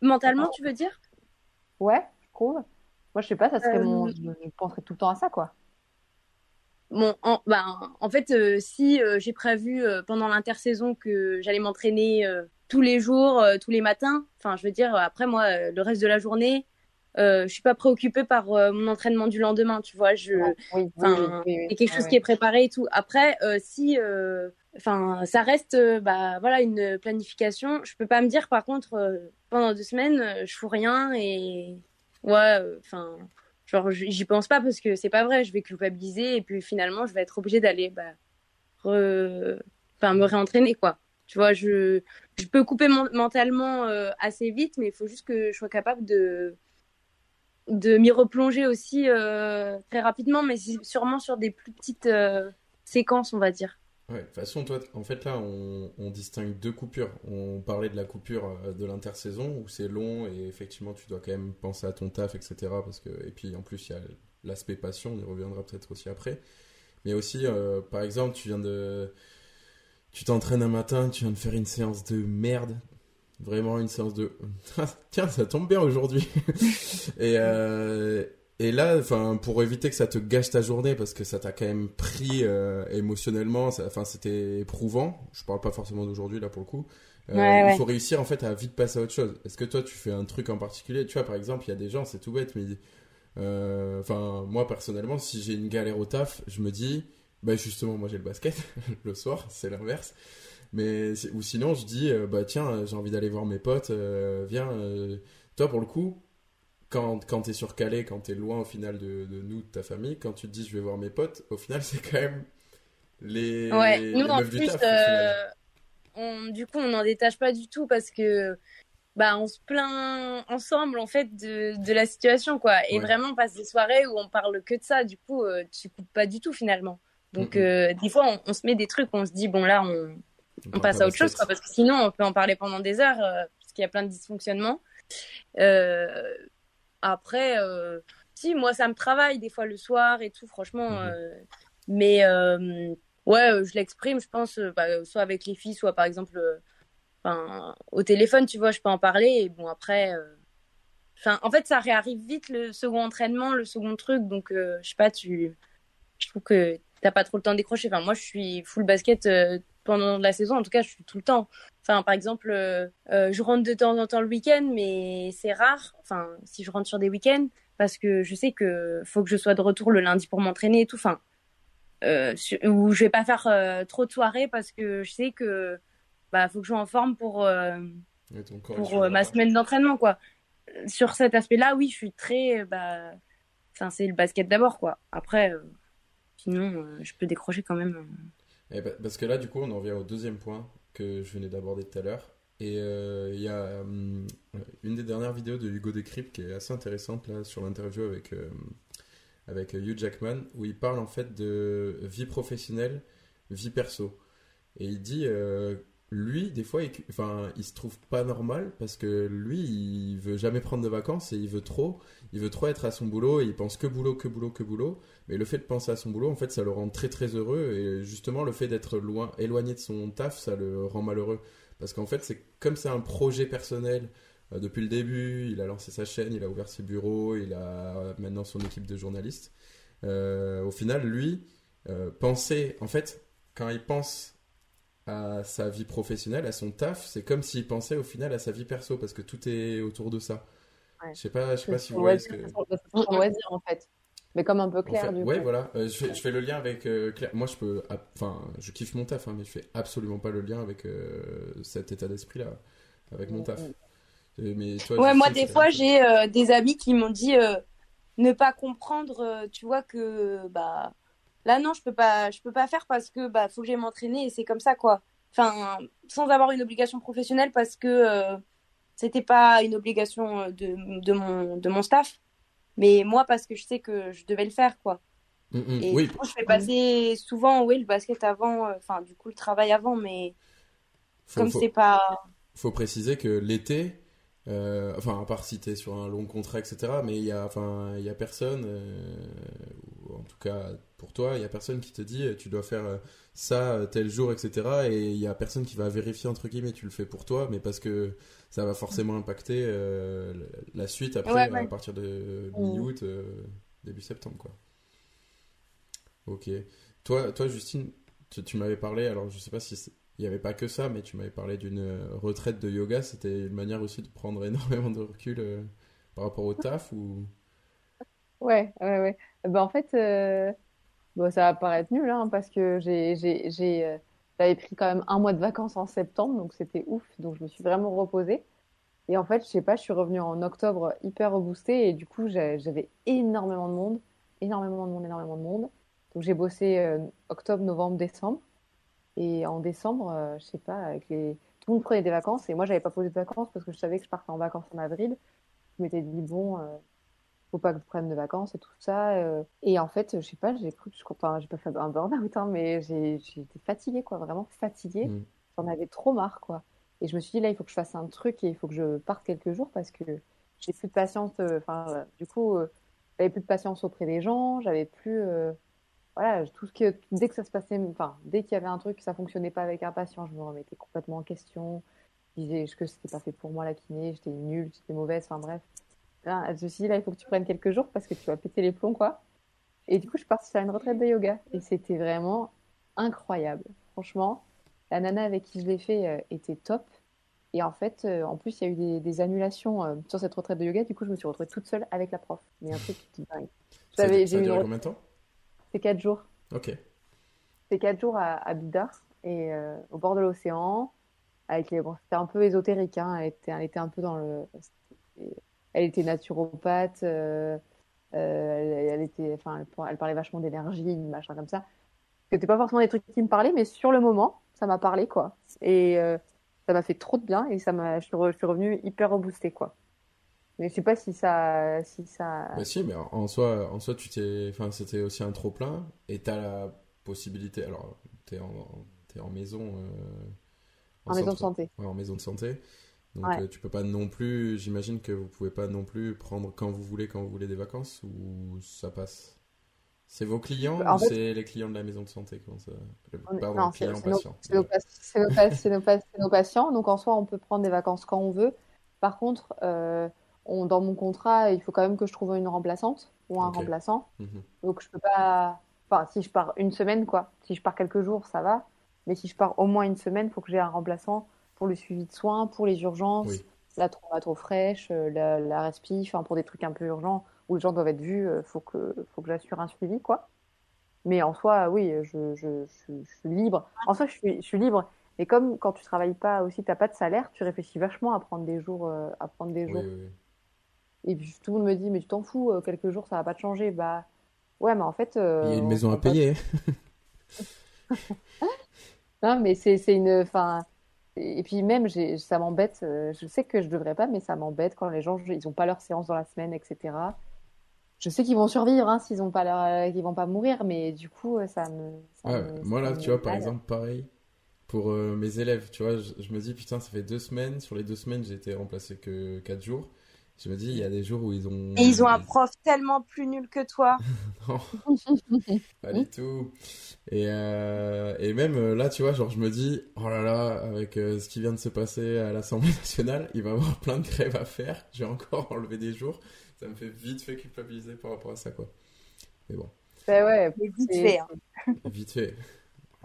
Mentalement, tu veux dire? Ouais, je trouve. Moi, je sais pas, ça serait Euh, mon. Je, je penserais tout le temps à ça, quoi. Bon, en, ben, en fait, euh, si euh, j'ai prévu euh, pendant l'intersaison que j'allais m'entraîner euh, tous les jours, euh, tous les matins, enfin, je veux dire, après, moi, euh, le reste de la journée, euh, je suis pas préoccupée par euh, mon entraînement du lendemain, tu vois. Je, Ouais, oui, quelque chose qui est préparé et tout. Après, euh, si, euh, enfin, ça reste, euh, bah, voilà, une planification. Je peux pas me dire, par contre, euh, pendant deux semaines, euh, je fous rien et, ouais, euh, enfin, genre, j'y pense pas parce que c'est pas vrai. Je vais culpabiliser et puis finalement, je vais être obligée d'aller, bah, re- enfin, me réentraîner, quoi. Tu vois, je, je peux couper mon- mentalement euh, assez vite, mais il faut juste que je sois capable de, de m'y replonger aussi très rapidement, mais sûrement sur des plus petites séquences, on va dire. Ouais, de toute façon, toi, en fait, là, on, distingue deux coupures. On parlait de la coupure euh, de l'intersaison où c'est long et effectivement, tu dois quand même penser à ton taf, etc. Parce que, et puis, en plus, il y a l'aspect passion, on y reviendra peut-être aussi après. Mais aussi, euh, par exemple, tu viens de. Tu t'entraînes un matin, tu viens de faire une séance de merde. Vraiment une séance de. Tiens, ça tombe bien aujourd'hui. et, euh, et là, enfin, pour éviter que ça te gâche ta journée, parce que ça t'a quand même pris euh, émotionnellement, enfin, c'était éprouvant. Je parle pas forcément d'aujourd'hui là pour le coup. Euh, Ouais, ouais. Il faut réussir en fait à vite passer à autre chose. Est-ce que toi, tu fais un truc en particulier? Tu vois, par exemple, il y a des gens, c'est tout bête, mais euh, enfin, moi personnellement, si j'ai une galère au taf, je me dis, bah justement, moi j'ai le basket le soir, c'est l'inverse. Mais ou sinon, je dis, euh, bah tiens, euh, j'ai envie d'aller voir mes potes, euh, viens. euh, Toi, pour le coup, quand, quand t'es sur Calais, quand t'es loin au final de, de nous, de ta famille, quand tu te dis je vais voir mes potes, au final, c'est quand même les, Ouais, les nous en plus, taf. euh, on, du coup, on n'en détache pas du tout parce que bah, on se plaint ensemble en fait de, de la situation quoi. Et Ouais. vraiment, on passe des soirées où on parle que de ça. Du coup, euh, tu coupes pas du tout finalement. Donc, euh, des fois, on, on se met des trucs, on se dit bon là, on, on passe pas à autre chose quoi, parce que sinon, on peut en parler pendant des heures euh, parce qu'il y a plein de dysfonctionnements. Euh, après, euh, si moi, ça me travaille des fois le soir et tout, franchement. Mhm. euh, mais euh, ouais, je l'exprime, je pense, bah, soit avec les filles, soit par exemple, au téléphone, tu vois, je peux en parler. Et bon, après, enfin, en fait, ça réarrive vite le second entraînement, le second truc. Donc, euh, je sais pas, tu, je trouve que t'as pas trop le temps de décrocher. Enfin, moi, je suis full basket euh, pendant la saison. En tout cas, je suis tout le temps. Enfin, par exemple, euh, euh, je rentre de temps en temps le week-end, mais c'est rare. Enfin, si je rentre sur des week-ends, parce que je sais que faut que je sois de retour le lundi pour m'entraîner et tout. Enfin, euh, ou je vais pas faire euh, trop de soirées parce que je sais que bah faut que je sois en forme pour euh, pour ma semaine d'entraînement quoi. Sur cet aspect-là, oui, je suis très bah enfin c'est le basket d'abord quoi. Après sinon je peux décrocher quand même. Euh. Ben, parce que là, du coup, on en vient au deuxième point que je venais d'aborder tout à l'heure. Et euh, il y a hum, une des dernières vidéos de Hugo Décrypte qui est assez intéressante là sur l'interview avec, euh, avec Hugh Jackman où il parle en fait de vie professionnelle, vie perso. Et il dit, euh, lui, des fois, il, il se trouve pas normal parce que lui, il veut jamais prendre de vacances et il veut trop, il veut trop être à son boulot et il pense que boulot, que boulot, que boulot. Mais le fait de penser à son boulot, en fait, ça le rend très très heureux. Et justement, le fait d'être loin, éloigné de son taf, ça le rend malheureux. Parce qu'en fait, c'est comme c'est un projet personnel. euh, depuis le début, il a lancé sa chaîne, il a ouvert ses bureaux, il a euh, maintenant son équipe de journalistes. Euh, au final, lui, euh, penser, en fait, quand il pense à sa vie professionnelle, à son taf, c'est comme s'il pensait au final à sa vie perso, parce que tout est autour de ça. Ouais. Je sais pas, je sais pas si vous voyez ce que... c'est son loisir, en fait. Mais comme un peu En clair, fait, du ouais, coup. voilà. Euh, je, fais, je fais le lien avec euh, Claire. Moi, je peux. Enfin, je kiffe mon taf, hein, mais je fais absolument pas le lien avec euh, cet état d'esprit-là, avec mon taf. Euh, Mais toi, Ouais, moi des fois j'ai euh, des amis qui m'ont dit euh, ne pas comprendre, euh, tu vois que bah là non je peux pas je peux pas faire parce que bah faut que j'aille m'entraîner et c'est comme ça quoi. Enfin sans avoir une obligation professionnelle parce que euh, c'était pas une obligation de, de mon de mon staff, mais moi parce que je sais que je devais le faire quoi. Mm, mm, Et oui. du coup, je fais passer souvent, oui, le basket avant, euh, enfin, du coup, le travail avant, mais Faut- comme c'est pas. faut préciser que l'été, euh, enfin à part si t'es sur un long contrat, etc. Mais il y a, enfin, il y a personne, euh, ou en tout cas pour toi, il y a personne qui te dit tu dois faire ça euh, tel jour, etc. Et il y a personne qui va vérifier entre guillemets, tu le fais pour toi, mais parce que ça va forcément impacter euh, la suite après Ouais, ouais. à partir de Mm. mi-août, euh, début septembre, quoi. Ok. Toi, toi Justine, tu, tu m'avais parlé, alors je sais pas si il n'y avait pas que ça, mais tu m'avais parlé d'une retraite de yoga. C'était une manière aussi de prendre énormément de recul euh, par rapport au taf ou... Ouais, ouais, ouais. Ben, en fait, bon, ça va paraître nul, hein, parce que euh, j'avais pris quand même un mois de vacances en septembre, donc c'était ouf. Donc je me suis vraiment reposée. Et en fait, je sais pas, je suis revenue en octobre hyper reboostée et du coup, j'avais énormément de monde, énormément de monde, énormément de monde. Donc j'ai bossé euh, octobre, novembre, décembre. Et en décembre, euh, je sais pas, avec les... tout le monde prenait des vacances et moi, j'avais pas posé de vacances parce que je savais que je partais en vacances en avril. Je m'étais dit, bon, euh, faut pas que je prenne de vacances et tout ça. euh. Et en fait, je sais pas, j'ai cru que je enfin, j'ai pas fait un burn-out, hein, mais j'ai été fatiguée, quoi, vraiment fatiguée. Mm. J'en avais trop marre, quoi. Et je me suis dit, là, il faut que je fasse un truc et il faut que je parte quelques jours parce que j'ai plus de patience. euh, Enfin, du coup, euh, j'avais plus de patience auprès des gens, j'avais plus. voilà, tout ce que, dès que ça se passait, enfin, dès qu'il y avait un truc, ça fonctionnait pas avec un patient, je me remettais complètement en question. Je disais que c'était pas fait pour moi la kiné, j'étais nulle, j'étais mauvaise, enfin bref. Dit, là, il faut que tu prennes quelques jours parce que tu vas péter les plombs, quoi. Et du coup, je suis partie faire une retraite de yoga. Et c'était vraiment incroyable. Franchement, la nana avec qui je l'ai fait euh, était top. Et en fait, euh, en plus, il y a eu des, des annulations euh, sur cette retraite de yoga. Du coup, je me suis retrouvée toute seule avec la prof. Mais un truc de dingue. Ça, ça a duré combien de temps? C'est quatre jours. Ok. C'était quatre jours à, à Bidar et au bord de l'océan. Avec les, bon, c'était un peu ésotérique. Hein, elle était, elle était un peu dans le. Elle était naturopathe. euh, euh, elle, était, enfin, elle, par- elle parlait vachement d'énergie, machin comme ça. C'était pas forcément des trucs qui me parlaient, mais sur le moment, ça m'a parlé quoi. Et euh, ça m'a fait trop de bien et ça m'a, je suis, re- je suis revenue hyper reboostée quoi. Mais je sais pas si ça, si ça. Bah si, mais en- en soi, en soi tu t'es, enfin, c'était aussi un trop plein et t'as la possibilité. Alors, t'es en, t'es en maison. euh, En maison de santé. Ouais, en maison de santé. Donc Ouais. euh, tu peux pas non plus. J'imagine que vous pouvez pas non plus prendre quand vous voulez, quand vous voulez des vacances ou ça passe? C'est vos clients En ou fait- c'est les clients de la maison de santé ça... Pardon, c'est nos, patients. c'est nos patients. Donc en soi, on peut prendre des vacances quand on veut. Par contre, euh, on, dans mon contrat, il faut quand même que je trouve une remplaçante ou un remplaçant. Mhm. Donc je peux pas. Enfin, si je pars une semaine, quoi. Si je pars quelques jours, ça va. Mais si je pars au moins une semaine, il faut que j'ai un remplaçant pour le suivi de soins, pour les urgences, Oui. la trop fraîche, euh, la, la respi, enfin pour des trucs un peu urgents où les gens doivent être vus, euh, faut que faut que j'assure un suivi, quoi. Mais en soi, oui, je, je, je, je suis libre. En soi, je suis, je suis libre. Mais comme quand tu travailles pas aussi, t'as pas de salaire, tu réfléchis vachement à prendre des jours, euh, à prendre des jours. oui, oui. Et puis tout le monde me dit, mais tu t'en fous, euh, quelques jours, ça va pas te changer. Bah, ouais, mais en fait. euh, Il y a une on maison à payer. Non, mais c'est c'est une. Enfin. Et puis même, ça m'embête. euh, Je sais que je devrais pas, mais ça m'embête quand les gens, ils ont pas leur séance dans la semaine, etc. Je sais qu'ils vont survivre, hein, s'ils ont pas leur, euh, qu'ils vont pas mourir, mais du coup, euh, ça me. ça Ouais, me- moi ça là, me tu vois, par exemple, pareil, pour euh, mes élèves, tu vois, je, je me dis, putain, ça fait deux semaines, sur les deux semaines, j'ai été remplacé que quatre jours. Je me dis, il y a des jours où ils ont... Et ils ont un prof tellement plus nul que toi. Non, pas du tout. Et, euh, et même euh, là, tu vois, genre, je me dis, oh là là, avec euh, ce qui vient de se passer à l'Assemblée nationale, il va y avoir plein de grèves à faire. Je vais encore enlever des jours. Ça me fait vite fait culpabiliser par rapport à ça, quoi. Mais bon, Ben ouais, Mais vite fait. hein. vite fait.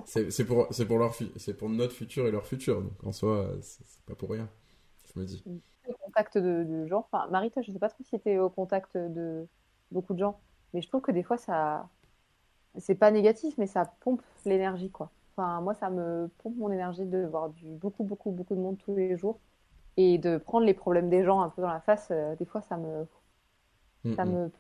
C'est c'est pour, c'est pour, leur fu- c'est pour notre futur et leur futur. Donc en soi, c'est c'est pas pour rien, je me dis. Contact de, de gens. Enfin, Marie, toi, je sais pas trop si tu es au contact de beaucoup de gens, mais je trouve que des fois, ça. C'est pas négatif, mais ça pompe l'énergie, quoi. Enfin, moi, ça me pompe mon énergie de voir du, beaucoup, beaucoup, beaucoup de monde tous les jours et de prendre les problèmes des gens un peu dans la face. euh, des fois, ça me. Mm, Ça mm. me...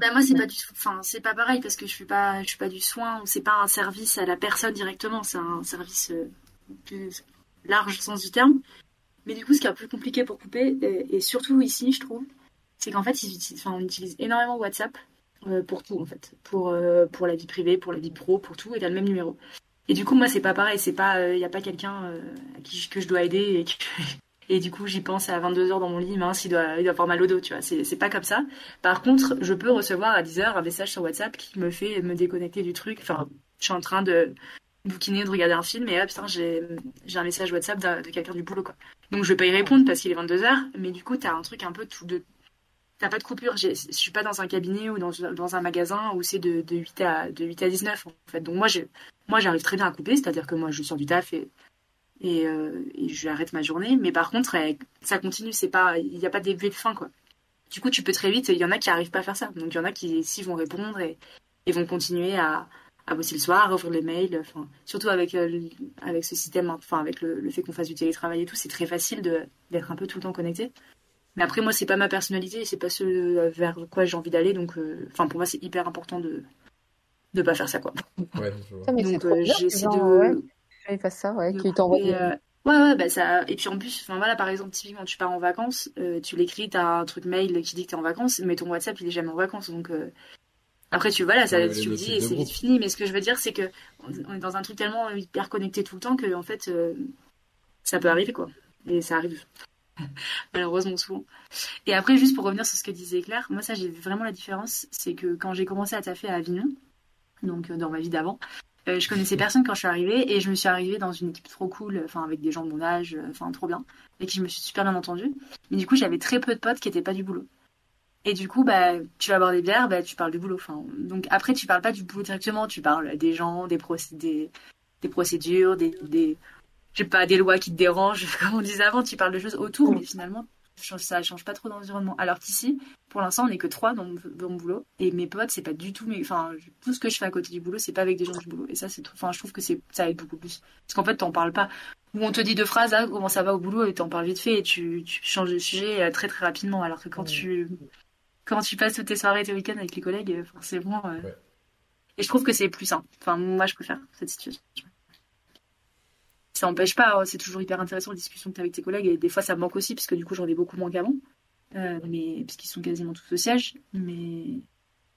Bah, moi c'est pas du tout, enfin c'est pas pareil parce que je fais pas, je fais pas du soin ou c'est pas un service à la personne directement, c'est un service euh, plus large au sens du terme. Mais du coup, ce qui est un peu compliqué pour couper et, surtout ici, je trouve, c'est qu'en fait on utilise énormément WhatsApp euh, pour tout en fait, pour euh, pour la vie privée, pour la vie pro, pour tout, et t'as le même numéro. Et du coup, moi, c'est pas pareil, c'est pas, il y a pas quelqu'un à qui que je dois aider et, du coup, j'y pense à 22 h dans mon lit, mince, il doit, il doit avoir mal au dos, tu vois. C'est, pas comme ça. Par contre, je peux recevoir à 10 h un message sur WhatsApp qui me fait me déconnecter du truc. Enfin, je suis en train de bouquiner, de regarder un film, et hop, j'ai, un message WhatsApp de quelqu'un du boulot, quoi. Donc, je vais pas y répondre parce qu'il est 22 h mais du coup, t'as un truc un peu tout de, t'as pas de coupure. Je suis pas dans un cabinet ou dans, un magasin où c'est de, de, 8 à, de 8 à 19, en fait. Donc, moi, moi, j'arrive très bien à couper, c'est-à-dire que moi, je sors du taf et, et, euh, et je arrête ma journée. Mais par contre, ça continue, c'est pas, il n'y a pas de début de fin, quoi. Du coup, tu peux très vite, il y en a qui arrivent pas à faire ça. Donc, il y en a qui, ici, vont répondre et vont continuer à, à bosser le soir, à ouvrir les mails. Enfin, surtout avec, euh, avec ce système, enfin, avec le, le fait qu'on fasse du télétravail et tout, c'est très facile d'être un peu tout le temps connecté. Mais après, moi, c'est pas ma personnalité, c'est pas ce vers quoi j'ai envie d'aller. Donc, euh, enfin, pour moi, c'est hyper important de de pas faire ça, quoi. Ouais, je donc, euh, j'essaie de. Ouais, fasse ça, ouais, qu'il t'envoie. Euh... Ouais, ouais, bah ça. Et puis en plus, enfin voilà, par exemple, typiquement, tu pars en vacances, euh, tu l'écris, t'as un truc mail qui dit que t'es en vacances, mais ton WhatsApp, il est jamais en vacances, donc. Après, tu voilà, ça, tu dis et c'est vite fini. Mais ce que je veux dire, c'est que on est dans un truc tellement hyper connecté tout le temps que en fait, ça peut arriver, quoi. Et ça arrive. malheureusement souvent. Et après, juste pour revenir sur ce que disait Claire, moi ça j'ai vu vraiment la différence, c'est que quand j'ai commencé à taffer à Avignon, donc euh, dans ma vie d'avant, euh, je connaissais personne quand je suis arrivée et je me suis arrivée dans une équipe trop cool, enfin avec des gens de mon âge, euh, enfin trop bien, et qui je me suis super bien entendue. Mais du coup, j'avais très peu de potes qui étaient pas du boulot. Et du coup, bah, tu vas boire des bières, bah, tu parles du boulot. Enfin, donc après, tu parles pas du boulot directement, tu parles des gens, des, procédés, des procédures, des, des, j'ai pas des lois qui te dérangent, comme on disait avant, tu parles de choses autour, mais finalement, ça change pas trop d'environnement. Alors qu'ici, pour l'instant, on n'est que trois dans mon, boulot, et mes potes, c'est pas du tout, mais enfin, tout ce que je fais à côté du boulot, c'est pas avec des gens du boulot. Et ça, c'est, enfin, je trouve que c'est, ça aide beaucoup plus. Parce qu'en fait, t'en parles pas. Ou on te dit deux phrases, ah, comment ça va au boulot, et t'en parles vite fait, et tu, tu changes de sujet euh, très très rapidement. Alors que quand tu, quand tu passes toutes tes soirées, tes week-ends avec les collègues, euh, forcément. Euh... Et je trouve que c'est plus simple. Enfin, moi, je préfère cette situation ça n'empêche pas, hein, c'est toujours hyper intéressant les discussions que tu as avec tes collègues et des fois ça me manque aussi parce que du coup j'en ai beaucoup moins qu'avant, euh, mais parce qu'ils sont quasiment tous au siège, mais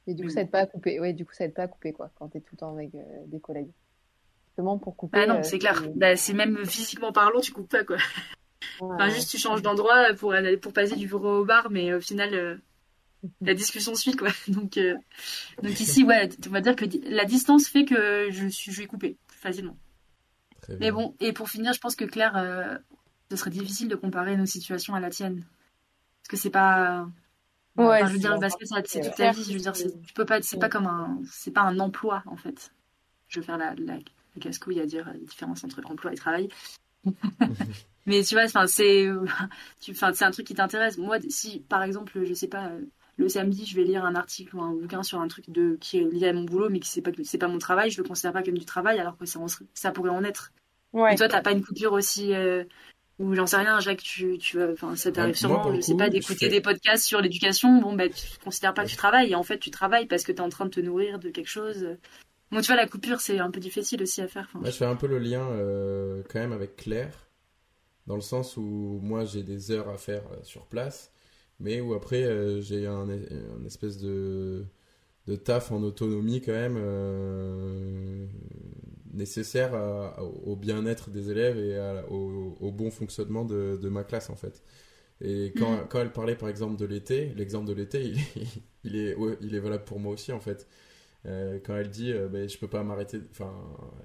et du coup ça aide pas à couper, ouais, du coup ça aide pas à couper quoi quand tu es tout le temps avec euh, des collègues. Justement pour couper. Ah non, euh, c'est clair. Bah, c'est même physiquement parlant, tu coupes pas quoi. enfin, juste tu changes d'endroit pour pour passer du bureau au bar, mais au final la discussion suit quoi. Donc donc ici ouais, on va dire que la distance fait que je suis je vais couper facilement. Mais bon, et pour finir, je pense que Claire, euh, ce serait difficile de comparer nos situations à la tienne. Parce que c'est pas. Ouais, je veux dire, le basket, c'est toute ta vie. Je veux dire, tu peux pas, c'est pas comme un, c'est pas un emploi, en fait. Je vais faire la, la, la casse-couille à dire la différence entre emploi et travail. Mais tu vois, enfin, c'est, tu, enfin, c'est un truc qui t'intéresse. Moi, si, par exemple, je sais pas, le samedi, je vais lire un article ou un bouquin sur un truc de, qui est lié à mon boulot, mais qui c'est pas, c'est pas mon travail, je le considère pas comme du travail, alors que ça, ça pourrait en être. Ouais. Et toi, t'as pas une coupure aussi, euh, ou j'en sais rien, Jacques, tu, tu, enfin, ça t'arrive sûrement, je sais pas, d'écouter des podcasts sur l'éducation, bon, ben, tu considères pas que tu travailles, et en fait, tu travailles parce que t'es en train de te nourrir de quelque chose. Bon, tu vois, la coupure, c'est un peu difficile aussi à faire. Moi, je fais un peu le lien, euh, quand même, avec Claire, dans le sens où moi, j'ai des heures à faire euh, sur place mais où après euh, j'ai un, espèce de, de taf en autonomie quand même euh, nécessaire au bien-être des élèves et au, bon fonctionnement de, de, ma classe en fait. Et quand, mm. quand, elle parlait par exemple de l'été, l'exemple de l'été, il, il, est, il est valable pour moi aussi en fait. Euh, quand elle dit ben, je peux pas m'arrêter enfin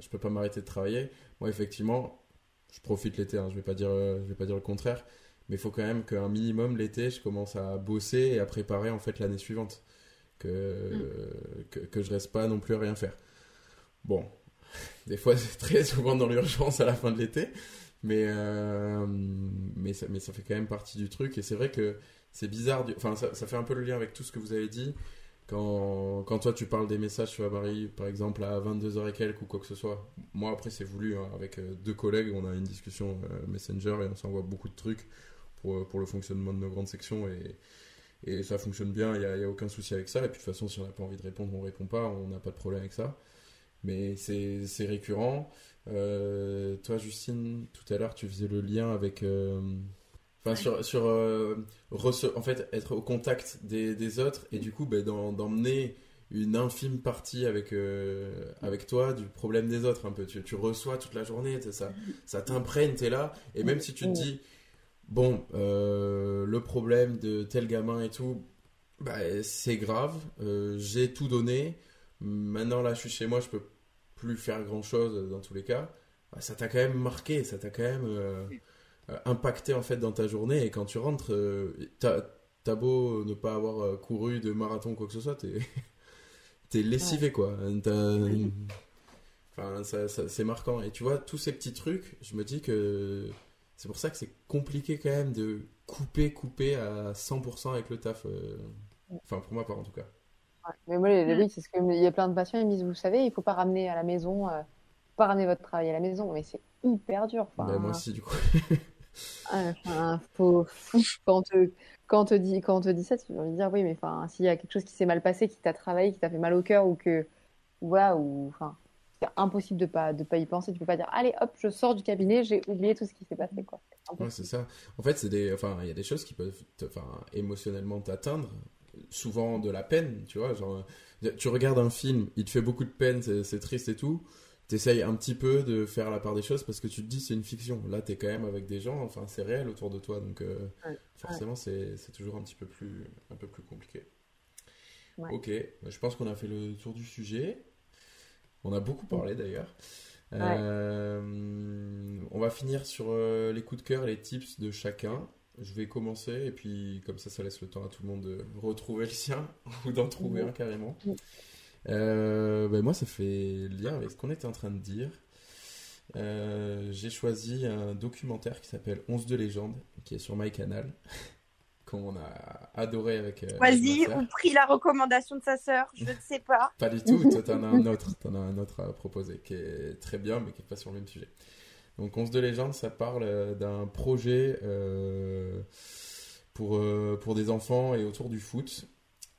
je peux pas m'arrêter de travailler moi effectivement je profite l'été hein, je vais pas dire je vais pas dire le contraire mais il faut quand même qu'un minimum l'été, je commence à bosser et à préparer en fait l'année suivante. Que, mm. que, que, je reste pas non plus à rien faire. Bon, des fois c'est très souvent dans l'urgence à la fin de l'été, mais, euh, mais, ça, mais ça fait quand même partie du truc. Et c'est vrai que c'est bizarre, enfin ça, ça, fait un peu le lien avec tout ce que vous avez dit. Quand, quand toi tu parles des messages sur Abari, par exemple à 22h et quelques ou quoi que ce soit, moi après c'est voulu, hein, avec euh, deux collègues, on a une discussion euh, Messenger et on s'envoie beaucoup de trucs pour, pour le fonctionnement de nos grandes sections et, et ça fonctionne bien, il n'y a, a, aucun souci avec ça. Et puis de toute façon, si on n'a pas envie de répondre, on répond pas, on n'a pas de problème avec ça. Mais c'est récurrent. Euh, toi, Justine, tout à l'heure, tu faisais le lien avec. Euh, enfin, sur. sur euh, en fait, être au contact des, des autres et du coup, ben, d'emmener une infime partie avec, euh, avec toi du problème des autres un peu. Tu, tu reçois toute la journée, ça, ça t'imprègne, t'es là. Et même si tu te dis, bon, euh, le problème de tel gamin et tout, bah, c'est grave, euh, j'ai tout donné. Maintenant là, je suis chez moi, je peux plus faire grand chose dans tous les cas. Bah, ça t'a quand même marqué, ça t'a quand même impacté en fait dans ta journée. Et quand tu rentres, t'as beau ne pas avoir couru de marathon ou quoi que ce soit, t'es t'es lessivé quoi. Enfin, ça, c'est marquant. Et tu vois, tous ces petits trucs, je me dis que c'est pour ça que c'est compliqué quand même de couper, couper à 100% avec le taf. Euh. Enfin, pour moi, pas en tout cas. Mais moi, les, c'est ce que il y a plein de patients, ils me disent, vous savez, il faut pas ramener à la maison, euh, pas ramener votre travail à la maison, mais c'est hyper dur. Enfin, bah, moi aussi, du coup. enfin, faut, quand, quand on te dit, quand te dit ça, tu vas me dire oui, mais enfin, s'il y a quelque chose qui s'est mal passé, qui t'a travaillé, qui t'a fait mal au cœur, ou que, voilà, ou enfin, c'est impossible de pas de pas y penser. Tu peux pas dire allez hop, je sors du cabinet, j'ai oublié tout ce qui s'est passé quoi. Ouais, c'est ça. En fait, c'est des, enfin, il y a des choses qui peuvent, enfin, émotionnellement t'atteindre. Souvent de la peine, tu vois. Genre, tu regardes un film, il te fait beaucoup de peine, c'est triste et tout t'essayes un petit peu de faire la part des choses parce que tu te dis c'est une fiction. Là, tu es quand même avec des gens, enfin, c'est réel autour de toi, donc euh, forcément, c'est toujours un petit peu plus, un peu plus compliqué. Ok, je pense qu'on a fait le tour du sujet. On a beaucoup parlé d'ailleurs. Euh, on va finir sur euh, les coups de cœur et les tips de chacun. Je vais commencer et puis comme ça, ça laisse le temps à tout le monde de retrouver le sien ou d'en trouver un carrément. Euh, ben moi, ça fait lien avec ce qu'on était en train de dire. Euh, j'ai choisi un documentaire qui s'appelle 11 de légende, qui est sur MyCanal, qu'on a adoré avec. Euh, Vas-y, ou pris la recommandation de sa sœur, je ne sais pas. pas du tout, toi t'en as un autre, t'en as un autre à proposer qui est très bien, mais qui n'est pas sur le même sujet. Donc 11 de légende, ça parle d'un projet pour, pour des enfants et autour du foot.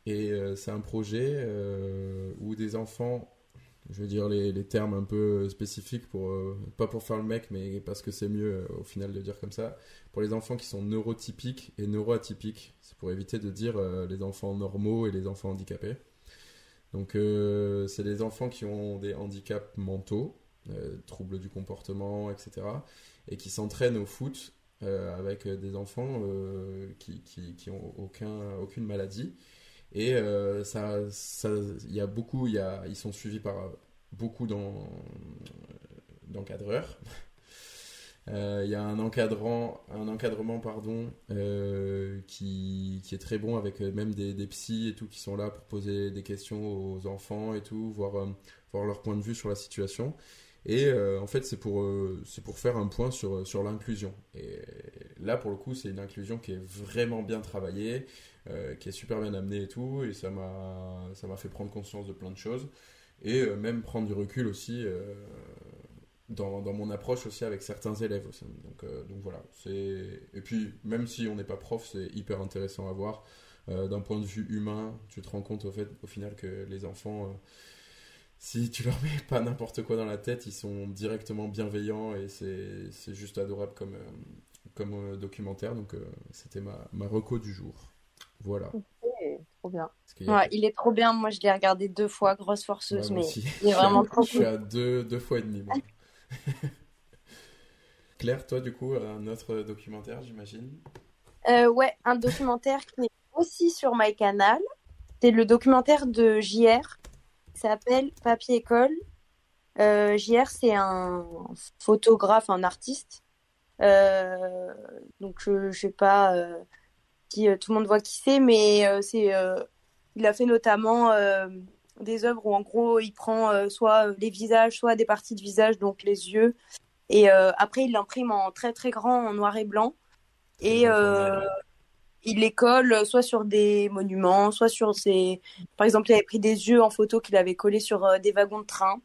Et euh, c'est un projet euh, où des enfants, je veux dire les, les termes un peu spécifiques, pour, euh, pas pour faire le mec, mais parce que c'est mieux au final de dire comme ça, pour les enfants qui sont neurotypiques et neuroatypiques. C'est pour éviter de dire les enfants normaux et les enfants handicapés. Donc c'est des enfants qui ont des handicaps mentaux, troubles du comportement, etc. Et qui s'entraînent au foot avec des enfants qui, qui, qui, ont aucun, aucune maladie et euh, ça, y a beaucoup, ils sont suivis par beaucoup d'encadreurs. Euh, il y a un encadrant, un encadrement pardon, euh, qui, qui, est très bon avec même des, des, psys et tout qui sont là pour poser des questions aux enfants et tout, voir, voir leur point de vue sur la situation. Et en fait, c'est pour, c'est pour faire un point sur, sur l'inclusion. Et là, pour le coup, c'est une inclusion qui est vraiment bien travaillée. Euh, qui est super bien amené et tout, et ça m'a, fait prendre conscience de plein de choses, et euh, même prendre du recul aussi euh, dans, dans, mon approche aussi avec certains élèves. Donc, donc voilà, et puis même si on n'est pas prof, c'est hyper intéressant à voir. d'un point de vue humain, tu te rends compte au, fait, au final que les enfants si tu leur mets pas n'importe quoi dans la tête, ils sont directement bienveillants et c'est, juste adorable comme, comme documentaire. Donc c'était ma, ma reco du jour. Voilà. trop bien. il est trop bien. Moi, je l'ai regardé deux fois, grosse forceuse, mais il est vraiment trop Je suis à deux, deux fois et demi. Claire, toi, du coup, un autre documentaire, j'imagine? Euh, Ouais, un documentaire qui est aussi sur MyCanal. C'est le documentaire de JR. Ça s'appelle Papier École. Euh, JR, c'est un photographe, un artiste. Euh, donc, je ne sais pas euh, euh, tout le monde voit qui c'est, mais euh, c'est, il a fait notamment des œuvres où en gros il prend soit les visages, soit des parties de visage, donc les yeux, et après il l'imprime en très très grand en noir et blanc, et il les colle soit sur des monuments, soit sur ses. Par exemple, il avait pris des yeux en photo qu'il avait collés sur des wagons de train.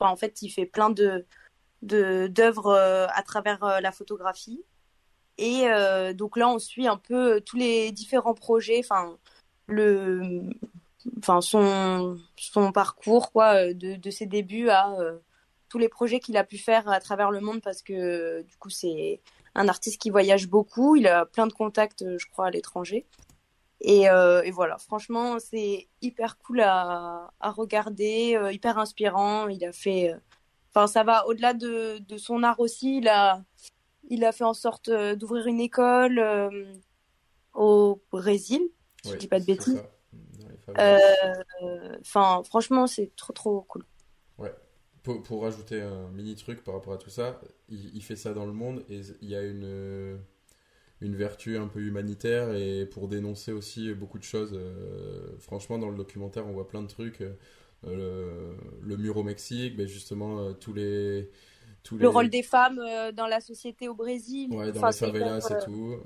En fait, il fait plein de d'œuvres à travers la photographie. Et euh, donc là, on suit un peu euh, tous les différents projets, enfin le, enfin son son parcours quoi, euh, de, de ses débuts à tous les projets qu'il a pu faire à travers le monde parce que du coup c'est un artiste qui voyage beaucoup, il a plein de contacts, je crois, à l'étranger. Et, euh, et voilà, franchement, c'est hyper cool à, à regarder, euh, hyper inspirant. Il a fait, euh, enfin, ça va au-delà de, de son art aussi. Il a, il a fait en sorte euh, d'ouvrir une école euh, au Brésil, si je dis pas de bêtises. Euh, Enfin, franchement, c'est trop trop cool. Pour, pour rajouter un mini truc par rapport à tout ça, il, fait ça dans le monde et il y a une, une vertu un peu humanitaire et pour dénoncer aussi beaucoup de choses. euh, franchement, dans le documentaire, on voit plein de trucs. euh, le, le mur au Mexique, mais justement, euh, tous les. Tous Le les... rôle des femmes euh, dans la société au Brésil. Ouais, dans les c'est favelas et euh, tout.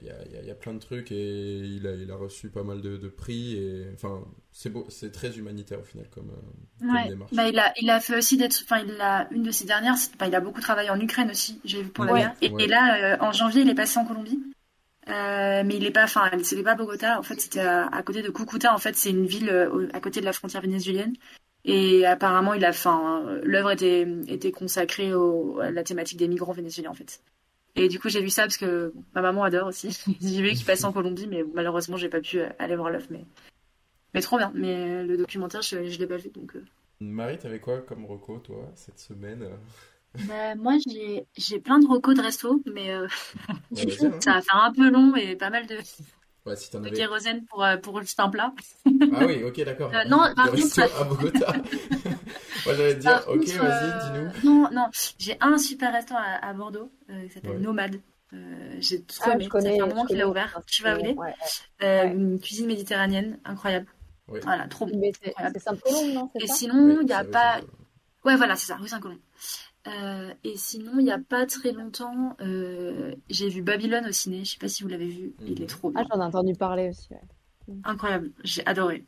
Il y, a, y a- y a plein de trucs et il a, il a reçu pas mal de, de prix. Et, enfin, c'est beau, c'est très humanitaire au final comme, euh, comme Ouais, démarche. bah, il a, il a fait aussi d'être, enfin, il a, une de ses dernières, c'est- bah, il a beaucoup travaillé en Ukraine aussi, j'ai vu pour la Ouais. guerre. Et, Ouais. et là, euh, en janvier, il est passé en Colombie. Euh, mais il est pas, enfin, c'était pas Bogota, en fait, c'était à, à côté de Cucuta, en fait, c'est une ville euh, à côté de la frontière vénézuélienne. Et apparemment, il a, enfin, l'œuvre était, était consacrée au, à la thématique des migrants vénézuéliens, en fait. Et du coup, j'ai vu ça parce que ma maman adore aussi. J'ai vu qu'il passait en Colombie, mais malheureusement, j'ai pas pu euh, aller voir l'œuvre, mais, mais trop bien. Mais euh, le documentaire, je, je l'ai pas vu, donc, euh, Marie, t'avais quoi comme reco, toi, cette semaine Bah, moi, j'ai j'ai plein de recos de resto, mais euh, Ouais, vas-y, hein. ça va faire un peu long et pas mal de, Ouais, si t'en de avais. kérosène pour, euh, pour juste un plat. Ah oui, ok, d'accord. Euh, non, par contre, à Bogota. Moi, j'allais te dire, Par ok, contre, vas-y, euh, dis-nous. Non, non, j'ai un super restaurant à, à Bordeaux euh, qui s'appelle Ouais. Nomade. Euh, j'ai trop Ah, aimé. je connais, ça fait un moment qu'il a ouvert. Tu vas Euh, Une cuisine méditerranéenne incroyable. Oui. Voilà, trop bon. C'est Saint-Colombe, non? C'est Et ça? sinon, il n'y a pas. Ouais, voilà, c'est ça, rue Saint-Colomb. Euh, et sinon, il n'y a pas très longtemps, euh, j'ai vu Babylone au ciné. Je sais pas si vous l'avez vu. Il Mhm. est trop Ah, bien. j'en ai entendu parler aussi, ouais. Incroyable, j'ai adoré.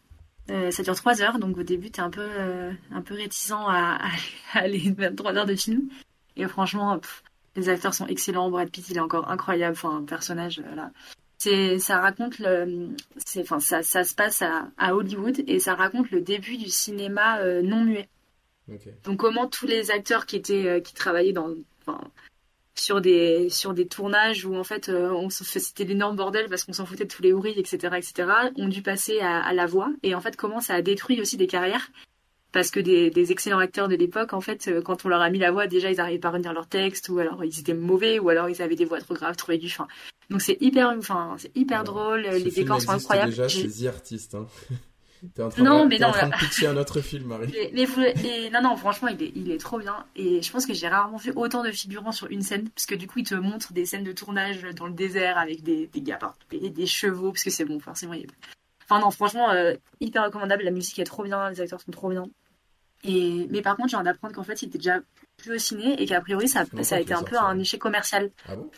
Euh, ça dure 3 heures, donc au début, t'es un peu, euh, un peu réticent à, à aller 23 heures de film. Et franchement, pff, les acteurs sont excellents. Brad Pitt, il est encore incroyable. Enfin, un personnage, là. C'est, ça raconte le, c'est, enfin, ça, ça se passe à, à Hollywood et ça raconte le début du cinéma euh, non muet. Ok. Donc comment tous les acteurs qui étaient, euh, qui travaillaient dans, enfin, sur des, sur des tournages où en fait euh, on c'était l'énorme bordel parce qu'on s'en foutait de tous les bruits, etc., etc., ont dû passer à, à la voix et en fait comment ça a détruit aussi des carrières parce que des, des excellents acteurs de l'époque, en fait, euh, quand on leur a mis la voix, déjà ils n'arrivaient pas à retenir leur texte ou alors ils étaient mauvais ou alors ils avaient des voix trop graves, trop aiguës. Enfin, donc c'est hyper, enfin c'est hyper Alors, drôle, les décors sont incroyables. déjà, c'est The Artist. Hein. T'es en train, Non, de, mais en non, train là. de pitcher un autre film, Marie. Mais, mais vous- et non, non, franchement, il est, il est trop bien. Et je pense que j'ai rarement vu autant de figurants sur une scène, parce que du coup, il te montre des scènes de tournage dans le désert avec des, des gars partout, et des chevaux, parce que c'est bon, forcément. Il Enfin, non, franchement, euh, hyper recommandable. La musique est trop bien, les acteurs sont trop bien. Et, mais par contre, j'ai viens d'apprendre qu'en fait, il était déjà plus au ciné et qu'a priori, ça, Ça a été un peu un ouais. échec commercial. Ah bon?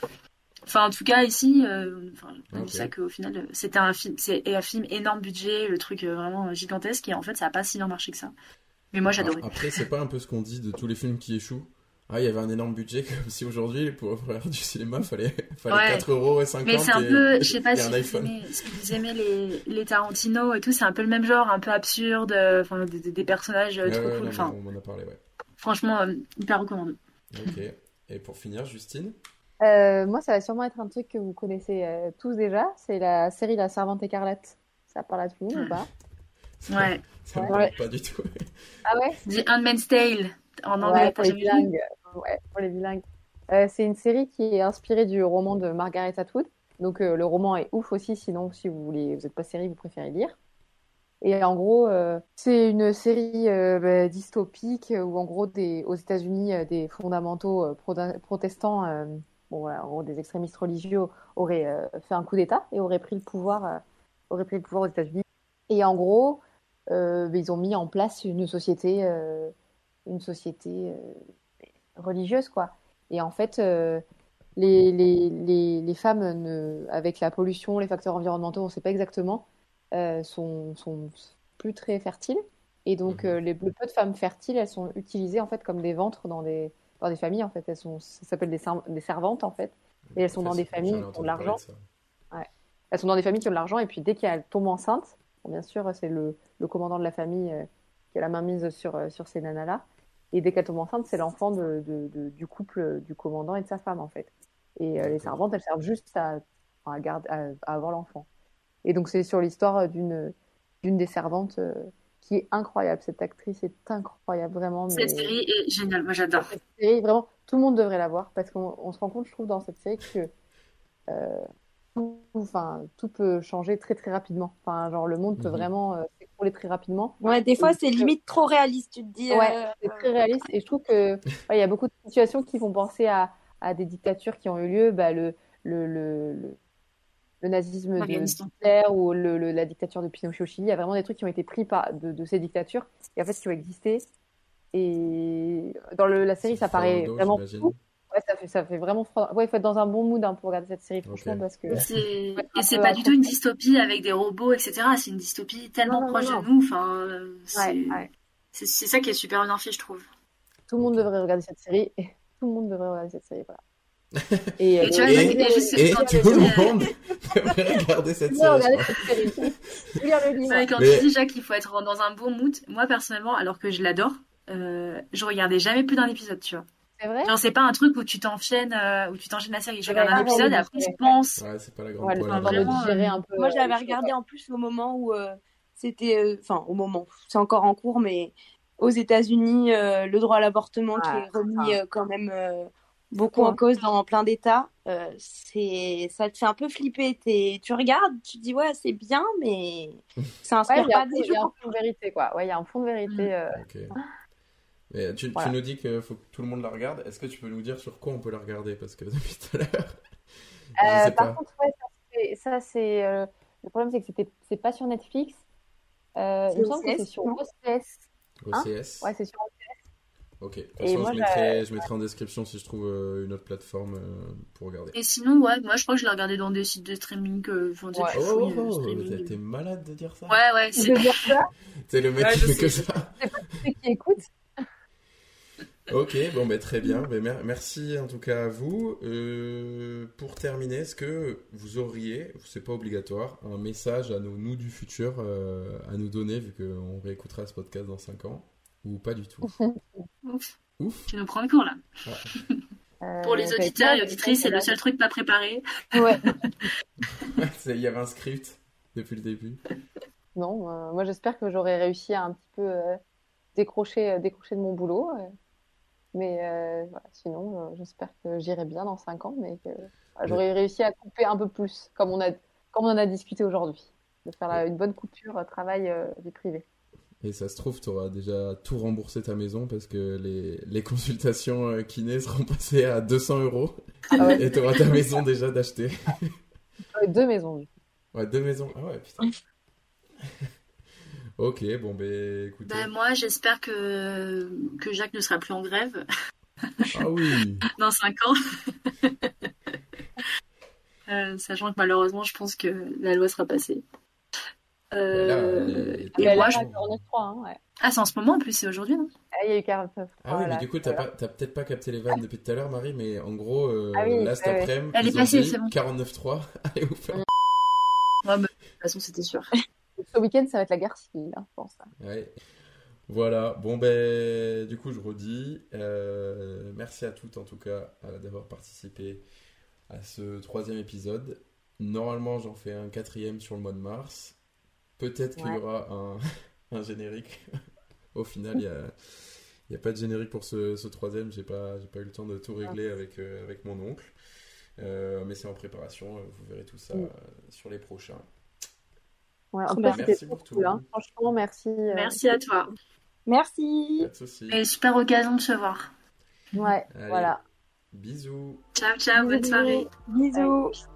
Enfin, en tout cas, ici, euh, enfin, on Ok. dit ça qu'au final, euh, c'était un film, c'est un film énorme budget, le truc euh, vraiment gigantesque, et en fait, ça a pas si bien marché que ça. Mais moi, j'adorais. Après, c'est pas un peu ce qu'on dit de tous les films qui échouent Ah, il y avait un énorme budget, comme si aujourd'hui, pour faire du cinéma, fallait, fallait Ouais. 4 euros et 50 Mais c'est un et- peu, je sais pas si vous aimez, si vous aimez les, les Tarantino et tout, c'est un peu le même genre, un peu absurde, euh, enfin, des, des- des personnages euh, trop ouais, cool. non, on m'en a parlé, ouais. franchement, euh, hyper recommandé. Ok. Et pour finir, Justine? Euh, moi, ça va sûrement être un truc que vous connaissez euh, tous déjà. C'est la série La Servante écarlate. Ça parle à tout le monde ou pas? Ouais. Ça Ouais. parle pas du tout. Ah ouais? The Handmaid's Tale, en anglais, Ouais, pour les bilingues. Ouais, pour les bilingues. Euh, c'est une série qui est inspirée du roman de Margaret Atwood. Donc euh, le roman est ouf aussi, sinon si vous voulez, vous n'êtes pas série, vous préférez lire. Et en gros, euh, c'est une série euh, bah, dystopique où en gros des, aux États-Unis, des fondamentaux euh, protestants, euh, bon voilà, en gros des extrémistes religieux auraient euh, fait un coup d'État et auraient pris le pouvoir, euh, auraient pris le pouvoir aux États-Unis. Et en gros, euh, bah, ils ont mis en place une société, une société religieuse, quoi. Et en fait, les, les, les, les femmes, ne, avec la pollution, les facteurs environnementaux, on ne sait pas exactement, sont, sont plus très fertiles. Et donc, Mhm. les, le peu de femmes fertiles, elles sont utilisées en fait comme des ventres dans des, dans des familles. En fait, elles sont, ça s'appelle des, ser- des servantes en fait. Et elles sont dans des familles qui ont de l'argent. Elles sont dans des familles qui ont de l'argent et puis dès qu'elles tombent enceintes, bon, bien sûr, c'est le, le commandant de la famille euh, qui a la main mise sur, euh, sur ces nanas-là. Et dès qu'elles tombent enceintes, c'est l'enfant de, de- de- du couple du commandant et de sa femme, en fait. Et euh, les servantes, elles servent juste à, à, garder, à, à avoir l'enfant. Et donc c'est sur l'histoire d'une d'une des servantes euh, qui est incroyable. Cette actrice est incroyable, vraiment. Cette série est géniale, moi j'adore. Cette série, vraiment, tout le monde devrait la voir parce qu'on on se rend compte, je trouve, dans cette série que euh, tout, enfin, tout peut changer très très rapidement. Enfin, genre le monde peut Mhm. vraiment euh, s'écrouler très rapidement. Ouais, des fois, c'est que- limite trop réaliste, tu te dis. Ouais, euh, c'est très réaliste et je trouve que ouais, il y a beaucoup de situations qui font penser à, à des dictatures qui ont eu lieu, bah, le, le, le, le, le nazisme de. Hitler ou le, le- la dictature de Pinochet au Chili. Il y a vraiment des trucs qui ont été pris par, de, de ces dictatures et en fait qui ont existé. Et dans le, la série, ça paraît dos, vraiment fou. Ouais, ça fait, ça fait vraiment froid. Ouais, il faut être dans un bon mood hein, pour regarder cette série, franchement, Ok. parce que Et c'est pas du tout une dystopie avec des robots, etc. C'est une dystopie tellement Non, non, proche non, de nous. Enfin, c'est Ouais, ça qui est super bien fait, je trouve. tout le monde devrait regarder cette série. Tout le monde devrait regarder cette série, voilà. Et, Et tu vois, Et, et juste et quand tout tu dis, le euh, monde devrait regarder cette série. regardez cette série. Lire le livre. Ouais, quand Mais- tu dis Jacques qu'il faut être dans un bon mood, moi personnellement, alors que je l'adore, euh, je regardais jamais plus d'un épisode, tu vois. C'est vrai? Genre c'est pas un truc où tu t'enchaînes, euh, où tu t'enchaînes la série. Je regarde un épisode et après je pense. Ouais, c'est pas la grande Ouais, vraiment, euh, un peu. Moi, euh, j'avais les choses. regardé en plus au moment où euh, c'était, euh, enfin, au moment, c'est encore en cours, mais aux États-Unis, euh, le droit à l'avortement qui Ah, est remis euh, quand même euh, beaucoup en cause dans plein d'États. euh, c'est, ça te fait un peu flipper. T'es, tu regardes, tu te dis ouais, c'est bien, mais ça Ouais, inspire a pas un fond- des il y a un gens. fond de vérité, quoi. Ouais, il y a un fond de vérité. euh. Mais tu, tu nous dis qu'il faut que tout le monde la regarde. Est-ce que tu peux nous dire sur quoi on peut la regarder? Parce que depuis tout à l'heure, Euh, par pas. contre, ouais, ça, c'est- euh, le problème, c'est que c'était, c'est pas sur Netflix. Euh, il me C'est semble que OCS, c'est sur OCS. Hein? OCS Ouais, c'est sur Ok. De toute Et façon, moi, je, mettrai, je mettrai en description si je trouve euh, une autre plateforme euh, pour regarder. Et sinon, ouais, moi je crois que je l'ai regardé dans des sites de streaming, euh, enfin, des Ouais. plus Oh, oh, oh, streaming. t'es- malade de dire ça Ouais, ouais, de c'est. dire ça. C'est le mec Ouais, qui je fait que ça. Ceux qui écoutent. Ok, bon, ben très bien. Ben, mer- merci en tout cas à vous. Euh, pour terminer, est-ce que vous auriez, c'est pas obligatoire, un message à nos nous du futur euh, à nous donner, vu qu'on réécoutera ce podcast dans 5 ans, ou pas du tout Ouf. Ouf Tu nous prends le cours là. Euh, Pour les j'avais auditeurs pas et auditrices, c'est le seul truc pas préparé. Ouais. Il y avait un script depuis le début. Non, euh, moi j'espère que j'aurai réussi à un petit peu euh, décrocher, euh, décrocher de mon boulot. euh. Mais euh, voilà, sinon, euh, j'espère que j'irai bien dans 5 ans, mais que j'aurai réussi à couper un peu plus, comme on a, comme on en a discuté aujourd'hui. De faire une bonne coupure euh, travail euh, vie privée. Et ça se trouve, tu auras déjà tout remboursé ta maison parce que les, les consultations euh, kiné seront passées à 200 euros. Ah ouais. Et tu auras ta maison déjà d'achetée. J'aurai deux maisons. Ouais, deux maisons. Ah ouais, putain. ok, bon, ben écoutez. Ben, moi, j'espère que, que Jacques ne sera plus en grève Ah oui. dans 5 ans. Euh, sachant que malheureusement, je pense que la loi sera passée. Euh, et là, je... 49.3, hein, ouais. Ah, c'est en ce moment en plus, c'est aujourd'hui, non? Ah, il y a eu 49.3. Ah oui, mais du coup, t'as voilà. pas- t'as peut-être pas capté les vannes depuis tout à l'heure, Marie, mais en gros, euh, Ah oui, là, cet ouais, ouais. après-midi, Elle est ils bon. 49.3, allez vous faire. Ouais, de toute façon, c'était sûr. Ce week-end, ça va être la guerre civile, hein, je pense. Ouais. Voilà, bon ben du coup je redis, euh, merci à toutes en tout cas euh, d'avoir participé à ce troisième épisode. Normalement j'en fais un quatrième sur le mois de mars. Peut-être qu'il y aura un, un générique. Au final il y a, il y a pas de générique pour ce, ce troisième, j'ai pas, j'ai pas eu le temps de tout régler avec, euh, avec mon oncle. Euh, mais c'est en préparation, vous verrez tout ça Mm. euh, sur les prochains. Ouais, en Merci pour tout. hein. Franchement, merci. euh, Merci à toi. Merci. Pas de soucis. Et super occasion de se voir. Ouais, Allez, voilà. Bisous. Ciao, ciao, bonne soirée. Bisous.